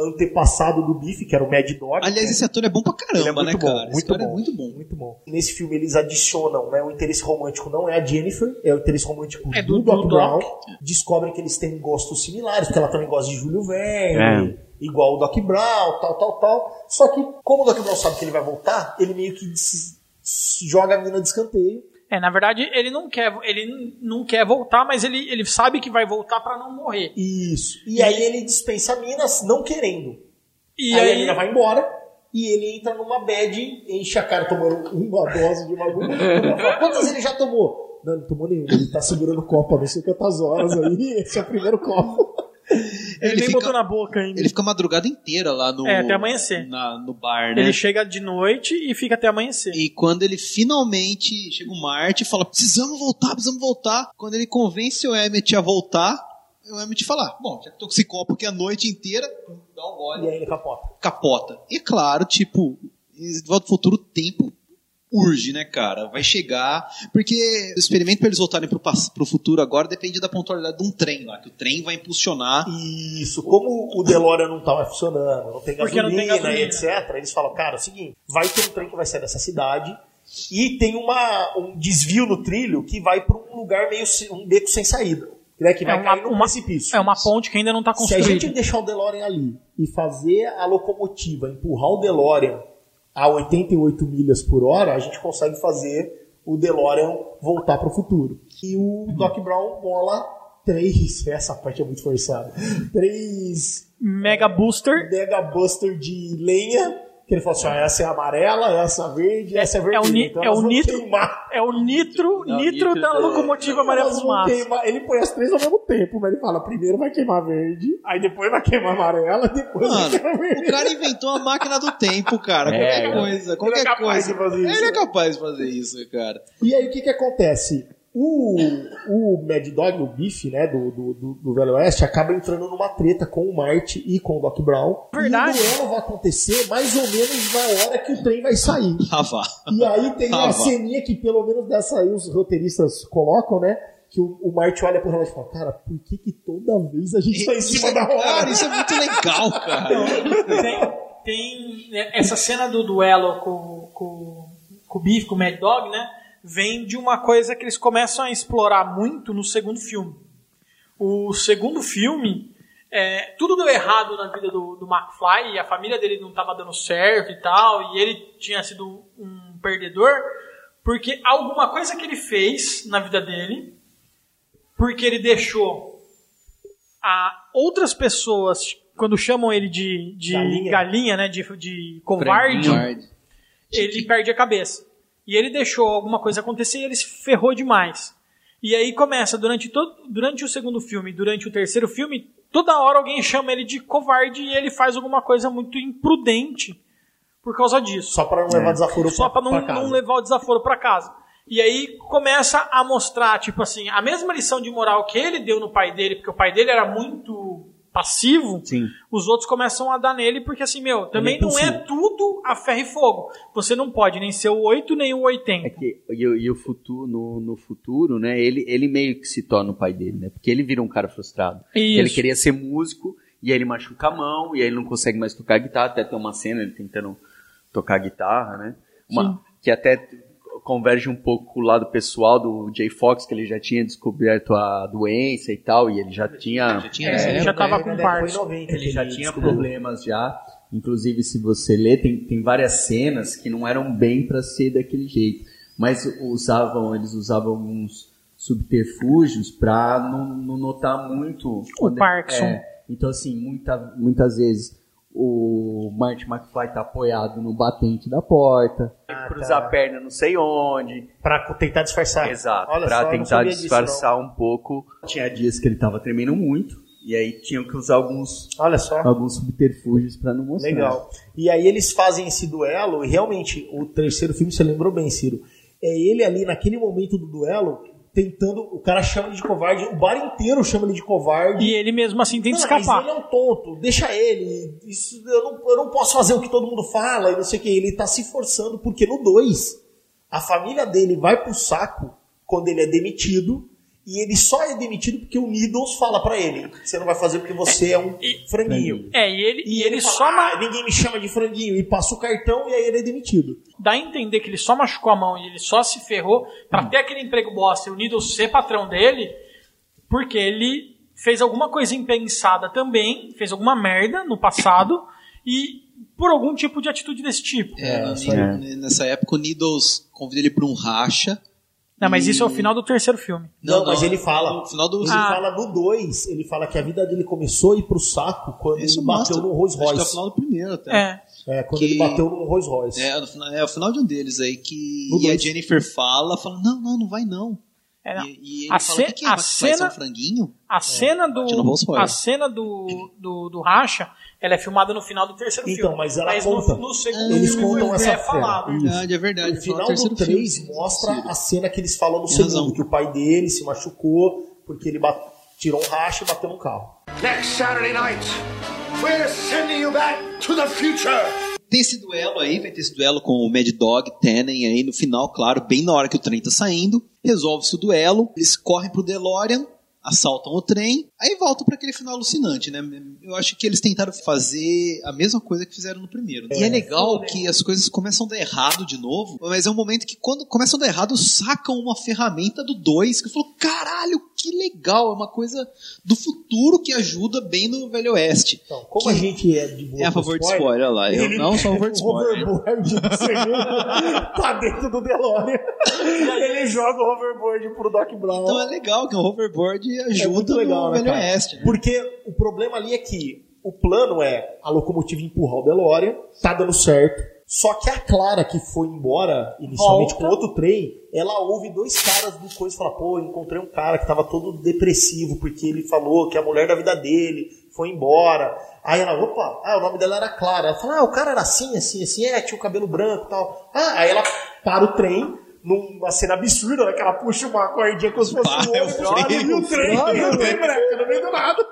antepassado do Bife, que era o Mad Dog. Aliás, esse ator é bom pra caramba, Ele é muito né, bom, cara? Muito cara bom. é muito bom. Muito bom. Nesse filme eles adicionam, né, o interesse romântico não é a Jennifer, é o interesse romântico É do, do- Doc do Brown. Descobrem que eles têm gostos similares, porque ela também gosta de Júlio Verne, igual o Doc Brown, tal, tal, tal. Só que, como o Doc Brown sabe que ele vai voltar, ele meio que joga a mina de escanteio. É, na verdade, ele não quer, ele não quer voltar, mas ele, ele sabe que vai voltar pra não morrer. Isso. E aí ele dispensa a mina não querendo. E aí, aí, a mina vai embora e ele entra numa bad, enche a cara tomando uma dose de bagulho. (laughs) Quantas ele já tomou? Não, não tomou nenhuma. Ele tá segurando copo há não sei quantas horas aí. Esse é o primeiro copo. Ele, nem fica- botou na boca ainda. Ele fica a madrugada inteira lá no. É, até amanhecer. na- no bar, né? Ele chega de noite e fica até amanhecer. E quando ele finalmente chega o Marte e fala: precisamos voltar, precisamos voltar. Quando ele convence o Emmett a voltar, o Emmett fala: bom, já que tô com esse copo aqui a noite inteira, dá o gole. E aí ele capota. capota. E claro, tipo, volta ao futuro, o tempo urge, né, cara? Vai chegar. Porque o experimento para eles voltarem pro, pro futuro agora depende da pontualidade de um trem lá, que o trem vai impulsionar. Isso, como o DeLorean não tá mais funcionando, não tem gasolina, não tem gasolina. e etc., eles falam, cara, é o seguinte, vai ter um trem que vai sair dessa cidade e tem uma, um desvio no trilho que vai para um lugar meio, um beco sem saída, né, que É vai uma, cair num uma, precipício. é uma ponte que ainda não está Se a gente construída. deixar o DeLorean ali e fazer a locomotiva empurrar o DeLorean a 88 milhas por hora, a gente consegue fazer o DeLorean voltar para o futuro. E o Doc Brown bola três. (laughs) Essa parte é muito forçada. Três Mega Booster. Mega Buster de lenha. Que ele falou assim: ó, essa é amarela, essa é verde, essa é É vermelha. o, ni- então é o nitro. queimar. É o nitro, Não, nitro nitro da do- locomotiva vão Fumaça. queimar- Ele põe as três ao mesmo tempo, mas ele fala: primeiro vai queimar verde, aí depois vai queimar amarela, depois vai Mano, queimar o verde. cara inventou a máquina do tempo, cara. É, Qualquer coisa, Ele qualquer é capaz coisa. de fazer isso. Ele é capaz de fazer isso, cara. E aí o que que acontece? O, o Mad Dog, o Biff, né, do, do, do, do Velho Oeste, acaba entrando numa treta com o Marty e com o Doc Brown. Verdade. E o duelo vai acontecer mais ou menos na hora que o trem vai sair. (laughs) Ah, vá. E aí tem Ah, uma vá. ceninha que pelo menos dessa aí os roteiristas colocam, né? Que o, o Marty olha pro relógio e fala, cara, por que que toda vez a gente tá em cima da hora? Cara, isso é muito legal, cara. Tem, tem né, essa cena do duelo com, com, com o Biff, com o Mad Dog, né? Vem de uma coisa que eles começam a explorar muito no segundo filme. O segundo filme, é, tudo deu errado na vida do, do McFly, e a família dele não estava dando certo e tal, e ele tinha sido um perdedor, porque alguma coisa que ele fez na vida dele, porque ele deixou a outras pessoas, quando chamam ele de, de Galinha. galinha, né, de, de covarde, ele perde a cabeça. E ele deixou alguma coisa acontecer e ele se ferrou demais. E aí começa, durante, todo, durante o segundo filme, durante o terceiro filme, toda hora alguém chama ele de covarde e ele faz alguma coisa muito imprudente por causa disso. Só pra não levar desaforo Só pra não, não levar o desaforo pra casa. E aí começa a mostrar, tipo assim, a mesma lição de moral que ele deu no pai dele, porque o pai dele era muito passivo, Sim. os outros começam a dar nele, porque assim, meu, também é não é tudo a ferro e fogo. Você não pode nem ser o 8 nem o 80. É que, e, o- e o futuro, no, no futuro, né, ele, ele meio que se torna o pai dele, né? Porque ele vira um cara frustrado. Isso. Ele queria ser músico, e aí ele machuca a mão, e aí ele não consegue mais tocar guitarra, até tem uma cena ele tentando tocar guitarra, né? Uma, que até converge um pouco com o lado pessoal do Jay Fox, que ele já tinha descoberto a doença e tal, e ele já tinha... Já tinha É, ele já tava com parte. 90 Ele já tinha descobriu. problemas já. Inclusive, se você ler, tem, tem várias cenas que não eram bem para ser daquele jeito. Mas usavam, eles usavam uns subterfúgios para não, não notar muito O Parkinson. É, então, assim, muita, muitas vezes o Martin McFly tá apoiado no batente da porta, Ah, cruzar tá. a perna não sei onde, Pra tentar disfarçar. Exato, Olha pra só, tentar sabia disso, disfarçar um pouco. Tinha dias que ele tava tremendo muito, e aí tinham que usar alguns. Olha só. alguns subterfúgios pra não mostrar. Legal. E aí eles fazem esse duelo, e realmente, o terceiro filme, você lembrou bem, Ciro. É ele ali, naquele momento do duelo, tentando. O cara chama ele de covarde, o bar inteiro chama ele de covarde. E ele mesmo assim tenta Não, mas escapar. ele é um tonto, deixa ele. Isso, eu, não, eu não posso fazer o que todo mundo fala e não sei o que. Ele tá se forçando, porque no 2, a família dele vai pro saco quando ele é demitido. E ele só é demitido porque o Needles fala pra ele: você não vai fazer porque você é um franguinho. É, e ele, e ele fala, só "Ah, ninguém me chama de franguinho e passa o cartão e aí ele é demitido. dá a entender que ele só machucou a mão e ele só se ferrou pra ter aquele emprego bosta e o Needle ser patrão dele, porque ele fez alguma coisa impensada também, fez alguma merda no passado e por algum tipo de atitude desse tipo. É, aí. Nessa época, o Needles convida ele pra um racha. Não, mas isso é o final do terceiro filme. Não, mas ele fala. No final do. Ele Ah. fala no 2, ele fala que a vida dele começou a ir pro saco quando Isso ele bateu mostra. no Rolls Acho que é o Royce. final do primeiro até. É. É, quando Que- ele bateu no Rolls Royce. É, no final- é o final de um deles aí que. No E a dois. Jennifer fala, fala, não, não, não vai não. É, não. E, e ele A fala, ce- o que, que é? a Vai ser cena- um franguinho? A cena do Rolls Royce. a cena do, do, do racha, ela é filmada no final do terceiro Então, filme. mas ela no, conta. no segundo Eles filme contam é essa falado. cena. Verdade, é verdade. O final terceiro do 3 filme. mostra a cena que eles falam no Tem segundo, razão. que o pai dele se machucou porque ele bat- tirou um racha e bateu no carro. Next Saturday night, We're sending you back to the future. Tem esse duelo aí, vai ter esse duelo com o Mad Dog, Tenen aí no final, claro, bem na hora que o trem tá saindo. Resolve-se o duelo, eles correm pro DeLorean, assaltam o trem, aí voltam para aquele final alucinante, né? Eu acho que eles tentaram fazer a mesma coisa que fizeram no primeiro. E é legal que as coisas começam a dar errado de novo, mas é um momento que quando começam a dar errado, sacam uma ferramenta do 2 que eu falo, caralho, que legal, é uma coisa do futuro que ajuda bem no Velho Oeste. Então, como a gente é de boa É a favor de spoiler, olha lá. Eu não sou a favor de (laughs) o spoiler. hoverboard do (laughs) segundo, tá dentro do DeLorean. (laughs) Ele joga o hoverboard pro Doc Brown. Então é legal que o hoverboard É ajuda muito legal, no né, Velho cara? Oeste. né? Porque o problema ali é que o plano é a locomotiva empurrar o DeLorean, tá dando certo. Só que a Clara, que foi embora inicialmente Volta. com outro trem, ela ouve dois caras do coisa e fala: pô, encontrei um cara que tava todo depressivo porque ele falou que a mulher da vida dele foi embora. Aí ela, opa, ah, o nome dela era Clara. Ela fala: ah, o cara era assim, assim, assim, é, tinha o cabelo branco e tal. Ah, aí ela para o trem. Numa cena absurda, né? Que ela puxa uma cordinha como se fosse um é o trem, e o trem, trem. e o trem, moleque, no meio do nada.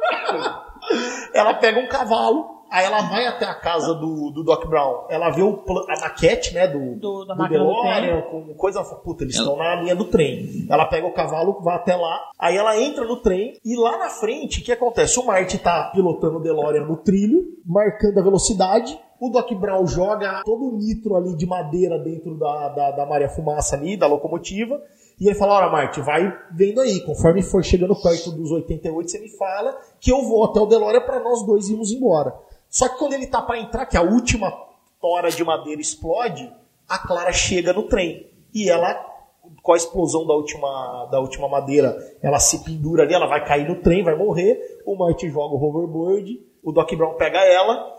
ela pega um cavalo, aí ela vai até a casa do, do Doc Brown. Ela vê o a maquete, né, do, Do- da do DeLorean, com coisa. ela fala, Puta, eles estão na linha do trem. Ela pega o cavalo, vai até lá, aí ela entra no trem, e lá na frente, o que acontece? O Marty tá pilotando o DeLorean no trilho, marcando a velocidade. O Doc Brown joga todo o nitro ali de madeira dentro da, da, da Maria Fumaça ali, da locomotiva. E ele fala, olha, Marty, vai vendo aí. Conforme for chegando perto dos 88, você me fala que eu vou até o DeLorean para nós dois irmos embora. Só que quando ele tá para entrar, que a última tora de madeira explode, a Clara chega no trem. E ela, com a explosão da última, da última madeira, ela se pendura ali, ela vai cair no trem, vai morrer. O Marty joga o hoverboard, o Doc Brown pega ela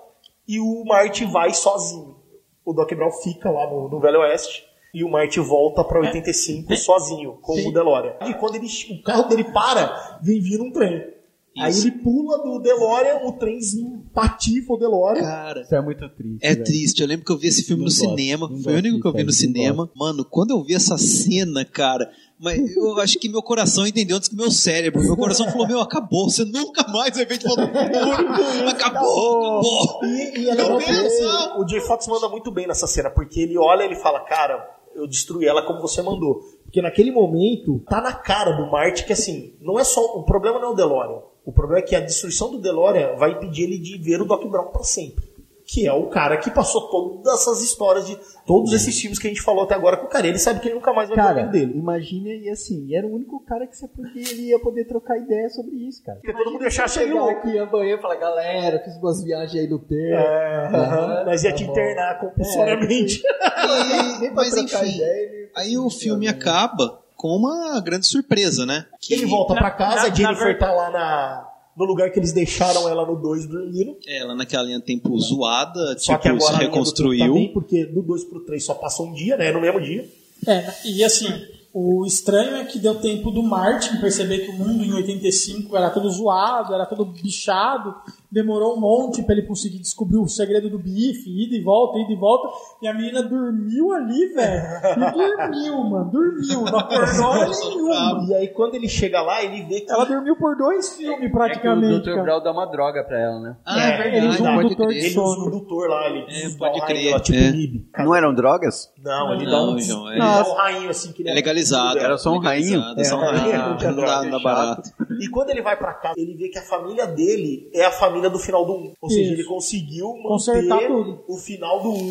e o Marty vai sozinho. O Doc Brown fica lá no, no Velho Oeste e o Marty volta pra 85 sozinho, com o DeLorean. E quando ele, o carro dele para, vem vir um trem. Aí Isso. ele pula do DeLorean, o trenzinho patifa o DeLorean. Cara, Isso é muito triste. é velho. triste. Eu lembro que eu vi esse filme Não no gosto, cinema. não Foi o gosto único que eu vi no aí, cinema. Mano, quando eu vi essa cena, cara. Mas eu acho que meu coração entendeu antes que meu cérebro. Meu coração falou: Meu, acabou. Você nunca mais vai ver de volta pro futuro. (laughs) Acabou, acabou. E, e é legal o Jay Fox manda muito bem nessa cena, porque ele olha e ele fala, cara, eu destruí ela como você mandou. Porque naquele momento, tá na cara do Marty que assim, não é só. O problema não é o DeLorean. O problema é que a destruição do DeLorean vai impedir ele de ver o Doc Brown pra sempre. Que é o cara que passou todas essas histórias de todos esses filmes que a gente falou até agora com o cara. Ele sabe que ele nunca mais vai ver o Cara, filme dele. imagina e assim, era o único cara que você podia, ele ia poder trocar ideia sobre isso, cara. Porque todo mundo ia achar ele Chegar louco. aqui amanhã e falar, galera, fiz umas viagens aí no tempo. É, aham, nós ia te tá bom. internar compulsoriamente. E- (laughs) Nem pra mas enfim, ideia, ele- aí o filme acaba com uma grande surpresa, né? Que Ele volta pra casa, na- a Jennifer na ver- tá lá na, no lugar que eles deixaram ela no 2 dormindo. ela naquela linha tempo zoada, Só tipo, que agora se reconstruiu. tempo também, porque do 2 pro 3 só passa um dia, né? No mesmo dia. É, e assim, o estranho é que deu tempo do Martin perceber que o mundo em 85 era todo zoado, era todo bichado, demorou um monte pra ele conseguir descobrir o segredo do bife, ida e volta, ida e volta, e a menina dormiu ali, velho. E dormiu, mano, dormiu, não acordou hora nenhuma. E aí quando ele chega lá, ele vê que Ela dormiu por dois filmes, É que o praticamente. Dr. cara. Brown dá uma droga pra ela, né? Ah, É, é, verdade, ele usa um pode indutor crer. de ele usa sono. um indutor lá, ele É, pode um crer, lá, tipo é. Não eram drogas? Não, ele Não, dá um, João, é- ele dá um rainho assim que ele É legalizado. Era só um rainho? É só um É, rainho. é, (laughs) Não dá, barato. E quando ele vai pra casa, ele vê que a família dele é a família do final do 1. Ou seja, Isso. ele conseguiu manter Consertar tudo. o final do 1.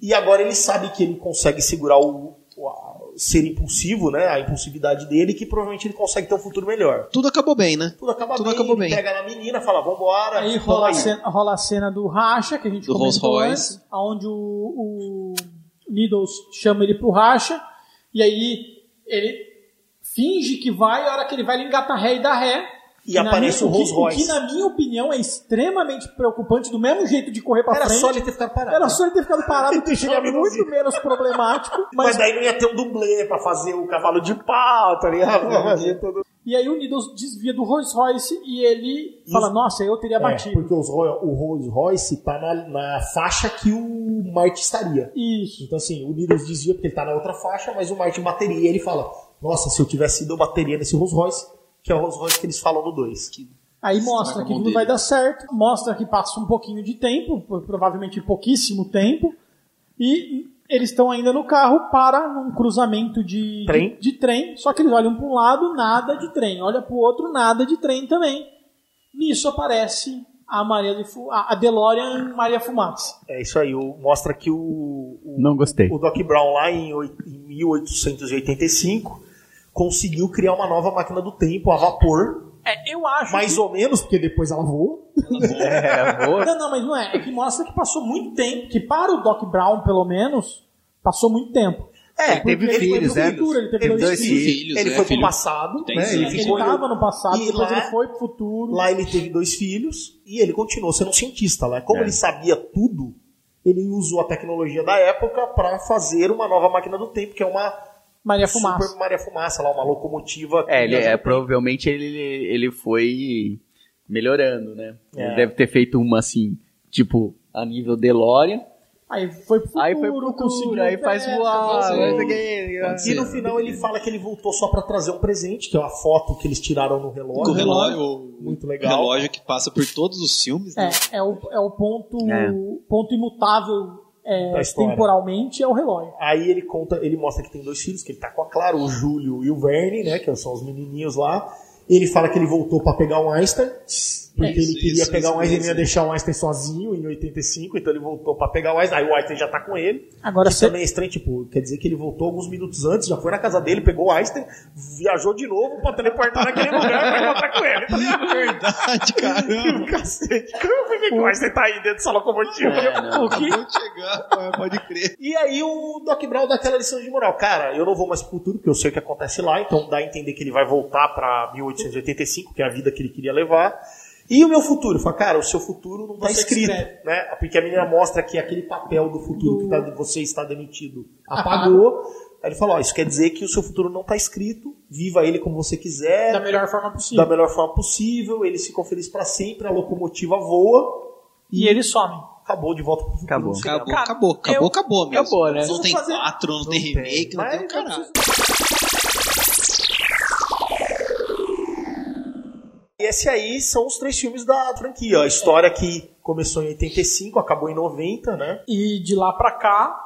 E agora ele sabe que ele consegue segurar o, o a- ser impulsivo, né? A impulsividade dele, que provavelmente ele consegue ter um futuro melhor. Tudo acabou bem, né? Tudo acaba Tudo bem, acabou ele bem. pega na menina, fala, vambora. Aí vamos rola a, aí. cena, rola a cena do racha, que a gente Do comentou Rolls Royce. antes, onde o, o Needles chama ele pro racha, e aí ele finge que vai, a hora que ele vai, ele engata ré e dá ré. E na aparece minha- o Rolls que- Royce. O que, na minha opinião, é extremamente preocupante, do mesmo jeito de correr pra Era frente. só ele ter ficado parado. Era só ele ter ficado parado, que seria muito menos- problemático. Mas Mas, daí não ia ter um dublê pra fazer o cavalo de pau, tá ligado? (laughs) E aí o Needles desvia do Rolls Royce e ele fala, nossa, eu teria É, batido. porque os Roy- o Rolls Royce tá na, na faixa que o Marty estaria. Isso. Então, assim, o Needles desvia porque ele tá na outra faixa, mas o Martin bateria. E ele fala: Nossa, se eu tivesse ido, eu bateria nesse Rolls Royce, que é o Rolls Royce que eles falam no 2. Aí mostra que dele. vai dar certo, mostra que passa um pouquinho de tempo, pro- provavelmente pouquíssimo tempo, e eles estão ainda no carro para um cruzamento de Trem. de, de trem, só que eles olham para um lado, nada de trem, olha para o outro, nada de trem também. Nisso aparece a Maria de Fu- a DeLorean Maria Fumaça. É isso aí, o- mostra que o, o, Não gostei. o Doc Brown lá em, em 1885 conseguiu criar uma nova máquina do tempo a vapor, É, eu acho mais que... ou menos, porque depois ela voou. É, vou- Não, não, mas não é. É que mostra que passou muito tempo, que para o Doc Brown, pelo menos, passou muito tempo. É, Porque teve ele foi filhos, pro né? futuro, ele teve, Teve dois, dois filhos. filhos, ele é, foi pro filho. passado, Tem né? sim. Ele estava no passado, E depois lá- ele foi pro futuro. Lá ele teve dois filhos e ele continuou sendo um cientista. Né? Como É. ele sabia tudo, ele usou a tecnologia da época para fazer uma nova máquina do tempo, que é uma Maria Fumaça. Super Maria Fumaça, lá, uma locomotiva. É, ele, é, provavelmente ele, ele foi melhorando, né? É. Ele deve ter feito uma assim, tipo, a nível DeLorean. Aí foi pro futuro, Aí foi pro futuro, conseguiu aí faz peça, voar. E no final ele fala que ele voltou só para trazer um presente, que é uma foto que eles tiraram no relógio. O relógio, o Muito o legal. relógio que passa por todos os filmes, né? É, é o, é o ponto, É. ponto imutável é, temporalmente, é o relógio. Aí ele conta, ele mostra que tem dois filhos, que ele tá com a Clara, o Júlio e o Verne, né? Que são os menininhos lá. Ele fala que ele voltou para pegar um Einstein, porque Isso, ele queria isso, pegar isso um Einstein, mesmo. ia deixar o Einstein sozinho em 85, então ele voltou para pegar o Einstein. Aí o Einstein já tá com ele. Agora, cê- também é estranho, tipo, quer dizer que ele voltou alguns minutos antes, já foi na casa dele, pegou o Einstein, viajou de novo pra teleportar naquele lugar pra encontrar com ele. Tá? (laughs) Verdade, caramba. Cacete, como foi que o Einstein tá aí dentro dessa locomotiva? É, não. O que? Acabou de chegar, pode crer. E aí o Doc Brown dá aquela lição de moral. Cara, eu não vou mais pro futuro, porque eu sei o que acontece lá, então dá a entender que ele vai voltar pra 1885, que é a vida que ele queria levar. E o meu futuro? Fala, cara, o seu futuro não tá que escrito, escreve. né? Porque a menina mostra que aquele papel do futuro que tá- você está demitido apagou. (laughs) Aí ele fala, ó, isso quer dizer que o seu futuro não tá escrito, viva ele como você quiser, da melhor forma possível. da melhor forma possível, eles ficam felizes pra sempre, a locomotiva voa, E eles somem. acabou de volta pro futuro. Acabou. Acabou, acabou, acabou, eu- acabou mesmo. acabou, né? Não tem Fazer- quatro, não, tem tem. remake, não tem um eu caralho. E esse aí são os três filmes da franquia. A história que começou em 85, acabou em 90, né? E de lá pra cá,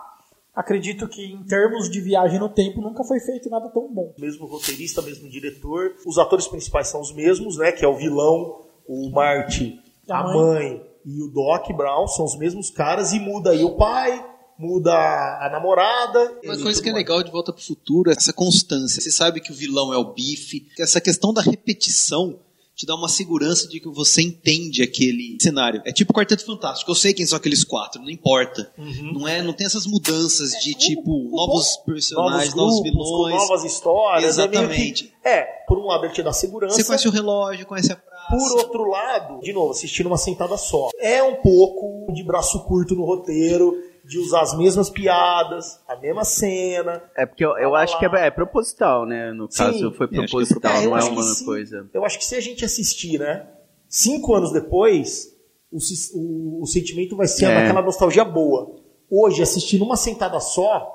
acredito que em termos de viagem no tempo, nunca foi feito nada tão bom. Mesmo roteirista, mesmo diretor. Os atores principais são os mesmos, né? Que é o vilão, o Marty, A a mãe. mãe e o Doc Brown. São os mesmos caras. E muda aí o pai, muda a namorada. Uma coisa que é legal de Volta pro Futuro é essa constância. Você sabe que o vilão é o bife. que Essa questão da repetição te dá uma segurança de que você entende aquele cenário. É tipo o Quarteto Fantástico. Eu sei quem são aqueles quatro, não importa. Uhum. Não, é, não tem essas mudanças de tipo novos Novos personagens, novos, grupos, com vilões. novas histórias. É, Exatamente. que- é, por um lado ele te dá segurança. Você conhece o relógio, conhece a praça. Por outro lado, de novo, assistindo uma sentada só. É um pouco de braço curto no roteiro, de usar as mesmas piadas, a mesma cena. É porque eu, eu acho que é, é proposital, né? No Sim, caso, foi é proposital, É, não é uma coisa. Eu acho que se a gente assistir, né? Cinco anos depois, o, o- o sentimento vai ser É. aquela nostalgia boa. Hoje, assistir numa sentada só,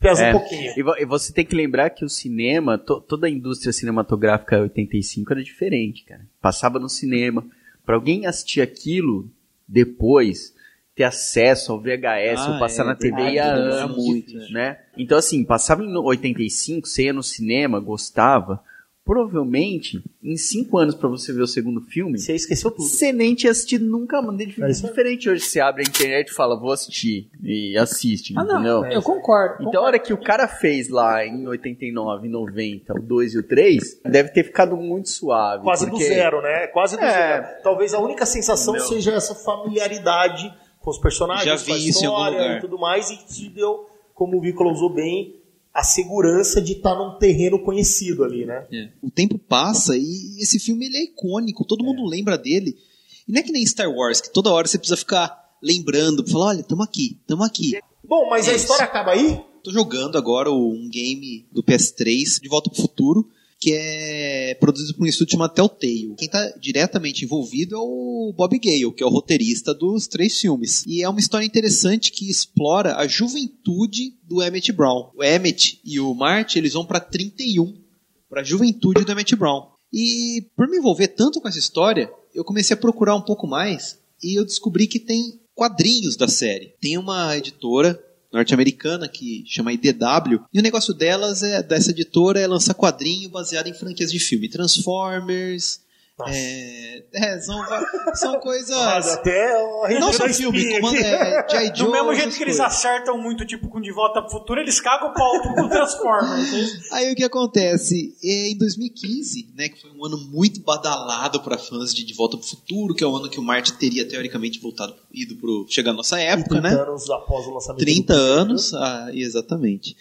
pesa É, um pouquinho. E, vo- e você tem que lembrar que o cinema, to- toda a indústria cinematográfica 85 era diferente, cara. Passava no cinema. Pra alguém assistir aquilo depois, ter acesso ao VHS Ah, ou passar é na TV verdade, ia demorava anos, muito, é. né? Então assim, passava em 85, você ia no cinema, gostava, provavelmente em cinco anos pra você ver o segundo filme, Você esqueceu tudo. você nem tinha assistido nunca, mano. É É diferente hoje, você abre a internet e fala, vou assistir, e assiste, Ah, não, entendeu? eu concordo. Então, a concordo. hora que o cara fez lá em 89, 90, o 2 e o 3, deve ter ficado muito suave. Quase porque- do zero, né? Quase do É. zero. Talvez a única sensação Meu. seja essa familiaridade com os personagens, Já com a vi em algum história e tudo mais, e te deu, como o Vícola usou bem, a segurança de estar num terreno conhecido ali, né? É. O tempo passa e esse filme ele é icônico, todo mundo lembra dele. E não é que nem Star Wars, que toda hora você precisa ficar lembrando, falar, olha, tamo aqui, tamo aqui. Bom, mas a É história acaba aí? Tô jogando agora um game do PS3, De Volta pro Futuro, que é produzido por um estúdio chamado Telltale. Quem tá diretamente envolvido é o Bob Gale, que é o roteirista dos três filmes. E é uma história interessante que explora a juventude do Emmett Brown. O Emmett e o Marty, eles vão pra 31, pra juventude do Emmett Brown. E por me envolver tanto com essa história, eu comecei a procurar um pouco mais e eu descobri que tem quadrinhos da série. Tem uma editora norte-americana que chama IDW, e o negócio delas é dessa editora é lançar quadrinho baseado em franquias de filme, Transformers, é, é, são, são coisas (laughs) até o não só Regina filme, Espinha como é, (laughs) G.I. Do Joe, mesmo jeito que eles coisas. acertam muito, tipo, com De Volta pro Futuro, eles cagam o pau com o Transformers. (laughs) Aí o que acontece? É, Em 2015, né, que foi um ano muito badalado para fãs de De Volta pro Futuro, que é o ano que o Marty teria teoricamente voltado ido pro chegar à nossa época, 30 né? anos após o lançamento 30 do anos, ah, exatamente.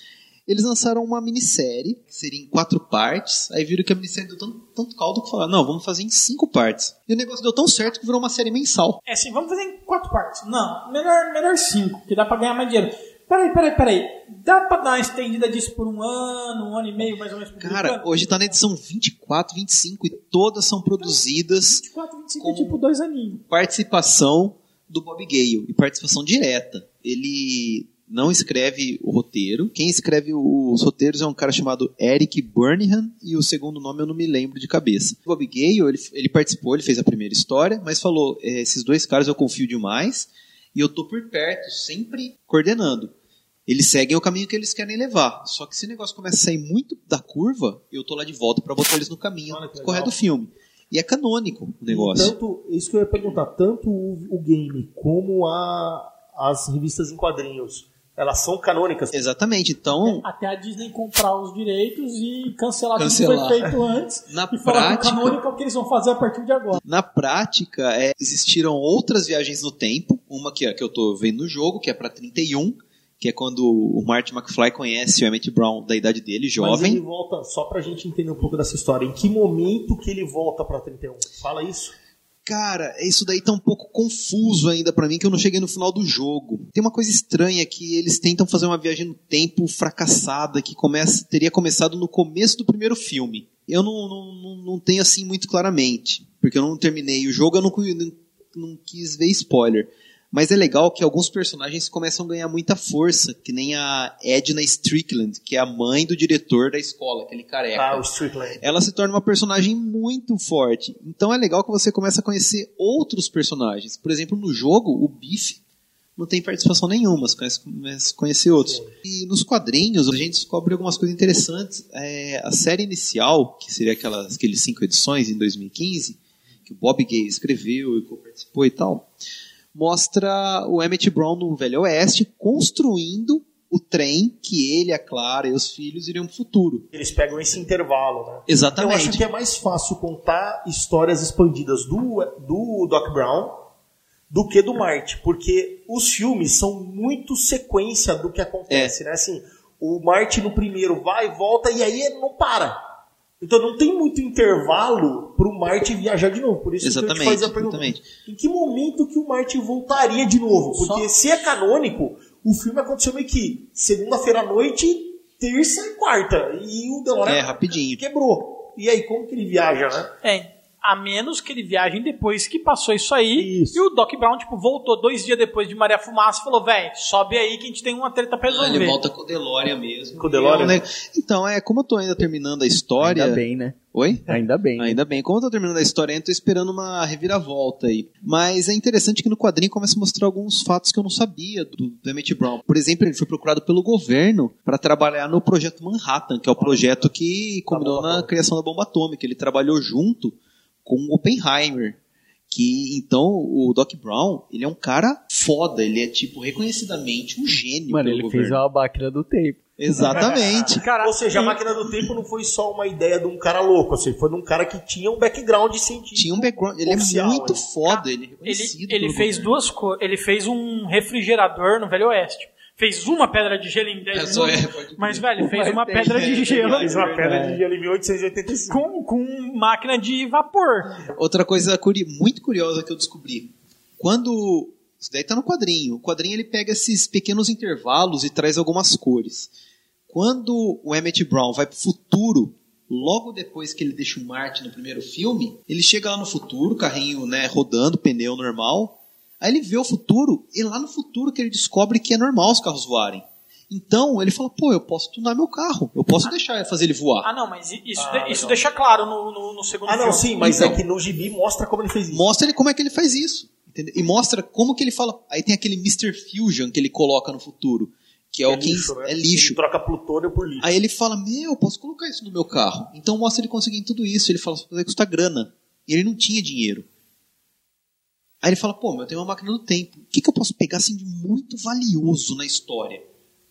Eles lançaram uma minissérie, que seria em quatro partes. Aí viram que a minissérie deu tanto, tanto caldo que falaram, não, vamos fazer em cinco partes. E o negócio deu tão certo que virou uma série mensal. É assim, vamos fazer em quatro partes. Não, melhor, melhor cinco, que dá pra ganhar mais dinheiro. Peraí, peraí, peraí. Dá pra dar uma estendida disso por um ano, um ano e meio, mais ou menos? Cara, hoje tá na edição 24, 25 e todas são produzidas 24, 25 é tipo dois aninhos. participação do Bob Gale e participação direta. Ele não escreve o roteiro. Quem escreve os roteiros é um cara chamado Eric Burnham e o segundo nome eu não me lembro de cabeça. O Bob Gale, ele, ele participou, ele fez a primeira história, mas falou, "É, esses dois caras eu confio demais e eu tô por perto, sempre coordenando. Eles seguem o caminho que eles querem levar. Só que se o negócio começa a sair muito da curva, eu tô lá de volta pra botar eles no caminho correto do filme. E é canônico o negócio. Tanto, isso que eu ia perguntar, tanto o, o game como a, as revistas em quadrinhos, elas são canônicas. Exatamente. Então, Até a Disney comprar os direitos e cancelar, tudo que Cancelar. foi feito antes. (laughs) Na e falar que prática- o canônico é o que eles vão fazer a partir de agora. Na prática, é, existiram outras viagens no tempo. Uma que, que eu tô vendo no jogo, que é pra 31, que é quando o Marty McFly conhece o Emmett Brown da idade dele, Mas jovem. ele volta, só pra gente entender um pouco dessa história, em que momento que ele volta pra 31? Fala isso. Cara, isso daí tá um pouco confuso ainda pra mim, que eu não cheguei no final do jogo. Tem uma coisa estranha que eles tentam fazer uma viagem no tempo fracassada que começa, teria começado no começo do primeiro filme. Eu não, não, não, tenho assim muito claramente, porque eu não terminei o jogo, eu não, não, não quis ver spoiler. Mas é legal que alguns personagens começam a ganhar muita força, que nem a Edna Strickland, que é a mãe do diretor da escola, aquele careca Ah, o Strickland. ela se torna uma personagem muito forte. Então é legal que você começa a conhecer outros personagens. Por exemplo, no jogo, o Biff não tem participação nenhuma, você conhece- começa a conhecer outros. E nos quadrinhos, a gente descobre algumas coisas interessantes. É, a série inicial, que seria aquelas, aqueles cinco edições em 2015, que o Bob Gay escreveu e participou e tal, mostra o Emmett Brown no Velho Oeste construindo o trem que ele, a Clara e os filhos iriam pro futuro. Eles pegam esse intervalo, né? Exatamente. Eu acho que é mais fácil contar histórias expandidas do, do Doc Brown do que do Marty, porque os filmes são muito sequência do que acontece, né? Assim, o Marty no primeiro vai, volta e aí não para. Então não tem muito intervalo pro Marty viajar de novo. Por isso que eu te Exatamente, a pergunta. exatamente. Em que momento que o Marty voltaria de novo? Porque se é canônico, o filme aconteceu meio que segunda-feira à noite, terça e quarta. E o DeLorean É, rapidinho. quebrou. E aí, como que ele viaja, né? É, a menos que ele viaje depois que passou isso aí. Isso. E o Doc Brown, tipo, voltou dois dias depois de Maria Fumaça e falou, velho, sobe aí que a gente tem uma treta pra resolver. Ele volta com o DeLorean mesmo. Com o DeLorean? É ne- Então, é, como eu tô ainda terminando a história. Ainda bem, né? Oi? Ainda bem. né? Ainda bem. Como eu tô terminando a história, eu tô esperando uma reviravolta aí. Mas é interessante que no quadrinho começa a mostrar alguns fatos que eu não sabia do, do Emmett Brown. Por exemplo, ele foi procurado pelo governo para trabalhar no projeto Manhattan, que é o projeto que combinou bomba na atômica. criação da bomba atômica. Ele trabalhou junto com Oppenheimer. Que então o Doc Brown, ele é um cara foda, ele é tipo reconhecidamente um gênio. Mano, ele governo. fez uma máquina do tempo. Exatamente. (laughs) Cara, Ou seja, a máquina do tempo não foi só uma ideia de um cara louco, assim, foi de um cara que tinha um background científico. Tinha um background, ele oficial, é muito né? foda, ele é Ele, reconhecido ele fez governo. duas coisas. Ele fez um refrigerador no Velho Oeste. Fez uma pedra de gelo em 10 É, minutos. é, mas, velho, fez uma pedra de gelo Fez uma pedra de gelo em 1885. com, com máquina de vapor. Outra coisa curi- muito curiosa que eu descobri. Quando. Isso daí tá no quadrinho. O quadrinho ele pega esses pequenos intervalos e traz algumas cores. Quando o Emmett Brown vai pro futuro, logo depois que ele deixa o Marte no primeiro filme, ele chega lá no futuro, carrinho né, rodando, pneu normal. Aí ele vê o futuro, e lá no futuro que ele descobre que é normal os carros voarem. Então ele fala, pô, eu posso tunar meu carro, eu posso deixar fazer ele voar. Ah, não, mas isso, Ah, de- isso deixa claro no, no, no segundo Ah, não, filme. sim, mas Então. é que no gibi mostra como ele fez isso. Mostra ele como é que ele faz isso. entendeu? E mostra como que ele fala. Aí tem aquele Mr. Fusion que ele coloca no futuro, que é, o que lixo, né? é lixo. Ele troca plutônio por lixo. Aí ele fala, meu, eu posso colocar isso no meu carro. Então mostra ele conseguindo tudo isso. Ele fala, vai custar grana. E ele não tinha dinheiro. Aí ele fala, pô, mas eu tenho uma máquina do tempo. O que, que eu posso pegar assim de muito valioso na história?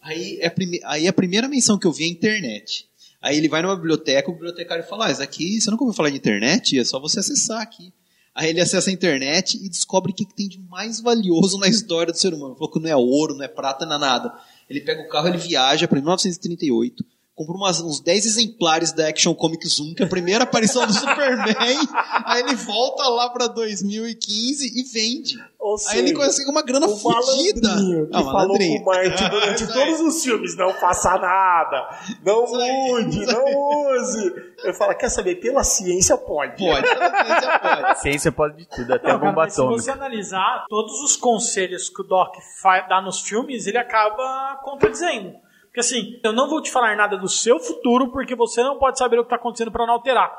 Aí é. Aí a primeira menção que eu vi é a internet. Aí ele vai numa biblioteca, o bibliotecário fala, ah, isso aqui, você nunca ouviu falar de internet? É só você acessar aqui. Aí ele acessa a internet e descobre o que, que tem de mais valioso na história do ser humano. Ele falou que não é ouro, não é prata, não é nada. Ele pega o carro, ele viaja para 1938, compra umas- uns 10 exemplares da Action Comics 1, que é a primeira aparição do (laughs) Superman. Aí ele volta lá para 2015 e vende. Ou Aí ele seja, consegue uma grana fodida. que Ah, falou com o Martin (laughs) durante Isso todos os filmes, não faça nada, não mude, não use. Eu falo, quer saber, pela ciência pode. Pode, você pode. A ciência pode de tudo, até Não, cara, bomba mas se você analisar todos os conselhos que o Doc dá nos filmes, ele acaba contradizendo. Porque assim, eu não vou te falar nada do seu futuro, porque você não pode saber o que está acontecendo para não alterar.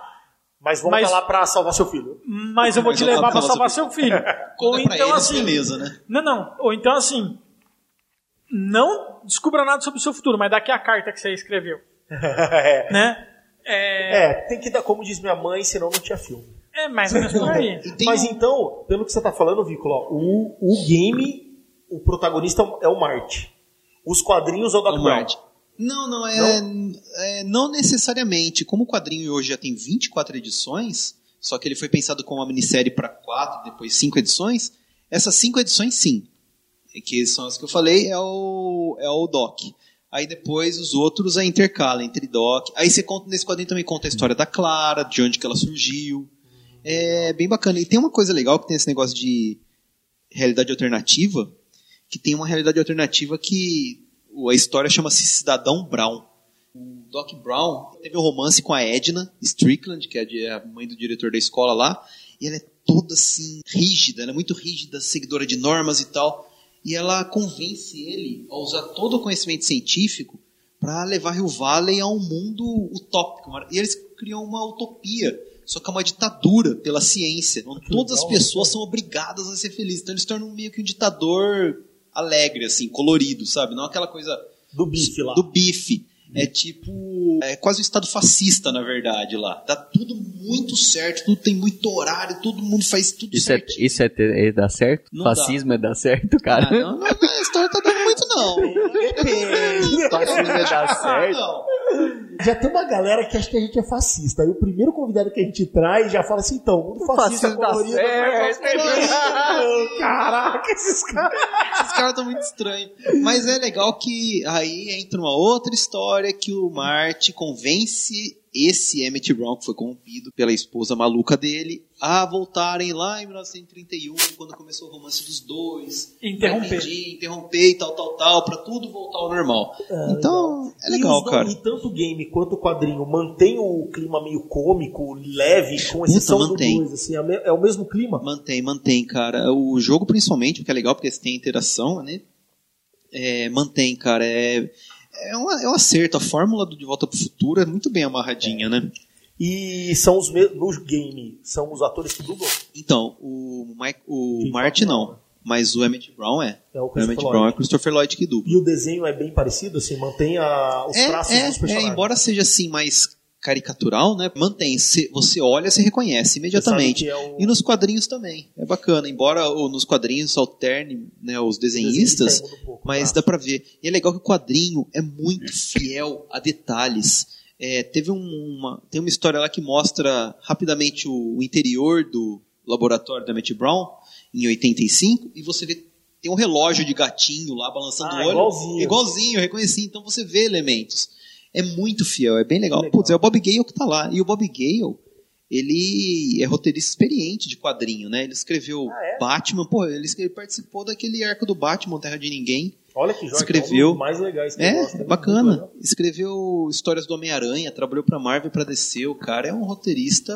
Mas volta Mas- lá pra salvar seu filho. Mas eu vou te Mas levar para salvar seu filho. (laughs) Quando Ou é então eles, assim, beleza, né? não, não. Ou então assim, não descubra nada sobre o seu futuro, mas daqui a carta que você escreveu, (laughs) é. né? É, É, tem que dar, como diz minha mãe, senão não tinha filme. é mais ou menos por aí. (laughs) Mas então, pelo que você tá falando, Vícola, ó, o, o game, o protagonista é o Marte. Os quadrinhos é o Doc O Brown. Marty. Não, não, é, é, não necessariamente. Como o quadrinho hoje já tem 24 edições, só que ele foi pensado como uma minissérie para quatro, depois cinco edições, essas cinco edições sim. Que são as que eu falei, é o, é o Doc. Aí depois os outros é intercala entre Doc. Aí você conta, nesse quadrinho também conta a história da Clara, de onde que ela surgiu. É bem bacana. E tem uma coisa legal que tem esse negócio de realidade alternativa, que tem uma realidade alternativa que a história chama-se Cidadão Brown. O Doc Brown teve um romance com a Edna Strickland, que é a di- a mãe do diretor da escola lá, e ela é toda assim, rígida, ela é muito rígida, seguidora de normas e tal, e ela convence ele a usar todo o conhecimento científico para levar Rio Valley a um mundo utópico. E eles criam uma utopia, só que é uma ditadura pela ciência, onde todas as pessoas são obrigadas a ser felizes. Então eles tornam meio que um ditador alegre, assim, colorido, sabe? Não aquela coisa Do bife lá. do bife. É tipo. É quase um estado fascista, na verdade, lá. Tá tudo muito certo, tudo tem muito horário, todo mundo faz tudo Isso é, certinho. isso é, ter- é dar certo? Não Fascismo é dar certo, cara? Ah, não, não, a história tá dando muito, não. (laughs) Fascismo é dar certo? Não. Já tem uma galera que acha que a gente é fascista. Aí o primeiro convidado que a gente traz já fala assim, então, o mundo fascista fascismo dá colorido. certo. (laughs) Caraca, esses caras. Esses caras estão muito estranhos. Mas é legal que aí entra uma outra história que o Marty convence esse Emmett Brown, que foi corrompido pela esposa maluca dele, a voltarem lá em 1931, quando começou o romance dos dois. Interromper. Interromper e tal, tal, tal, pra tudo voltar ao normal. então, é E legal, os do- cara. E tanto o game quanto o quadrinho mantém o clima meio cômico, leve, com exceção do mantém. 2. Assim, é é o mesmo clima? Mantém, mantém, cara. O jogo, principalmente, porque é legal, porque você tem interação, né? É, mantém, cara. É, é, um, é um acerto. A fórmula do De Volta pro Futuro é muito bem amarradinha, né? E são os mesmos. No game, são os atores que dublam? Então, o, Mike, o fala? não. Mas o Emmett Brown é. É o O Emmett Lloyd. Brown é o Christopher Lloyd que dubla. E o desenho é bem parecido, assim, mantém a, os É, traços é, dos é, personagens. embora seja assim mais caricatural, né? Mantém. Se, você olha, você reconhece imediatamente. Você é o- E nos quadrinhos também. É bacana. Embora nos quadrinhos alterne né, os desenhista desenhistas, um pouco, mas tá? dá pra ver. E é legal que o quadrinho é muito fiel a detalhes. É, teve um- uma, tem uma história lá que mostra rapidamente o, o interior do laboratório da Matt Brown, em 85, e você vê. Tem um relógio de gatinho lá balançando Ah, o olho. igualzinho. Igualzinho, eu reconheci. Então você vê elementos. É muito fiel, é bem legal. Legal. Putz, é o Bob Gale que tá lá. E o Bob Gale, ele é roteirista experiente de quadrinho, né? Ele escreveu Ah, é? Batman, pô, ele, ele participou daquele arco do Batman, Terra de Ninguém. Olha que joia, Escreveu. é um mais legais que É, gosto, né? Bacana. legal. Escreveu histórias do Homem-Aranha, trabalhou pra Marvel e pra DC. O cara é um roteirista.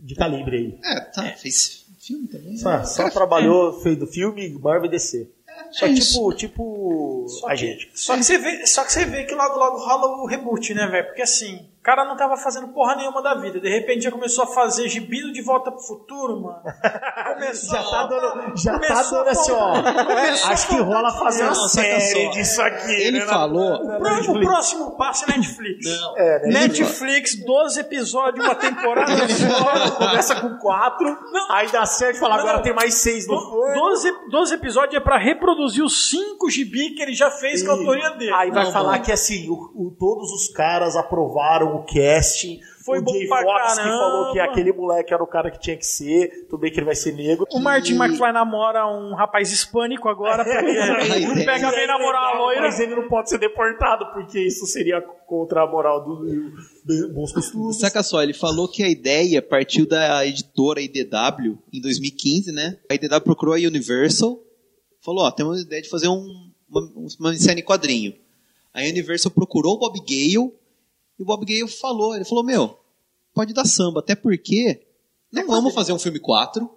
De calibre aí. É, tá, fez filme também. né? Só, só trabalhou, fez do filme Marvel e DC. Só É tipo, isso. tipo Só a que, gente. Só que, você vê, só que você vê que logo logo rola o reboot, né, velho? Porque assim, cara não tava fazendo porra nenhuma da vida. De repente já começou a fazer gibido de volta pro futuro, mano. (laughs) Começou Já tá a- dando, já tá dando assim, ó. Acho que rola fazer uma Não, série disso aqui. Ele né, falou. na O próximo passo é Netflix. É, né? Netflix, 12 episódios, uma temporada só. Começa com quatro, Não. aí dá certo e fala, Não. agora tem mais seis no forno. 12, 12 episódios é pra reproduzir os 5 gibi que ele já fez com a autoria dele. Aí vai Não, falar mano. que assim, o, o- todos os caras aprovaram o casting. Foi o bom Jay pra Fox que caramba. falou que aquele moleque era o cara que tinha que ser. Tudo bem que ele vai ser negro. O Martin E- McFly namora um rapaz hispânico agora, (laughs) porque não ideia. pega bem namorar a loira. Mas ele não pode ser deportado, porque isso seria contra a moral do, do, do bons costumes. Saca só, ele falou que a ideia partiu da editora IDW em 2015, né? A IDW procurou a Universal, falou, ó, temos a ideia de fazer um, uma, uma minissérie em quadrinho. A Universal procurou o Bob Gale, e o Bob Gale falou, ele falou, meu, pode dar samba, até porque não vamos fazer um filme 4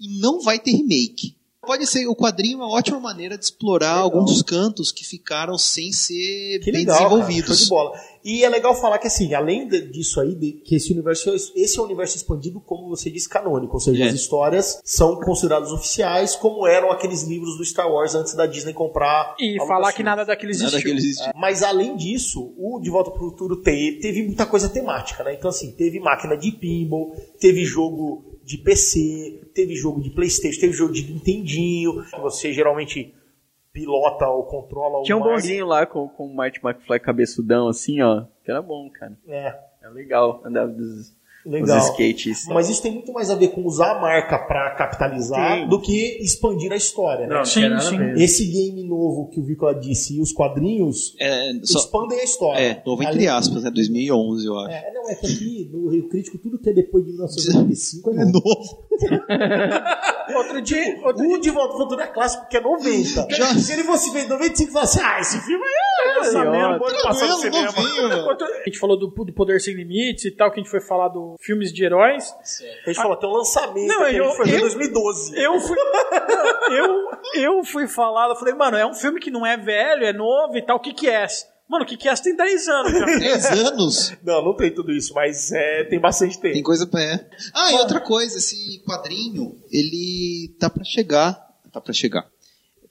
e não vai ter remake. Pode ser, o quadrinho é uma ótima maneira de explorar alguns dos cantos que ficaram sem ser Que bem legal, cara, show desenvolvidos. de bola. E é legal falar que assim, além de- disso aí, de- que esse universo, esse é um universo expandido, como você disse, canônico. Ou seja, É. as histórias são consideradas oficiais, como eram aqueles livros do Star Wars antes da Disney comprar. E falar Lucasfilm. que nada daquilo Nada existiu. existe. Mas além disso, o De Volta para o Futuro te- teve muita coisa temática, né? Então assim, teve máquina de pinball, teve jogo de PC, teve jogo de Playstation, teve jogo de Nintendinho, que você geralmente pilota ou controla o Tinha um Marty. bonzinho lá com, com o Marty McFly cabeçudão, assim, ó. Que era bom, cara. É, É legal. Andava dos, legal. dos skates. Mas isso tem muito mais a ver com usar a marca pra capitalizar Sim. do que expandir a história, né? Não, Sim, a sim. Esse game novo que o Vicola disse e os quadrinhos É, só, expandem a história. é, novo entre aspas, né? 2011, eu acho. É, não, é que aqui no Rio Crítico tudo que é depois de 1995 é É novo. (laughs) Outro dia, outro dia de Volta ao Futuro é clássico porque é 90. Já- Se ele fosse ver em 95 e falasse, ah, esse filme é lançamento, pode passar no cinema. novinho, A gente falou do, do Poder Sem Limites e tal, que a gente foi falar do filmes de heróis. A gente falou, tem um lançamento Não, a eu- foi em eu- 2012. Eu fui, (laughs) eu, eu fui falar, eu falei, mano, é um filme que não é velho, é novo e tal, o que que é? Mano, o que que é? Tem 10 anos já. (laughs) 10 anos. Não, não tem tudo isso, mas é, tem bastante tempo. Tem coisa pra. É. Ah, e outra coisa, esse quadrinho, ele tá pra chegar. Tá pra chegar.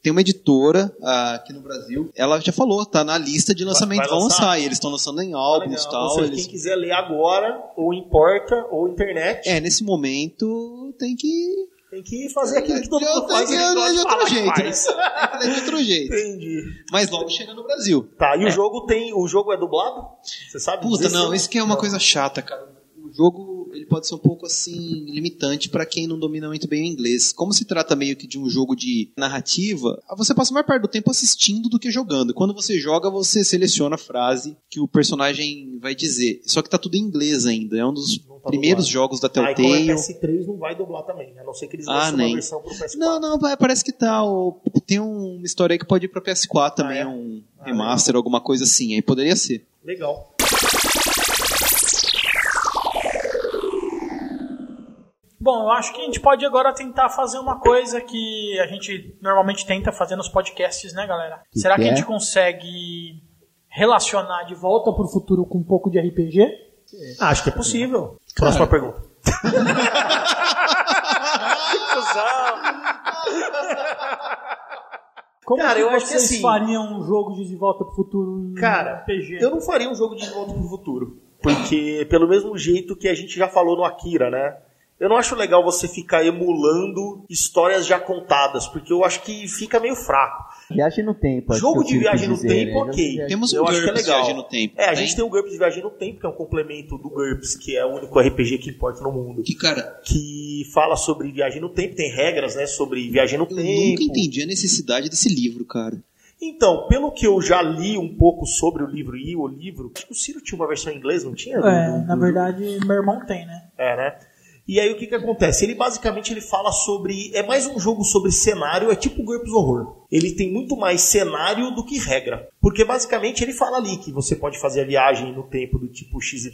Tem uma editora ah, aqui no Brasil, ela já falou, tá na lista de lançamento, vai vão lançar? lançar. E eles estão lançando em álbuns e tal. Seja, eles- quem quiser ler agora, ou importa, ou internet, É, nesse momento tem que. Tem que fazer aquilo que todo Eu mundo faz. e que não de outro jeito. (laughs) Tem que de outro jeito. Entendi. Mas logo chega no Brasil. Tá, e o jogo tem. O jogo é dublado? Você sabe? Puta, não, isso que é uma coisa chata, cara. O jogo, ele pode ser um pouco assim limitante pra quem não domina muito bem o inglês. Como se trata meio que de um jogo de narrativa, você passa a maior parte do tempo assistindo do que jogando. Quando você joga, você seleciona a frase que o personagem vai dizer. Só que tá tudo em inglês ainda. É um dos tá primeiros dublado. jogos da Ah, e como é Telltale. PS3 não vai dublar também, a não ser que eles Ah, lancem uma nem. versão pro PS4. Não, não, parece que tá. Tem uma história aí que pode ir pra PS4 também, é? um remaster, alguma coisa assim. Aí poderia ser. Legal. Bom, eu acho que a gente pode agora tentar fazer uma coisa que a gente normalmente tenta fazer nos podcasts, né, galera? Será que, que a é? gente consegue relacionar de volta pro futuro com um pouco de RPG? Ah, acho que é possível. Próxima pergunta. (laughs) Como Cara, que eu acho que vocês assim- fariam um jogo de De Volta pro Futuro em Cara, RPG? eu não faria um jogo de Volta pro Futuro. Porque, pelo mesmo jeito que a gente já falou no Akira, né? Eu não acho legal você ficar emulando histórias já contadas, porque eu acho que fica meio fraco. Viagem no tempo. acho Jogo eu de viagem no dizer, tempo, né? ok. Temos um eu acho que é GURPS legal. Viagem no Tempo, É, a tem? gente tem o GURPS Viagem no Tempo, que é um complemento do GURPS, que é o único RPG que importa no mundo. Que, cara, Que fala sobre viagem no tempo, tem regras, né, sobre viagem no eu tempo. nunca entendi a necessidade desse livro, cara. Então, pelo que eu já li um pouco sobre o livro e o livro, acho que o Ciro tinha uma versão em inglês, não tinha? É, Do- do- na do- verdade, meu irmão tem, né? É, né? E aí o que que acontece? Ele basicamente ele fala sobre. É mais um jogo sobre cenário, é tipo GURPS Horror. Ele tem muito mais cenário do que regra. Porque basicamente ele fala ali que você pode fazer a viagem no tempo do tipo XYZ,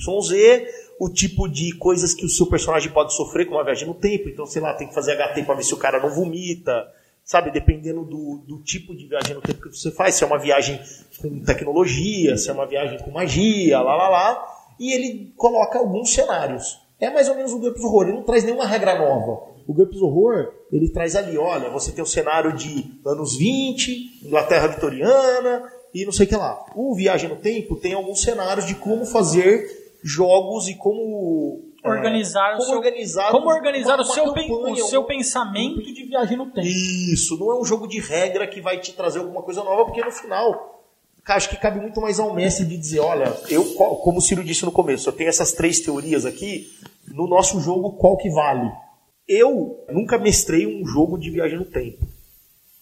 o tipo de coisas que o seu personagem pode sofrer com uma viagem no tempo. Então, sei lá, tem que fazer HT pra ver se o cara não vomita. sabe? Dependendo do, do tipo de viagem no tempo que você faz, se é uma viagem com tecnologia, se é uma viagem com magia, lá lá lá. E ele coloca alguns cenários. É mais ou menos o GURPS Horror, ele não traz nenhuma regra nova. O GURPS Horror, ele traz ali, olha, você tem o cenário de anos 20, Inglaterra vitoriana e não sei o que lá. O Viagem no Tempo tem alguns cenários de como fazer jogos e como é, Organizar o como seu, organizar, como organizar uma- o, seu, campanha, o seu um- pensamento de viagem no tempo. Isso, não é um jogo de regra que vai te trazer alguma coisa nova, porque no final, acho que cabe muito mais ao mestre de dizer, olha, eu, como o Ciro disse no começo, eu tenho essas três teorias aqui, no nosso jogo, qual que vale? Eu nunca mestrei um jogo de viagem no tempo.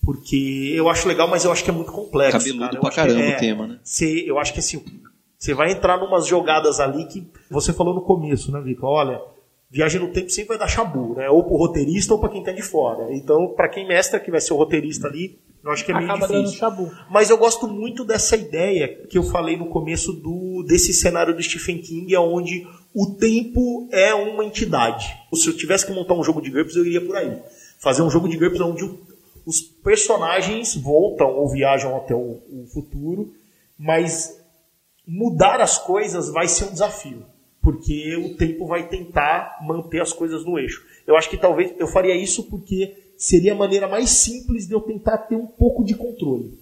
Porque eu acho legal, mas eu acho que é muito complexo. Cabeludo cara. Pra caramba é- o tema, né? Cê- eu acho que assim, você vai entrar numas jogadas ali que você falou no começo, né, Vico? Olha, viagem no tempo sempre vai dar chabu, né? Ou pro roteirista ou pra quem tá de fora. Então, pra quem mestra, que vai ser o roteirista ali, eu acho que é meio Acaba dando difícil. chabu. Mas eu gosto muito dessa ideia que eu falei no começo do desse cenário do Stephen King, onde o tempo é uma entidade. Se eu tivesse que montar um jogo de GURPS, eu iria por aí. Fazer um jogo de GURPS onde o- os personagens voltam ou viajam até o, o futuro, mas mudar as coisas vai ser um desafio. Porque o tempo vai tentar manter as coisas no eixo. Eu acho que talvez eu faria isso porque seria a maneira mais simples de eu tentar ter um pouco de controle.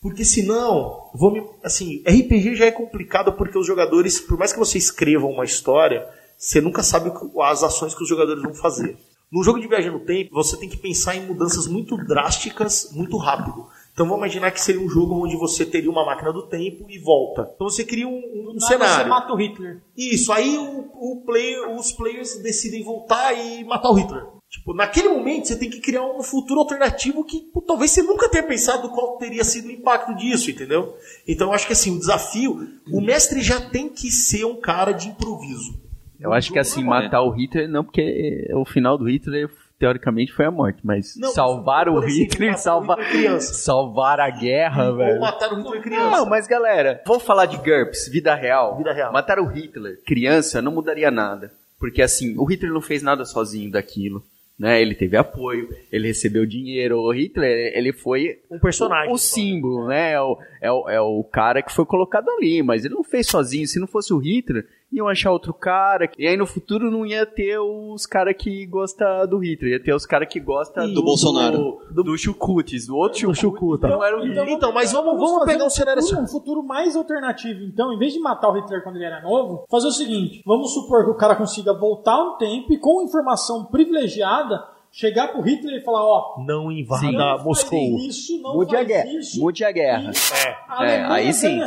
Porque senão, vou me, assim, RPG já é complicado porque os jogadores, por mais que você escreva uma história, você nunca sabe as ações que os jogadores vão fazer. No jogo de viagem no tempo, você tem que pensar em mudanças muito drásticas, muito rápido. Então vamos imaginar que seria um jogo onde você teria uma máquina do tempo e volta. Então você cria um, um Nada, cenário. Você mata o Hitler. Isso, aí o, o player, os players decidem voltar e matar o Hitler. Tipo, naquele momento você tem que criar um futuro alternativo que pô, talvez você nunca tenha pensado qual teria sido o impacto disso, entendeu? Então eu acho que assim, o desafio, o mestre já tem que ser um cara de improviso. Eu acho que assim, matar o Hitler, não, porque o final do Hitler, teoricamente, foi a morte, mas Não, salvar o Hitler, o salvar, salvar a guerra, Ou velho. matar o Hitler criança. Não, mas galera, vamos falar de GURPS, vida real. Vida real. Matar o Hitler, criança, não mudaria nada. Porque assim, o Hitler não fez nada sozinho daquilo. Né? Ele teve apoio, ele recebeu dinheiro. O Hitler, ele foi Um personagem. o símbolo, né? É o, é, o, é o cara que foi colocado ali, mas ele não fez sozinho. Se não fosse o Hitler, iam achar outro cara. E aí no futuro não ia ter os caras que gostam do Hitler, ia ter os caras que gostam Do Bolsonaro. Do, do Chucutis, do outro Do Chucuta. Não era o Hitler. Então, mas vamos, vamos fazer pegar um cenário futuro, assim. um futuro mais alternativo. Então, em vez de matar o Hitler quando ele era novo, fazer o seguinte: vamos supor que o cara consiga voltar um tempo e com informação privilegiada chegar pro Hitler e falar, ó, Não invada Sim. não Moscou. isso, não Mude a guerra. isso. Mude a guerra. É. A É, aí sim.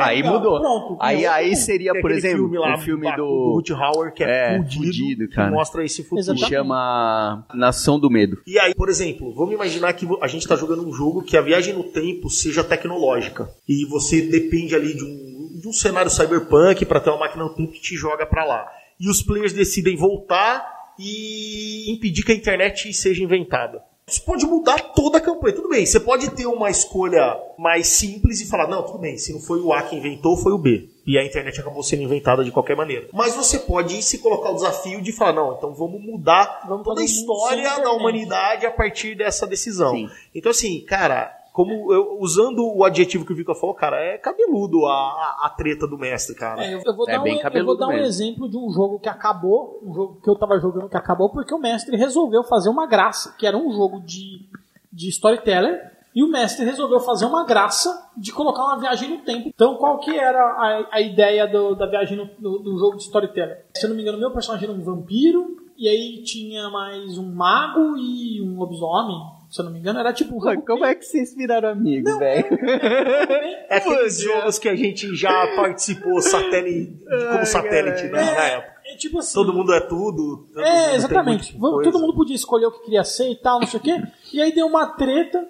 Aí Mundial. mudou. Pronto. Aí, aí seria, por exemplo, filme lá, o filme do. Ruth Hauer, que é, É, fudido, fudido, que cara. mostra esse futuro. que Exatamente. chama Nação do Medo. E aí, por exemplo, vamos imaginar que a gente está jogando um jogo que a viagem no tempo seja tecnológica. E você depende ali de um, de um cenário cyberpunk para ter uma máquina no tempo que te joga para lá. E os players decidem voltar e impedir que a internet seja inventada. Isso pode mudar toda a campanha. Tudo bem, você pode ter uma escolha mais simples e falar: não, tudo bem, se não foi o A que inventou, foi o B. E a internet acabou sendo inventada de qualquer maneira. Mas você pode se colocar o desafio de falar: não, então vamos mudar Vamos toda a história da humanidade a partir dessa decisão. Sim. Então, assim, cara, como eu- usando o adjetivo que o Vitor falou, cara, é cabeludo a, a, a treta do mestre, cara. É, eu, eu vou É dar, bem um, eu vou dar um exemplo de um jogo que acabou, um jogo que eu tava jogando que acabou, porque o mestre resolveu fazer uma graça, que era um jogo de, de storyteller, e o mestre resolveu fazer uma graça de colocar uma viagem no tempo. Então, qual que era a, a ideia do- da viagem no, do, do jogo de storyteller? Se eu não me engano, meu personagem era um vampiro, e aí tinha mais um mago e um lobisomem. Se eu não me engano, era tipo um jogo Como é que vocês viraram amigos, velho? (laughs) É aqueles jogos que a gente já (laughs) participou satélite, como satélite né, na época. É tipo assim. Todo mundo é tudo. todo É, exatamente. Vamos-. Todo mundo podia escolher o que queria ser e tal, não sei o quê. E aí deu uma treta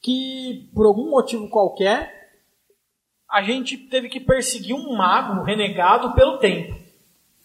que, por algum motivo qualquer, a gente teve que perseguir um mago renegado pelo tempo.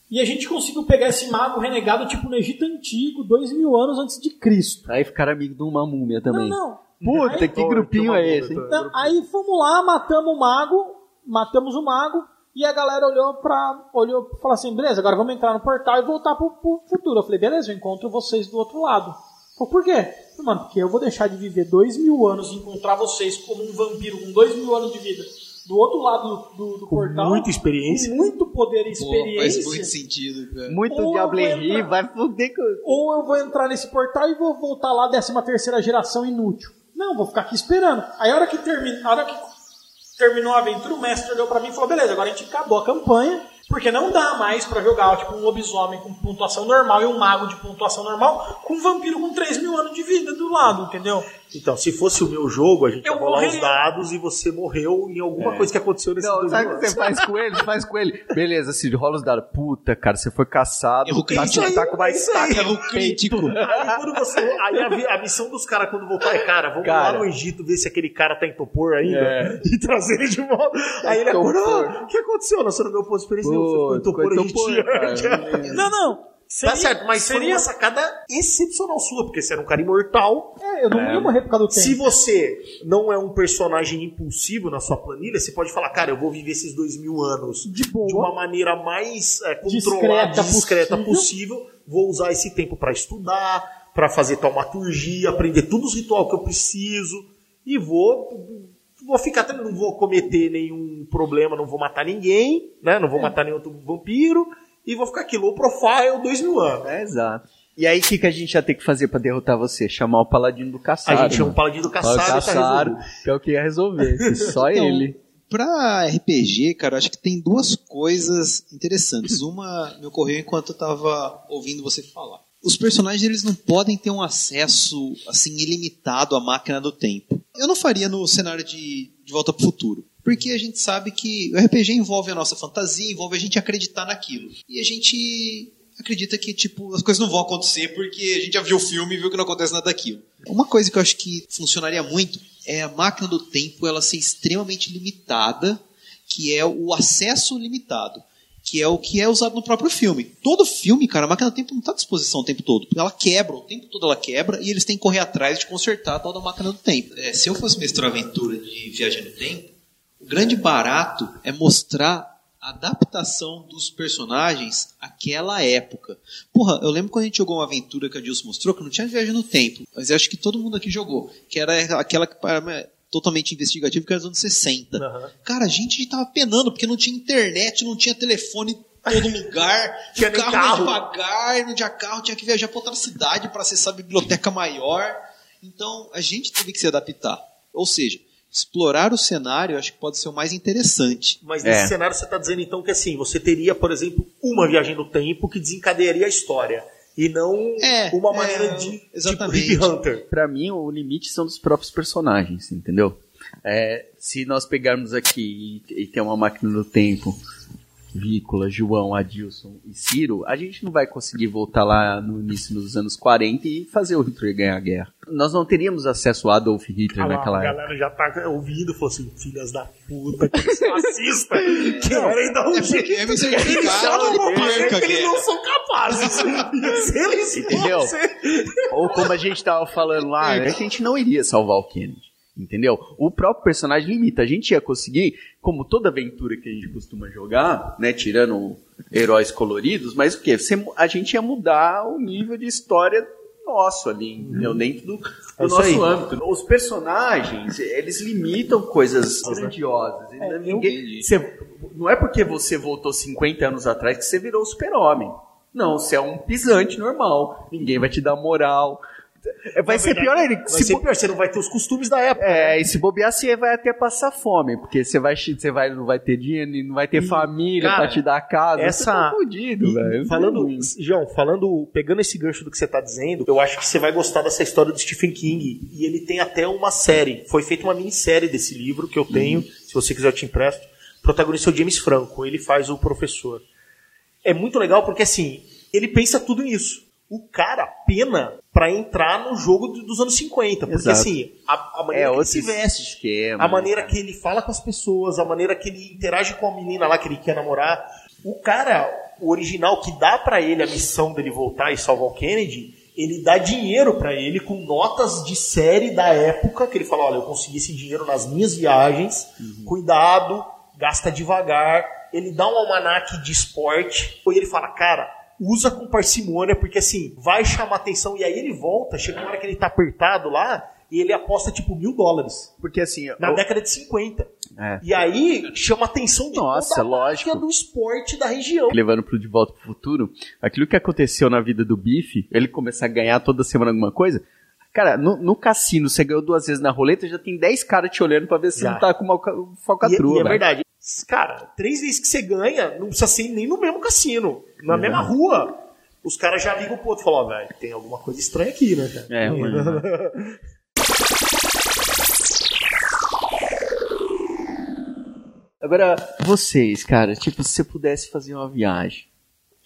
E a gente conseguiu pegar esse mago renegado, tipo, no Egito Antigo, dois mil anos antes de Cristo. Aí ficaram amigos de uma múmia também. Não, não. Puta, Aí- que grupinho é esse? hein? Então, aí fomos lá, matamos o mago, matamos o mago, e a galera olhou pra. olhou e falou assim: beleza, agora vamos entrar no portal e voltar pro, pro futuro. Eu falei, beleza, eu encontro vocês do outro lado. Falei, por quê? Falei, Mano, porque eu vou deixar de viver dois mil anos e encontrar vocês como um vampiro com dois mil anos de vida do outro lado do, do Com portal. muita experiência. Com muito poder e Pô, experiência. faz muito sentido, cara. Muito entrar- vai foder com. Ou eu vou entrar nesse portal e vou voltar lá, 13 terceira geração inútil. Não, vou ficar aqui esperando. Aí a hora que, termina, a hora que terminou a aventura, o mestre olhou pra mim e falou, beleza, agora a gente acabou a campanha, porque não dá mais pra jogar tipo um lobisomem com pontuação normal e um mago de pontuação normal com um vampiro com 3 mil anos de vida do lado, entendeu? Então, se fosse o meu jogo, a gente Eu ia rolar os dados e você morreu em alguma coisa que aconteceu nesse Não, dois sabe o que você faz com ele? Você faz com ele. Beleza, Cid, rola os dados. Puta, cara, você foi caçado. Erro tá, crítico. tá com uma Isso aí, estaca Erro no crítico. Aí, quando você, aí a, a missão dos caras quando voltar é, cara, vamos Cara. lá no Egito ver se aquele cara tá em Topor ainda É. (laughs) e trazer ele de volta. Aí ele Topor. acordou, "Ah, o que aconteceu? Você não ganhou ponto de experiência você egípcio. (laughs) Não, não. Seria, Tá certo, mas seria uma sacada excepcional sua, porque você era um cara imortal. É, eu não ia morrer por causa do tempo. Se você não é um personagem impulsivo na sua planilha, você pode falar, cara, eu vou viver esses dois mil anos De boa. de uma maneira mais é, Discreta controlada, discreta possível. possível. Vou usar esse tempo para estudar, para fazer taumaturgia, aprender todos os rituais que eu preciso e vou vou ficar também não vou cometer nenhum problema, não vou matar ninguém, né? Não vou matar nenhum outro vampiro e vou ficar aqui low profile dois mil anos. É, exato. E aí, o que, que a gente ia ter que fazer pra derrotar você? Chamar o paladino do caçado. A gente é um mano. paladino do caçado, o tá caçado, resolvido. que é o que ia resolver. (laughs) Só Então, ele. Pra RPG, cara, eu acho que tem duas coisas interessantes. Uma me ocorreu enquanto eu tava ouvindo você falar. Os personagens eles não podem ter um acesso assim ilimitado à máquina do tempo. Eu não faria no cenário de, de Volta pro Futuro. Porque a gente sabe que o RPG envolve a nossa fantasia, envolve a gente acreditar naquilo. E a gente acredita que tipo as coisas não vão acontecer porque a gente já viu o filme e viu que não acontece nada daquilo. Uma coisa que eu acho que funcionaria muito é a máquina do tempo ela ser extremamente limitada, que é o acesso limitado, que é o que é usado no próprio filme. Todo filme, cara, a máquina do tempo não está à disposição o tempo todo, ela quebra, o tempo todo ela quebra e eles têm que correr atrás de consertar a tal da máquina do tempo. É, se eu fosse mestrar aventura de viagem no tempo, o grande barato é mostrar a adaptação dos personagens àquela época. Porra, eu lembro quando a gente jogou uma aventura que a Dilson mostrou, que não tinha viagem no tempo, mas eu acho que todo mundo aqui jogou, que era aquela que para totalmente investigativa, que era dos anos 60. Aham. Cara, a gente tava penando, porque não tinha internet, não tinha telefone em todo (laughs) lugar, Tinha o carro, carro. devagar, não tinha carro, tinha que viajar para outra cidade para acessar a biblioteca maior. Então, a gente teve que se adaptar. Ou seja, explorar o cenário acho que pode ser o mais interessante. Mas É. nesse cenário você está dizendo então que assim, você teria, por exemplo, uma viagem no tempo que desencadearia a história. E não É, uma é, maneira de (laughs) exatamente. tipo Hip Hunter. Pra mim, o limite são dos próprios personagens, entendeu? É, se nós pegarmos aqui e, e ter uma máquina do tempo, Vícola, João, Adilson e Ciro, a gente não vai conseguir voltar lá no início dos anos 40 e fazer o Hitler ganhar a guerra. Nós não teríamos acesso a Adolf Hitler Ah naquela a época. galera já tá ouvindo e falou assim, filhas da puta, que racista, querem dar um É jeito. é Eles só não vão fazer porque eles não são capazes. Se eles Entendeu? fossem- Ou como a gente tava falando lá, a gente não iria salvar o Kennedy. Entendeu? O próprio personagem limita. A gente ia conseguir, como toda aventura que a gente costuma jogar, né? Tirando heróis coloridos, mas o quê? Você- a gente ia mudar o nível de história nosso ali, entendeu? Dentro do, do É nosso aí. âmbito. Os personagens, eles limitam coisas grandiosas. Ninguém- você- não é porque você voltou 50 anos atrás que você virou super-homem. Não, você é um pisante normal. Ninguém vai te dar moral. É, Vai Na ser verdade, pior ainda. Vai Se ser bo- pior, você não vai ter os costumes da época. é, e se bobear, você vai até passar fome, porque você vai, você vai, não vai ter dinheiro, não vai ter E, família cara, pra te dar casa. essa- tá fudido, E velho. falando, Ruim. João, falando, pegando esse gancho do que você tá dizendo, eu acho que você vai gostar dessa história do Stephen King. E ele tem até uma série. Foi feita uma minissérie desse livro que eu tenho. Se você quiser, eu te empresto. O protagonista é o James Franco. Ele faz o professor. É muito legal porque, assim, ele pensa tudo nisso. O cara pena pra entrar no jogo do- dos anos 50. Porque, Exato. assim, a, a É maneira que ele se veste, esquema. a maneira que ele fala com as pessoas, a maneira que ele interage com a menina lá que ele quer namorar. O cara, o original que dá pra ele a missão dele voltar e salvar o Kennedy, ele dá dinheiro pra ele com notas de série da época, que ele fala, olha, eu consegui esse dinheiro nas minhas viagens, cuidado, gasta devagar. Ele dá um almanaque de esporte, e ele fala, cara, usa com parcimônia, porque assim, vai chamar atenção. E aí ele volta, chega uma hora que ele tá apertado lá, e ele aposta tipo mil dólares. Porque assim. Na década de 50. É. E aí chama a atenção de Nossa, toda lógico. do esporte da região. levando pro De Volta pro Futuro, aquilo que aconteceu na vida do Bife, ele começar a ganhar toda semana alguma coisa. Cara, no, no cassino, você ganhou duas vezes na roleta, já tem 10 caras te olhando pra ver se Já. não tá com uma ca- E, e falcatrua. é velho. verdade. Cara, três vezes que você ganha, não precisa ser nem no mesmo cassino. Na mesma rua. Os caras já ligam pro outro e falam, ó, velho, tem alguma coisa estranha aqui, né, cara? É, mano. (laughs) Agora, vocês, cara, tipo, se você pudesse fazer uma viagem,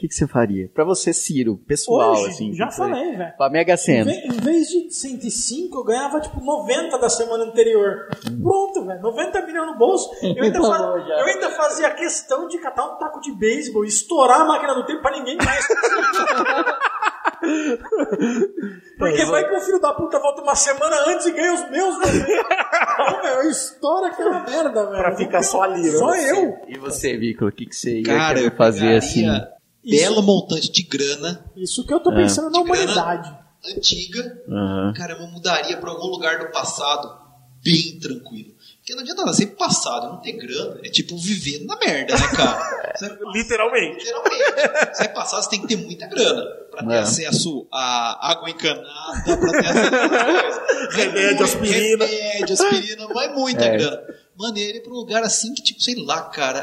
que, que você faria? Pra você, Ciro, pessoal, Hoje, assim. já tipo, você- falei, velho. Pra Mega Em Sena. vez, em vez de 105, eu ganhava tipo 90 da semana anterior. Pronto, velho. 90 milhões no bolso. Eu ainda, (laughs) fa- eu ainda fazia questão de catar um taco de beisebol e estourar a máquina do tempo pra ninguém mais. (laughs) Porque vai que o filho da puta volta uma semana antes e ganha os meus também. Não, velho, estoura aquela merda, velho. Pra ficar só ali, né? Só eu. E você, Vícola, o que, que você ia Cara, eu querer fazer pegaria assim? Belo montante de grana Isso que eu tô pensando na De grana. humanidade. antiga. Aham. Cara, eu mudaria pra algum lugar do passado bem tranquilo. Porque não adianta nada, sempre passado, não ter grana. É tipo viver na merda, né, cara? Você- (laughs) Literalmente. Literalmente. Se é passado, você tem que ter muita grana. Pra ter É. acesso a água encanada, pra ter acesso a (laughs) coisas. Remédio, aspirina. Remédio, aspirina, é muita É. grana. Ir pra um lugar assim que, tipo, sei lá, cara,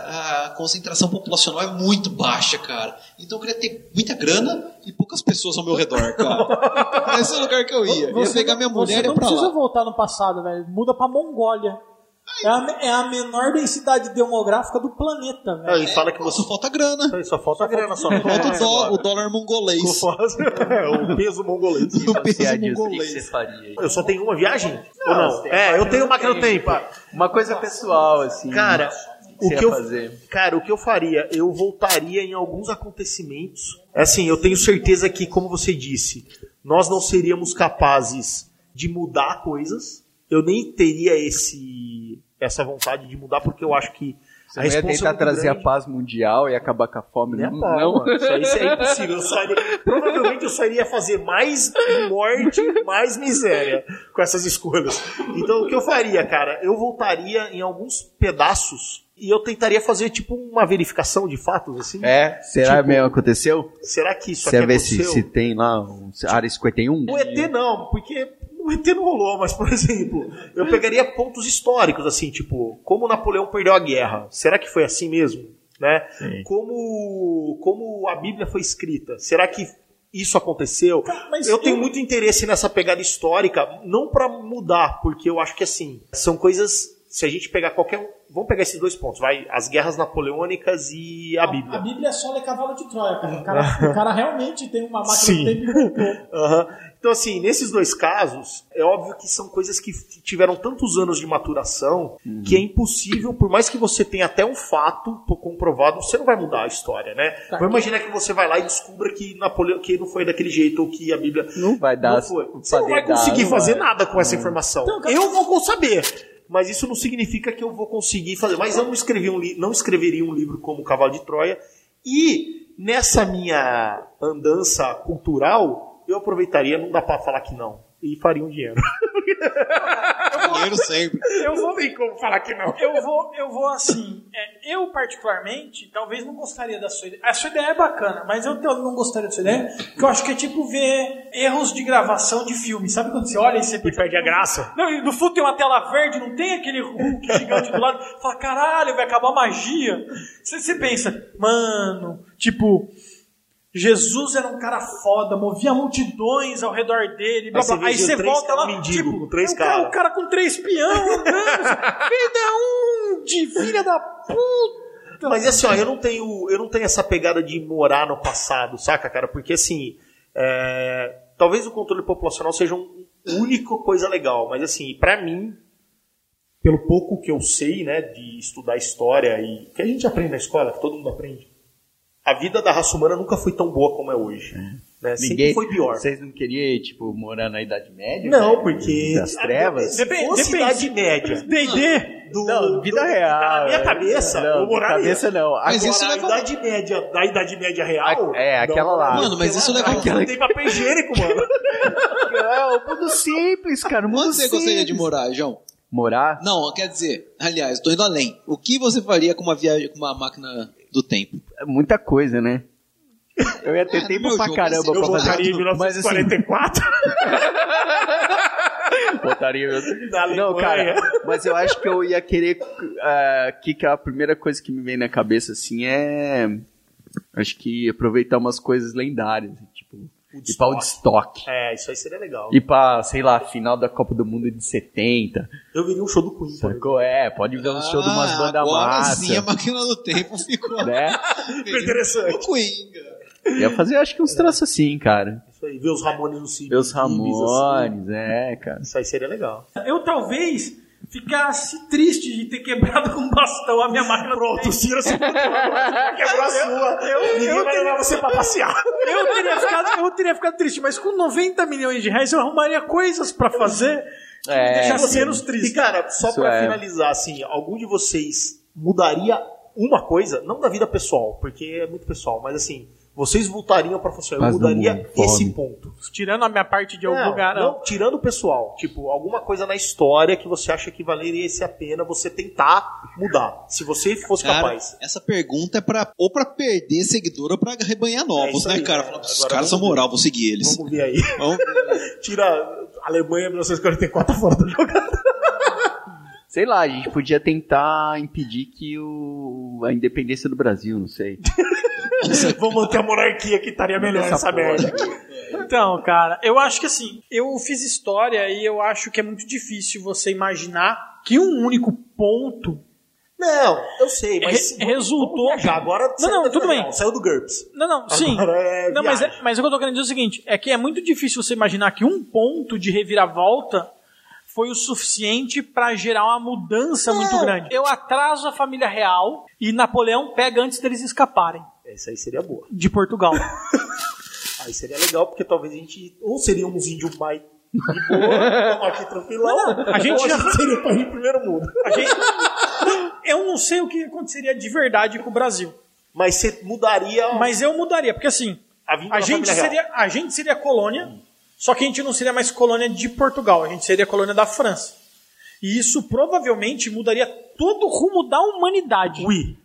a concentração populacional é muito baixa, cara. Então eu queria ter muita grana e poucas pessoas ao meu redor, cara. Esse é o lugar que eu ia. Eu ia pegar minha mulher você e não pra precisa lá. voltar no passado, velho. Muda pra Mongólia. É a, é a menor densidade demográfica do planeta, velho. Aí fala que você. Só falta grana. Aí Só falta grana, só Falta o, É, dó- o dólar mongolês. o peso mongolês. O peso Adilson, o que, que mongolês. Eu só tenho uma viagem? Ou não? É, eu tenho do máquina do tempo. Uma coisa pessoal, assim. Cara, o que eu fazer? Cara, o que eu faria? Eu voltaria em alguns acontecimentos. Assim, eu tenho certeza que, como você disse, nós não seríamos capazes de mudar coisas. Eu nem teria esse essa vontade de mudar, porque eu acho que Você a não ia é tentar trazer grande. a paz mundial e acabar com a fome? A não? pau, não? mano. Isso, aí, isso é impossível. Eu só iria- provavelmente eu só iria fazer mais morte, mais miséria com essas escolhas. Então o que eu faria, cara? Eu voltaria em alguns pedaços e eu tentaria fazer tipo uma verificação de fatos, assim. É? Será Tipo, mesmo aconteceu? Será que isso Você aqui ver se, se tem lá um área 51? O ET não, porque o ET não rolou, mas, por (laughs) exemplo, eu pegaria pontos históricos, assim, tipo, como Napoleão perdeu a guerra. Será que foi assim mesmo? Né? Sim. Como, como a Bíblia foi escrita. Será que isso aconteceu? Mas eu tenho muito interesse nessa pegada histórica, não pra mudar, porque eu acho que assim, são coisas. Se a gente pegar qualquer. Vamos pegar esses dois pontos, vai. As guerras napoleônicas e a Bíblia. A Bíblia é só ler cavalo de Troia, cara. O cara, (laughs) o cara realmente tem uma máquina Sim. do tempo e. Aham. Então, assim, nesses dois casos, é óbvio que são coisas que tiveram tantos anos de maturação que é impossível, por mais que você tenha até um fato comprovado, você não vai mudar a história, né? Tá. Vamos imaginar que você vai lá e descubra que Napoleão que não foi daquele jeito, ou que a Bíblia Não vai dar. não foi. Você não vai dar, conseguir não fazer vai. nada com essa informação. Então, cara- eu vou saber. Mas isso não significa que eu vou conseguir fazer. Mas eu não, escrevi um não escreveria um livro como Cavalo de Troia. E nessa minha andança cultural, eu aproveitaria, não dá pra falar que não. E faria um dinheiro. (laughs) Dinheiro sempre. eu não tem como falar que não. Eu vou, eu vou assim. é, eu, particularmente, talvez não gostaria da sua ideia. A sua ideia é bacana, mas eu não gostaria da sua ideia, porque eu acho que é tipo ver erros de gravação de filme. Sabe quando você olha e você E perde a graça. Não, e no fundo tem uma tela verde, não tem aquele Hulk gigante do lado. Fala, caralho, vai acabar a magia. Você, você pensa, mano, tipo, Jesus era um cara foda, movia multidões ao redor dele, blá, Aí você blá. Aí você volta lá, mendigo, tipo, três é um cara, caras. um cara com três peão andando, (laughs) vida um de filha da puta. Mas assim, ó, eu não tenho, eu não tenho essa pegada de morar no passado, saca, cara? Porque assim, é, talvez o controle populacional seja um única coisa legal, mas assim, pra mim, pelo pouco que eu sei, né, de estudar história e que a gente aprende na escola, que todo mundo aprende, a vida da raça humana nunca foi tão boa como é hoje. Né? Sempre Ninguém, foi pior. Vocês não queriam, tipo, morar na Idade Média? Não, velho? porque. Das trevas? Depende, Depende- Idade média. (laughs) D&D? Do, Não, vida do- real. Na minha é. cabeça, não, eu na moraria. cabeça não. Mas Agora, isso Agora, a leva- Idade Média, da Idade Média real. A- é, aquela lá. Mano, mas isso leva- Aquela... Não tem papel higiênico, mano. (laughs) é o mundo simples, cara. O mundo Onde você simples. gostaria de morar, João? Morar? Não, quer dizer, aliás, tô indo além. O que você faria com uma viagem, com uma máquina do tempo? É muita coisa, né? Eu ia ter É, no tempo pra caramba assim, Eu pra fazer. votaria em Mas, assim, 1944. Botaria (laughs) Da Não, cara, mas eu acho que eu ia querer. ah, que, que a primeira coisa que me vem na cabeça, assim, é. Acho que aproveitar umas coisas lendárias. Tipo, ir pra Woodstock. É, isso aí seria legal. Ir pra, sei lá, final da Copa do Mundo de 70. Eu viria um show do Queen. Sacou? É, pode ver um show de umas Ah, bandas massa. sim, a máquina do tempo ficou (laughs) Né? (laughs) Interessante. O Queen, cara. Ia fazer, acho que uns traços assim, cara. Isso aí, ver os Ramones no. Ver os assim. Ramones, é, cara. Isso aí seria legal. Eu talvez ficasse triste de ter quebrado com bastão a minha máquina Pronto, o Ciro se quebrou a sua. Ninguém vai levar você pra passear. eu teria, ficado, eu teria ficado triste, mas com 90 milhões de reais eu arrumaria coisas pra fazer que me É, deixasse sim. menos E triste. cara, só Isso pra é. finalizar, assim, algum de vocês mudaria uma coisa, não da vida pessoal, porque é muito pessoal, mas assim, vocês voltariam pra funcionar. Eu mudaria mundo, esse ponto. Tirando a minha parte de algum Não, lugar, não. não, tirando o pessoal, tipo, alguma coisa na história que você acha que valeria esse a pena você tentar mudar. Se você fosse Cara, capaz. essa pergunta é pra, ou pra perder seguidor ou pra rebanhar É novos, isso né, aí, cara? é. Falar, Os caras são moral, vou seguir eles. Vamos ver aí. (laughs) Vamos ver. (laughs) Tira a Alemanha 1944 fora da jogada. (laughs) Sei lá, a gente podia tentar impedir que o a independência do Brasil, não sei. (laughs) Vamos manter a monarquia que estaria melhor Essa merda. Então, cara, eu acho que assim, eu fiz história e eu acho que é muito difícil você imaginar que um único ponto Não, eu sei, mas. Re- resultou-. Agora Não, não, tudo avião, bem. Saiu do GURPS. Não, não, sim. É não, mas, é, mas o que eu tô querendo dizer é o seguinte: é que é muito difícil você imaginar que um ponto de reviravolta foi o suficiente pra gerar uma mudança muito grande. Eu atraso a família real e Napoleão pega antes deles escaparem Essa aí seria boa. de Portugal. (laughs) Aí seria legal, porque talvez a gente. Ou seria uns índios mais de boa, (laughs) aqui tranquilão. A gente já- seria ir primeiro mundo. A gente- eu não sei o que aconteceria de verdade com o Brasil, Mas você mudaria mas eu mudaria, porque assim, a a gente, real. seria, a gente seria colônia, só que a gente não seria mais colônia de Portugal, a gente seria colônia da França. E isso provavelmente mudaria todo o rumo da humanidade. Ui.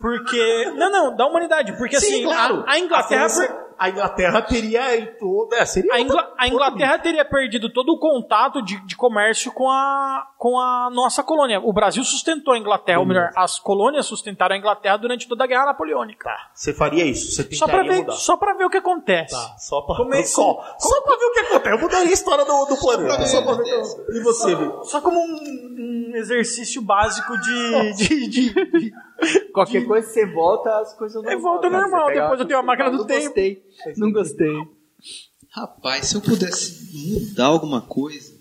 Porque. Não, não, da humanidade. Porque Sim, assim, claro. a, a Inglaterra. A, França- a Inglaterra teria em todo. É, seria A, outra- a Inglaterra teria perdido todo o contato de, de comércio com a, com a nossa colônia. O Brasil sustentou a Inglaterra, ou melhor, as colônias sustentaram a Inglaterra durante toda a Guerra Napoleônica. Tá, você faria isso, você Só pra, ver, mudar. só pra ver o que acontece. Tá, só pra, Como é- só, só pra ver o que acontece. Eu mudaria a história do, do planeta. Só pra ver o que E você, Vitor? Só como um, um exercício básico de. de, de- de- (laughs) Qualquer coisa você volta, as coisas não É, volta normal, depois eu tenho a máquina do não tempo. Gostei, não gostei. Rapaz, se eu pudesse mudar alguma coisa.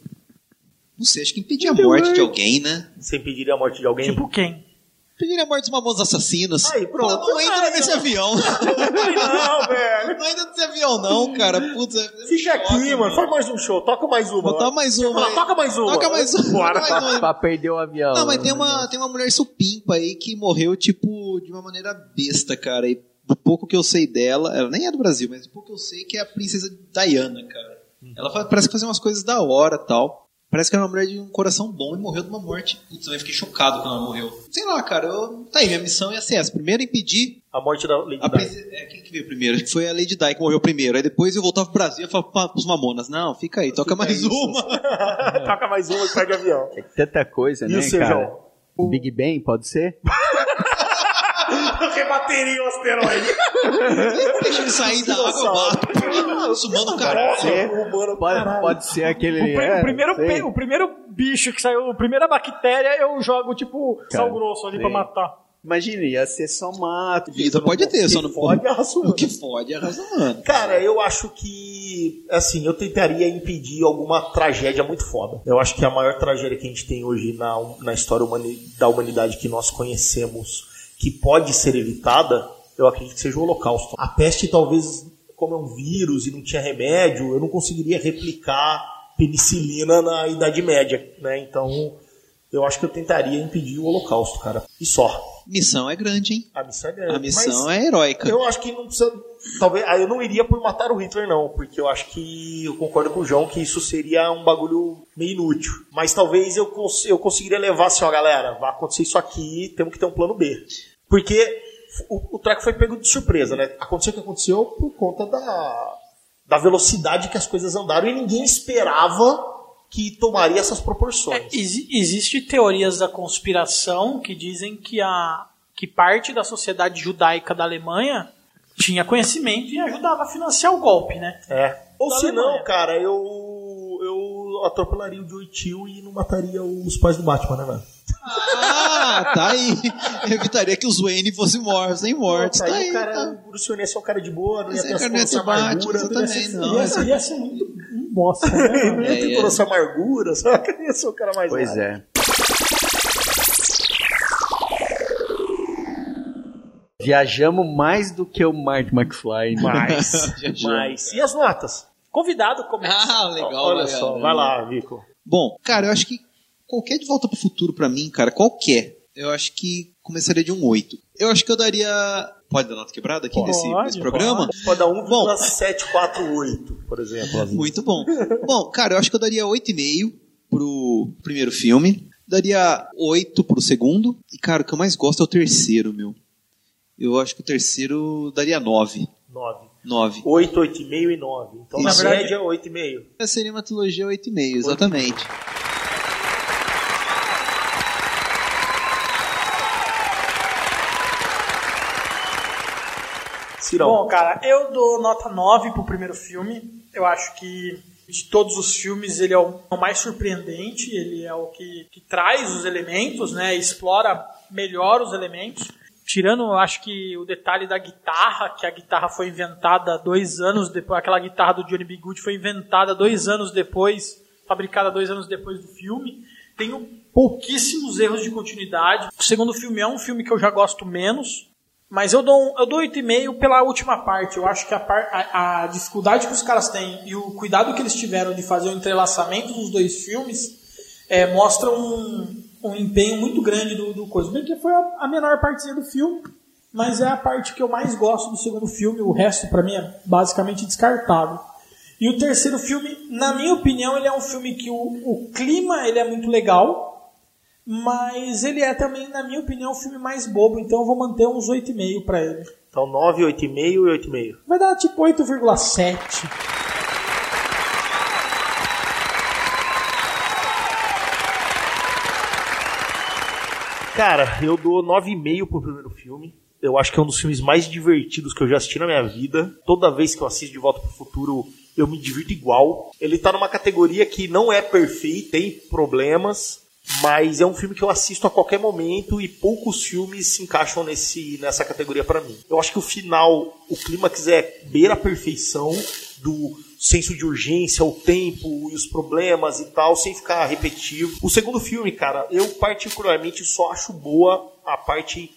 Não sei, acho que impedir a morte de alguém, né? Você impediria a morte de alguém? tipo quem? Impedir a morte dos mamonas assassinos. Aí, pronto. Fala, não entra nesse avião. (laughs) não, velho. Não entra nesse avião, não, cara. Putz, é- Fica aqui, mano. Faz mais um show. Toca mais uma. Vai. mais uma. Aí. toca mais uma. Toca mais uma. Bora. Toca mais uma. Pra perder o avião. Não, mas tem uma, tem uma mulher supimpa aí que morreu, tipo, de uma maneira besta, cara. E do pouco que eu sei dela, ela nem é do Brasil, mas do pouco que eu sei que é a princesa Diana, cara. Ela fa- parece que fazia umas coisas da hora tal. Parece que era uma mulher de um coração bom e morreu de uma morte. Putz, eu fiquei chocado quando ela morreu. Sei lá, cara, eu... tá aí, minha missão ia ser essa. Primeiro impedir A morte da Lady a Di. É, quem que veio primeiro? Acho (laughs) que foi a Lady Di que morreu primeiro. Aí depois eu voltava pro Brasil e falava pros mamonas, não, fica aí, toca mais uma. (laughs) Toca mais uma e perde o avião. É tanta coisa, E né, o seu, cara? João? O Big Bang, pode ser? (laughs) Rebateria o asteroide. Deixa (laughs) ele sair da água, eu bato. Sumando o caralho. ser. Humano, Pode, caralho. pode ser aquele... O, é, o primeiro, sei. o primeiro bicho que saiu, a primeira bactéria, eu jogo tipo sal grosso ali pra sei. matar. Imagina, ia ser só mato. Vida pode ter, só não raça O que fode é raça humana. Cara, eu acho que, assim, eu tentaria impedir alguma tragédia muito foda. Eu acho que a maior tragédia que a gente tem hoje na, na história humani- da humanidade que nós conhecemos, que pode ser evitada, eu acredito que seja o Holocausto. A peste, talvez, como é um vírus e não tinha remédio, eu não conseguiria replicar penicilina na Idade Média, né? Então, eu acho que eu tentaria impedir o Holocausto, cara. E só. Missão é grande, hein? A missão é grande. A missão é heróica. Eu acho que não precisa. Talvez. ah, Eu não iria por matar o Hitler, não, porque eu acho que eu concordo com o João que isso seria um bagulho meio inútil. Mas talvez eu, cons- eu conseguiria levar assim, ó, galera, vai acontecer isso aqui, temos que ter um plano B. Porque o, o treco foi pego de surpresa, né? Aconteceu o que aconteceu por conta da, da velocidade que as coisas andaram e ninguém esperava que tomaria essas proporções. Exi- Existe teorias da conspiração que dizem que a que parte da sociedade judaica da Alemanha tinha conhecimento e ajudava a financiar o golpe, né? É. Ou se não, cara, eu. Atropelaria o Joey Tio e não mataria os pais do Batman, né, velho? Ah, tá aí. Evitaria que os Wayne fossem mortos, nem mortos. Tá Tá aí aí, o cara, tá. o Bruce Wayne ia ser um cara de boa, não ia ter cara não ia essa amargura. Batman, não ia ser- também, não. Ia, ser- ia ser muito um bosta, né? Não ia ter É, toda é. essa amargura, só que ia ser o cara mais Pois nada. é. Viajamos mais do que o Marty McFly. né? Mas, mas. E as notas? Convidado começa. (laughs) Ah, legal. Olha legal, só, né? vai lá, Vico. Bom, cara, eu acho que qualquer de volta pro futuro pra mim, cara, qualquer, eu acho que começaria de um 8. Eu acho que eu daria. Pode dar nota quebrada aqui nesse, Pode, nesse programa? Pode dar Bom. 1,748, por exemplo. assim. Muito bom. bom, cara, eu acho que eu daria 8,5 pro primeiro filme. Daria 8 pro segundo. E, cara, o que eu mais gosto é o terceiro, meu. Eu acho que o terceiro daria 9. 9. 9. 8, 8,5 e 9. Então, na Isso. média, 8,5. Essa seria uma trilogia 8,5, exatamente. Cirão. Bom, cara, eu dou nota 9 pro primeiro filme. Eu acho que de todos os filmes ele é o o mais surpreendente, ele é o que, que traz os elementos, né? Explora melhor os elementos. Tirando, acho que o detalhe da guitarra, que a guitarra foi inventada dois anos depois, aquela guitarra do Johnny B. Good foi inventada dois anos depois, fabricada dois anos depois do filme. Tem um- pouquíssimos erros de continuidade. O segundo filme é um filme que eu já gosto menos, mas eu dou, eu dou 8,5 pela última parte. Eu acho que a, a- a dificuldade que os caras têm e o cuidado que eles tiveram de fazer o entrelaçamento dos dois filmes é, mostra um, um empenho muito grande do, do coisa. Bem que foi a, a menor partezinha do filme, mas é a parte que eu mais gosto do segundo filme. O resto, pra mim, é basicamente descartável. E o terceiro filme, na minha opinião, ele é um filme que o, o clima ele é muito legal, mas ele é também, na minha opinião, o filme mais bobo, então eu vou manter uns 8,5 pra ele. Então, 9, 8,5 e 8,5. Vai dar tipo 8,7. Cara, eu dou 9,5 pro primeiro filme. Eu acho que é um dos filmes mais divertidos que eu já assisti na minha vida. Toda vez que eu assisto De Volta pro Futuro, eu me divirto igual. Ele tá numa categoria que não é perfeito, tem problemas, mas é um filme que eu assisto a qualquer momento e poucos filmes se encaixam nesse, nessa categoria pra mim. Eu acho que o final, o clímax é beira a perfeição do senso de urgência, o tempo e os problemas e tal, sem ficar repetitivo. O segundo filme, cara, eu particularmente só acho boa a parte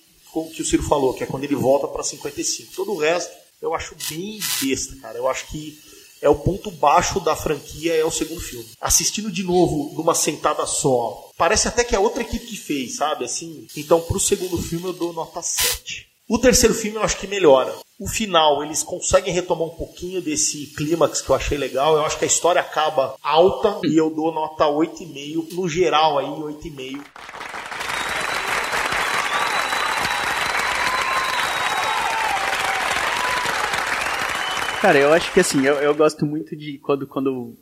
que o Ciro falou, que é quando ele volta pra 55. Todo o resto eu acho bem besta, cara. Eu acho que é o ponto baixo da franquia, é o segundo filme. Assistindo de novo numa sentada só, parece até que é outra equipe que fez, sabe? Assim, então pro segundo filme eu dou nota 7. O terceiro filme eu acho que melhora. O final, eles conseguem retomar um pouquinho desse clímax que eu achei legal. Eu acho que a história acaba alta e eu dou nota 8,5. No geral aí, 8,5. Cara, eu acho que assim, eu, eu gosto muito de quando, quando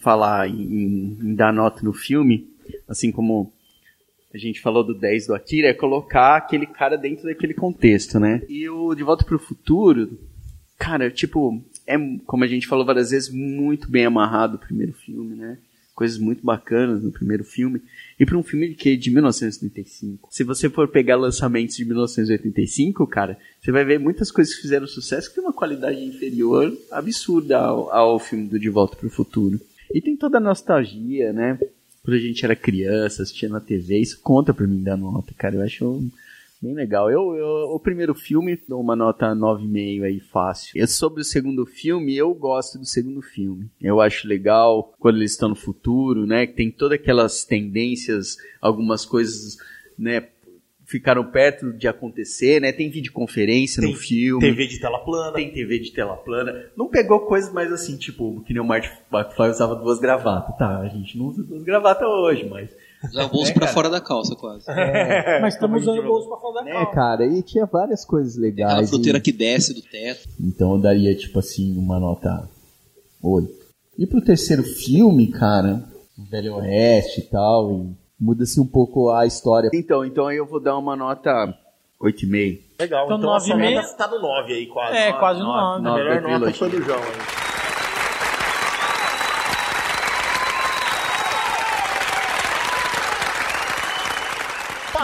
falar em, em dar nota no filme, assim como a gente falou do 10 do Akira, é colocar aquele cara dentro daquele contexto, né? E o De Volta pro Futuro, cara, tipo, é, como a gente falou várias vezes, muito bem amarrado o primeiro filme, né? Coisas muito bacanas no primeiro filme. E para um filme de que? De 1935. Se você for pegar lançamentos de 1985, cara, você vai ver muitas coisas que fizeram sucesso que tem uma qualidade inferior absurda ao, ao filme do De Volta pro Futuro. E tem toda a nostalgia, né? Quando a gente era criança, assistia na TV, isso conta pra mim dar nota, cara. Eu acho Bem legal. Eu, eu- o primeiro filme, dou uma nota 9,5 aí, fácil. E sobre o segundo filme, eu gosto do segundo filme. Eu acho legal quando eles estão no futuro, né? Que tem todas aquelas tendências, algumas coisas, né? Ficaram perto de acontecer, né? Tem videoconferência Tem no filme. TV de tela plana. Tem TV de tela plana. Não pegou coisas mais assim, tipo, que nem o Martin McFly usava duas gravatas. Tá, a gente não usa duas gravatas hoje, mas. Já o bolso É, pra cara. fora da calça, quase. Mas estamos usando o bolso pra fora da É, calça. cara, e tinha várias coisas legais. Aquela fruteira e- que desce do teto. Então eu daria, tipo assim, uma nota 8. E pro terceiro filme, cara, Velho Oeste e tal, e muda-se um pouco a história. Então, então aí eu vou dar uma nota 8,5. Legal, Então, então, a sua 9,5. nota tá no 9 aí, quase. É, quase no nove, 9. A melhor da nota trilogia. foi do João aí.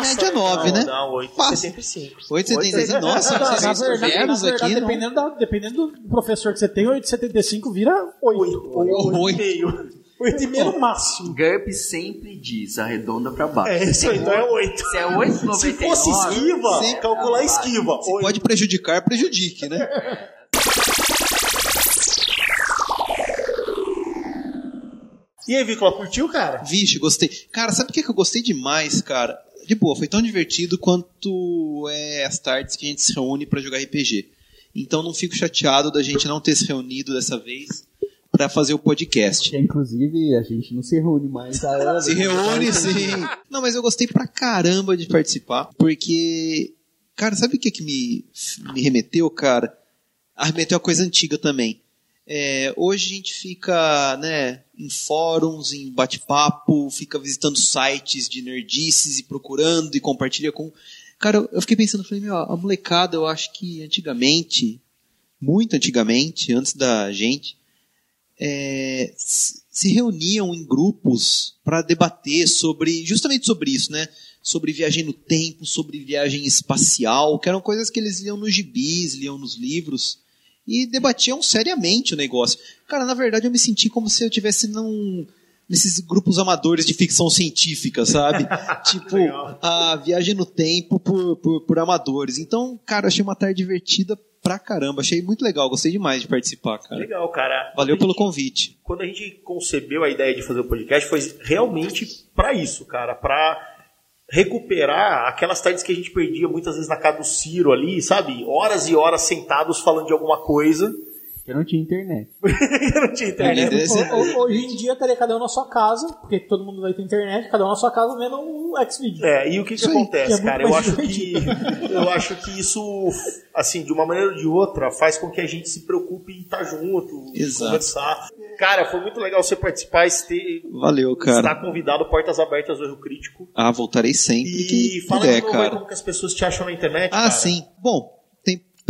Média 9, né? Não, Fácil. 8,75. 8,75. Nossa, vocês são verdade, na severos verdade, aqui, não? dependendo, da- dependendo do professor que você tem, 8,75 vira 8. Oi. 8,5 no máximo. GURP sempre diz, arredonda pra baixo. É isso aí, então é 8. Se é 8,99... Se fosse esquiva, Sim. calcular esquiva. Se pode prejudicar, prejudique, né? E aí, Vícola, curtiu, cara? Vixe, gostei. Cara, sabe o que, que eu gostei demais, cara? De boa, foi tão divertido quanto é, as tardes que a gente se reúne pra jogar RPG. Então não fico chateado da gente não ter se reunido dessa vez pra fazer o podcast. Inclusive, a gente não se reúne mais há anos. Se reúne, sim. Não, mas eu gostei pra caramba de participar, porque, cara, sabe o que que me, me remeteu, cara? Ah, remeteu a coisa antiga também. É, hoje a gente fica, né, em fóruns, em bate-papo, fica visitando sites de nerdices e procurando e compartilha com... Cara, eu- eu fiquei pensando, falei, meu, a molecada, eu acho que antigamente, muito antigamente, antes da gente, é, se reuniam em grupos para debater sobre justamente sobre isso, né? Sobre viagem no tempo, sobre viagem espacial, que eram coisas que eles liam nos gibis, liam nos livros e debatiam seriamente o negócio. Cara, na verdade eu me senti como se eu tivesse num nesses grupos amadores de ficção científica, sabe? (laughs) tipo, a viagem no tempo por, por, por amadores. Então, cara, achei uma tarde divertida pra caramba. Achei muito legal, gostei demais de participar, cara. Legal, cara. Valeu pelo gente- convite. Quando a gente concebeu a ideia de fazer o podcast, foi realmente pra isso, cara. Pra recuperar aquelas tardes que a gente perdia muitas vezes na casa do Ciro ali, sabe? Horas e horas sentados falando de alguma coisa. Eu não tinha internet. (laughs) não tinha internet. Desse- Ho- ho- Hoje em dia estaria cada um na sua casa, porque todo mundo vai ter internet, cada um na sua casa vendo um X-Video. É, e o que, que acontece, que é cara? Eu acho que eu acho que isso, assim, de uma maneira ou de outra, faz com que a gente se preocupe em estar junto, em Exato. conversar. Cara, foi muito legal você participar, este, Valeu, cara. estar convidado, portas abertas do Erro Crítico. Ah, voltarei sempre E que fala puder, de novo aí cara. como que as pessoas te acham na internet, Ah, cara. sim. Bom,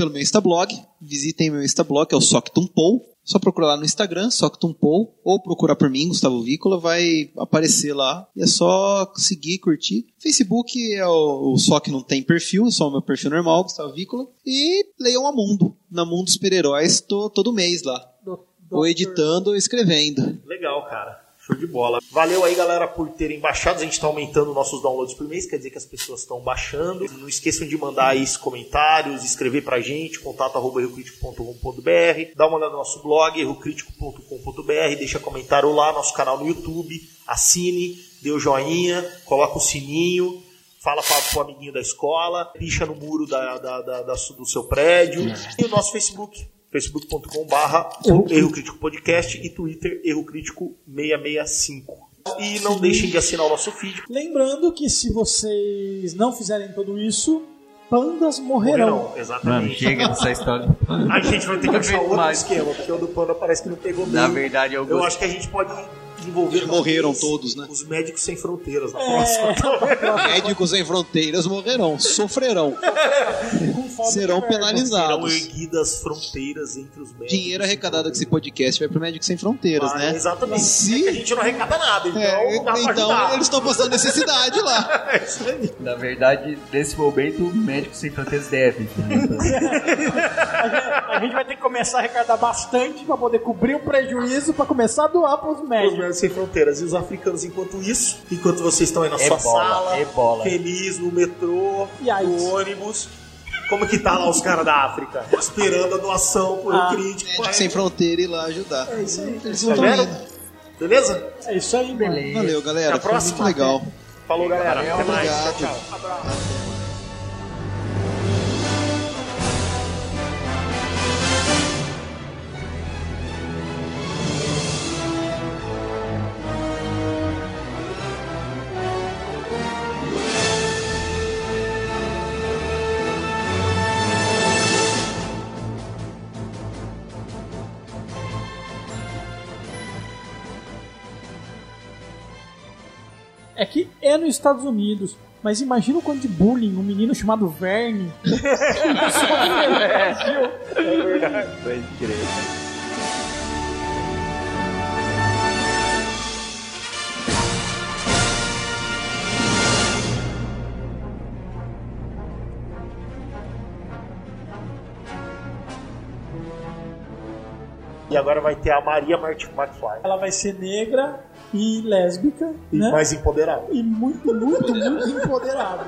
pelo meu Instablog. Visitem meu Instablog, que é o Soctumpou. Só procurar lá no Instagram, Soctumpou, ou procurar por mim, Gustavo Vícola, vai aparecer lá. E é só seguir, curtir. Facebook é o, o Soc não tem perfil, só o meu perfil normal, Gustavo Vícola. E leiam a Mundo. Na Mundo Super-Heróis, tô todo mês lá. Do- Ou editando ou escrevendo. Legal, cara. Show de bola. Valeu aí, galera, por terem baixado. A gente está aumentando nossos downloads por mês, quer dizer que as pessoas estão baixando. Não esqueçam de mandar aí os comentários, escrever pra gente, contato arroba errocrítico.com.br, dá uma olhada no nosso blog, errocrítico.com.br, deixa comentário lá, nosso canal no YouTube, assine, dê o joinha, coloca o sininho, fala para o amiguinho da escola, picha no muro da, da- da- da do seu prédio. E o nosso Facebook, facebook.com.br Erro Crítico Podcast e Twitter Erro Crítico 665. E não deixem de assinar o nosso feed. Lembrando que se vocês não fizerem tudo isso, pandas morrerão. Morrerão, exatamente. chega dessa história. A gente vai ter que achar outro Mas- esquema, porque o do Panda parece que não pegou bem. Na verdade, eu Eu acho que a gente pode desenvolver. Já morreram todos, né? Os médicos sem fronteiras na É. próxima. (laughs) Médicos sem fronteiras morrerão, sofrerão, (laughs) serão verba. Serão penalizados. erguidas fronteiras entre os médicos. Dinheiro arrecadado com esse podcast vai pro Médicos Sem Fronteiras, Ah, né? Exatamente. Se- É a gente não arrecada nada, então É, então eles estão passando necessidade lá. (laughs) É. Na verdade, nesse momento, o médico sem fronteiras deve. né? A gente vai ter que começar a arrecadar bastante pra poder cobrir o prejuízo pra começar a doar pros Os médicos. Médicos Sem Fronteiras. E os africanos, enquanto isso, enquanto vocês estão aí na sua Ebola, sala, ebola. feliz no metrô, E aí? no ônibus, como que tá lá os caras da África? Esperando a doação por Ah, um crítico. Médico sem fronteira ir lá ajudar. É isso aí. Eles Tá não indo. Beleza? É isso aí, mano. Valeu, galera. Até a Foi muito próxima. legal. Falou, galera. Até mais. Obrigado. Tchau, tchau. É que é nos Estados Unidos. Mas imagina o quanto de bullying um menino chamado Verne. Crer. (laughs) E agora vai ter a Maria Martin McFly. Ela vai ser negra e lésbica. E né? mais empoderada. E muito, muito, muito empoderada.